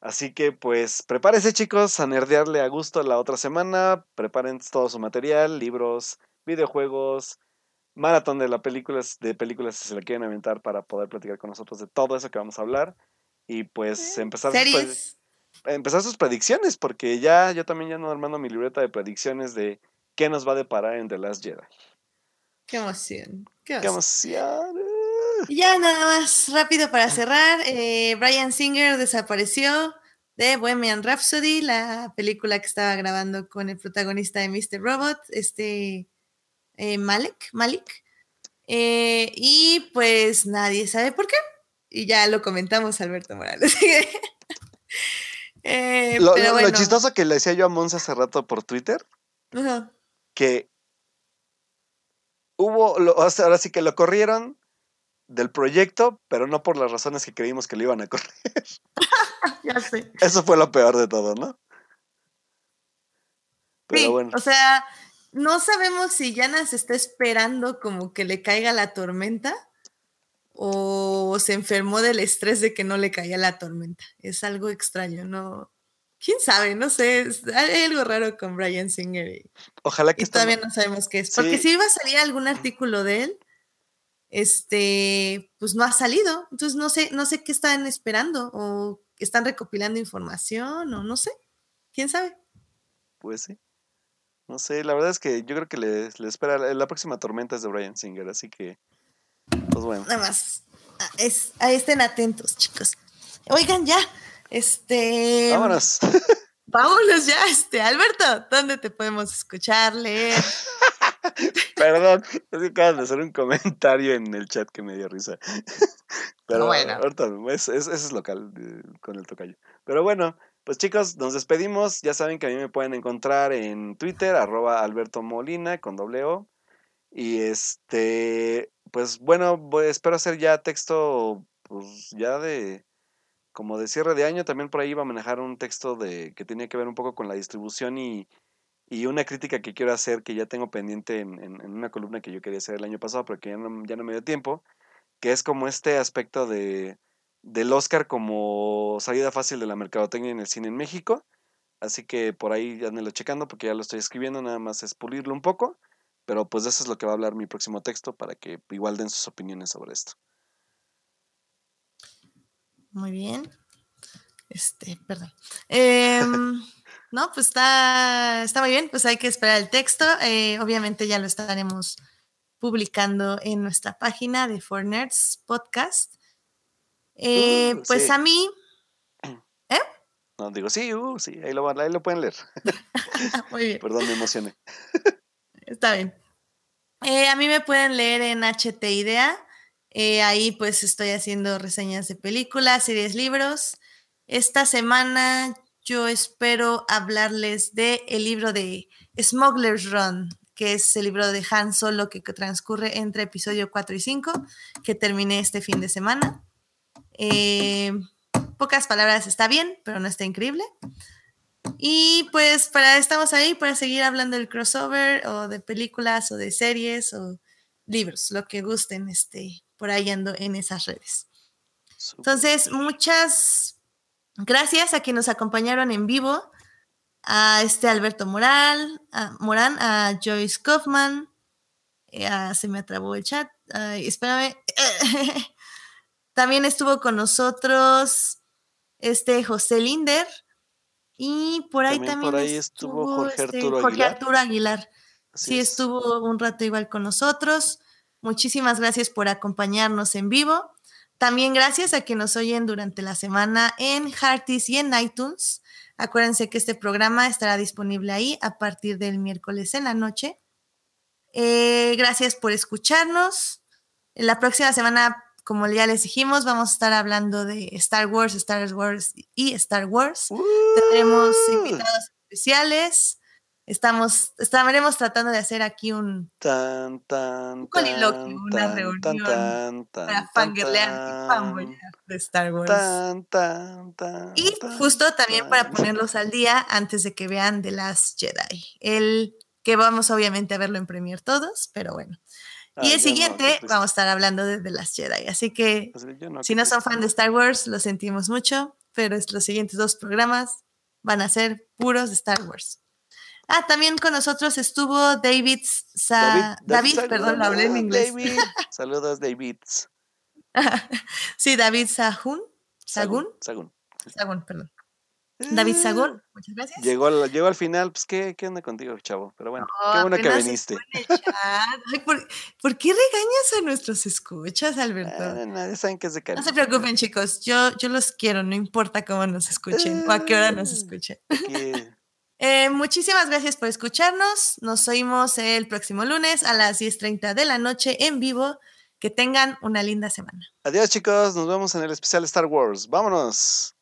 Así que pues prepárense chicos a nerdearle a gusto la otra semana, preparen todo su material, libros, videojuegos, maratón de, la películas, de películas si se le quieren aventar para poder platicar con nosotros de todo eso que vamos a hablar. Y pues empezar sus, empezar sus predicciones, porque ya yo también ya no armando mi libreta de predicciones de qué nos va a deparar en The Last Jedi. Qué emoción. Qué emoción. Ya nada más rápido para cerrar. eh, Brian Singer desapareció de Bohemian Rhapsody, la película que estaba grabando con el protagonista de Mr. Robot, este eh, Malek, Malik. Eh, y pues nadie sabe por qué. Y ya lo comentamos, Alberto Morales. <laughs> Eh, Lo, pero lo- lo bueno. chistoso que le decía yo a Monza hace rato por Twitter, Ajá. Que hubo, lo- ahora sí que lo corrieron del proyecto, pero no por las razones que creímos que lo iban a correr. <laughs> Ya sé. Eso fue lo peor de todo, ¿no? Pero Sí, bueno, o sea, no sabemos si Yana se está esperando como que le caiga la tormenta o se enfermó del estrés de que no le caía la tormenta. Es algo extraño, ¿no? ¿Quién sabe? No sé, hay algo raro con Brian Singer y, ojalá que y todavía no sabemos qué es. Porque Sí. si iba a salir algún artículo de él, este, pues no ha salido. Entonces no sé, no sé qué están esperando o están recopilando información o no sé. ¿Quién sabe? Pues sí. No sé, la verdad es que yo creo que le, le espera la, la próxima tormenta es de Brian Singer, así que pues bueno. Nada más. Es, ah, estén atentos, chicos. Oigan, ya. Este. Vámonos. <laughs> Vámonos ya, este. Alberto, ¿dónde te podemos escuchar, leer? <laughs> Perdón, es que acaban de hacer un comentario en el chat que me dio risa. <laughs> Pero Bueno. ahorita es, es- ese es local eh, con el tocayo. Pero bueno, pues chicos, nos despedimos. Ya saben que a mí me pueden encontrar en Twitter, arroba Alberto Molina con doble O. Y este, pues bueno, voy- espero hacer ya texto, pues ya de como de cierre de año. También por ahí iba a manejar un texto de que tenía que ver un poco con la distribución y, y una crítica que quiero hacer, que ya tengo pendiente en, en- una columna que yo quería hacer el año pasado, pero que ya no, ya no me dio tiempo, que es como este aspecto de, del Oscar como salida fácil de la mercadotecnia en el cine en México. Así que por ahí anelo checando porque ya lo estoy escribiendo, nada más es pulirlo un poco. Pero pues eso es lo que va a hablar mi próximo texto para que igual den sus opiniones sobre esto. Muy bien. Este, perdón. Em, <laughs> no, pues está, está muy bien. Pues hay que esperar el texto. Eh, obviamente ya lo estaremos publicando en nuestra página de For Nerds Podcast. Eh, Uh, pues sí. a mí, <clears throat> No, digo, sí, uh, sí, ahí lo, van- ahí lo pueden leer. <laughs> muy bien. Perdón, me emocioné. Está bien. Eh, a mí me pueden leer en HT Idea. Eh, ahí pues estoy haciendo reseñas de películas, series, libros. Esta semana yo espero hablarles de el libro de Smuggler's Run, que es el libro de Han Solo que, transcurre entre episodio 4 y 5, que terminé este fin de semana. Eh, pocas palabras está bien, pero no está increíble. Y pues para estamos ahí para seguir hablando del crossover o de películas o de series o libros, lo que gusten, este, por ahí ando en esas redes. Entonces, muchas gracias a quienes nos acompañaron en vivo, a este Alberto Moral, a Morán, a Joyce Kaufman, eh, a- se me atrabó el chat, ay, espérame. <laughs> También estuvo con nosotros este José Linder. Y por ahí También también, por ahí estuvo Jorge Arturo Jorge Aguilar. Arturo Aguilar. Así Sí, es. estuvo un rato igual con nosotros. Muchísimas gracias por acompañarnos en vivo. También gracias a quienes nos oyen durante la semana en Hearties y en iTunes. Acuérdense que este programa estará disponible ahí a partir del miércoles en la noche. Eh, gracias por escucharnos. La próxima semana, como ya les dijimos, vamos a estar hablando de Star Wars, Star Wars y Star Wars. Tendremos ¡Uh! invitados especiales. Estamos, estaremos tratando de hacer aquí un Tan, tan, coliloquio, una reunión tan, para fangirlear y fanboyar de Star Wars. Y justo también para ponerlos al día antes de que vean The Last Jedi. El que vamos obviamente a verlo en Premiere todos, pero bueno. Ah, y el no, siguiente triste. vamos a estar hablando de The Last Jedi. Así que Pues no, si no son fan de Star Wars, lo sentimos mucho, pero los siguientes dos programas van a ser puros de Star Wars. Ah, también con nosotros estuvo David, Sa- David, perdón, lo hablé en inglés. David. <laughs> Saludos, David. <laughs> sí, David Sahun, Sagun, Sagún. Sagun, perdón. David Sagún, muchas gracias. Llegó al, llegó al final, pues ¿qué, qué onda contigo, chavo. Pero bueno, qué Oh, bueno que viniste. Ay, ¿por, por qué regañas a nuestros escuchas, Alberto? Ah, nadie saben que es de No cariño. se preocupen, chicos. Yo, yo los quiero, no importa cómo nos escuchen o a qué hora nos Ah. escuchen. Aquí- Eh, muchísimas gracias por escucharnos. Nos oímos el próximo lunes a las 10:30 de la noche en vivo. Que tengan una linda semana. Adiós chicos, nos vemos en el especial Star Wars. Vámonos.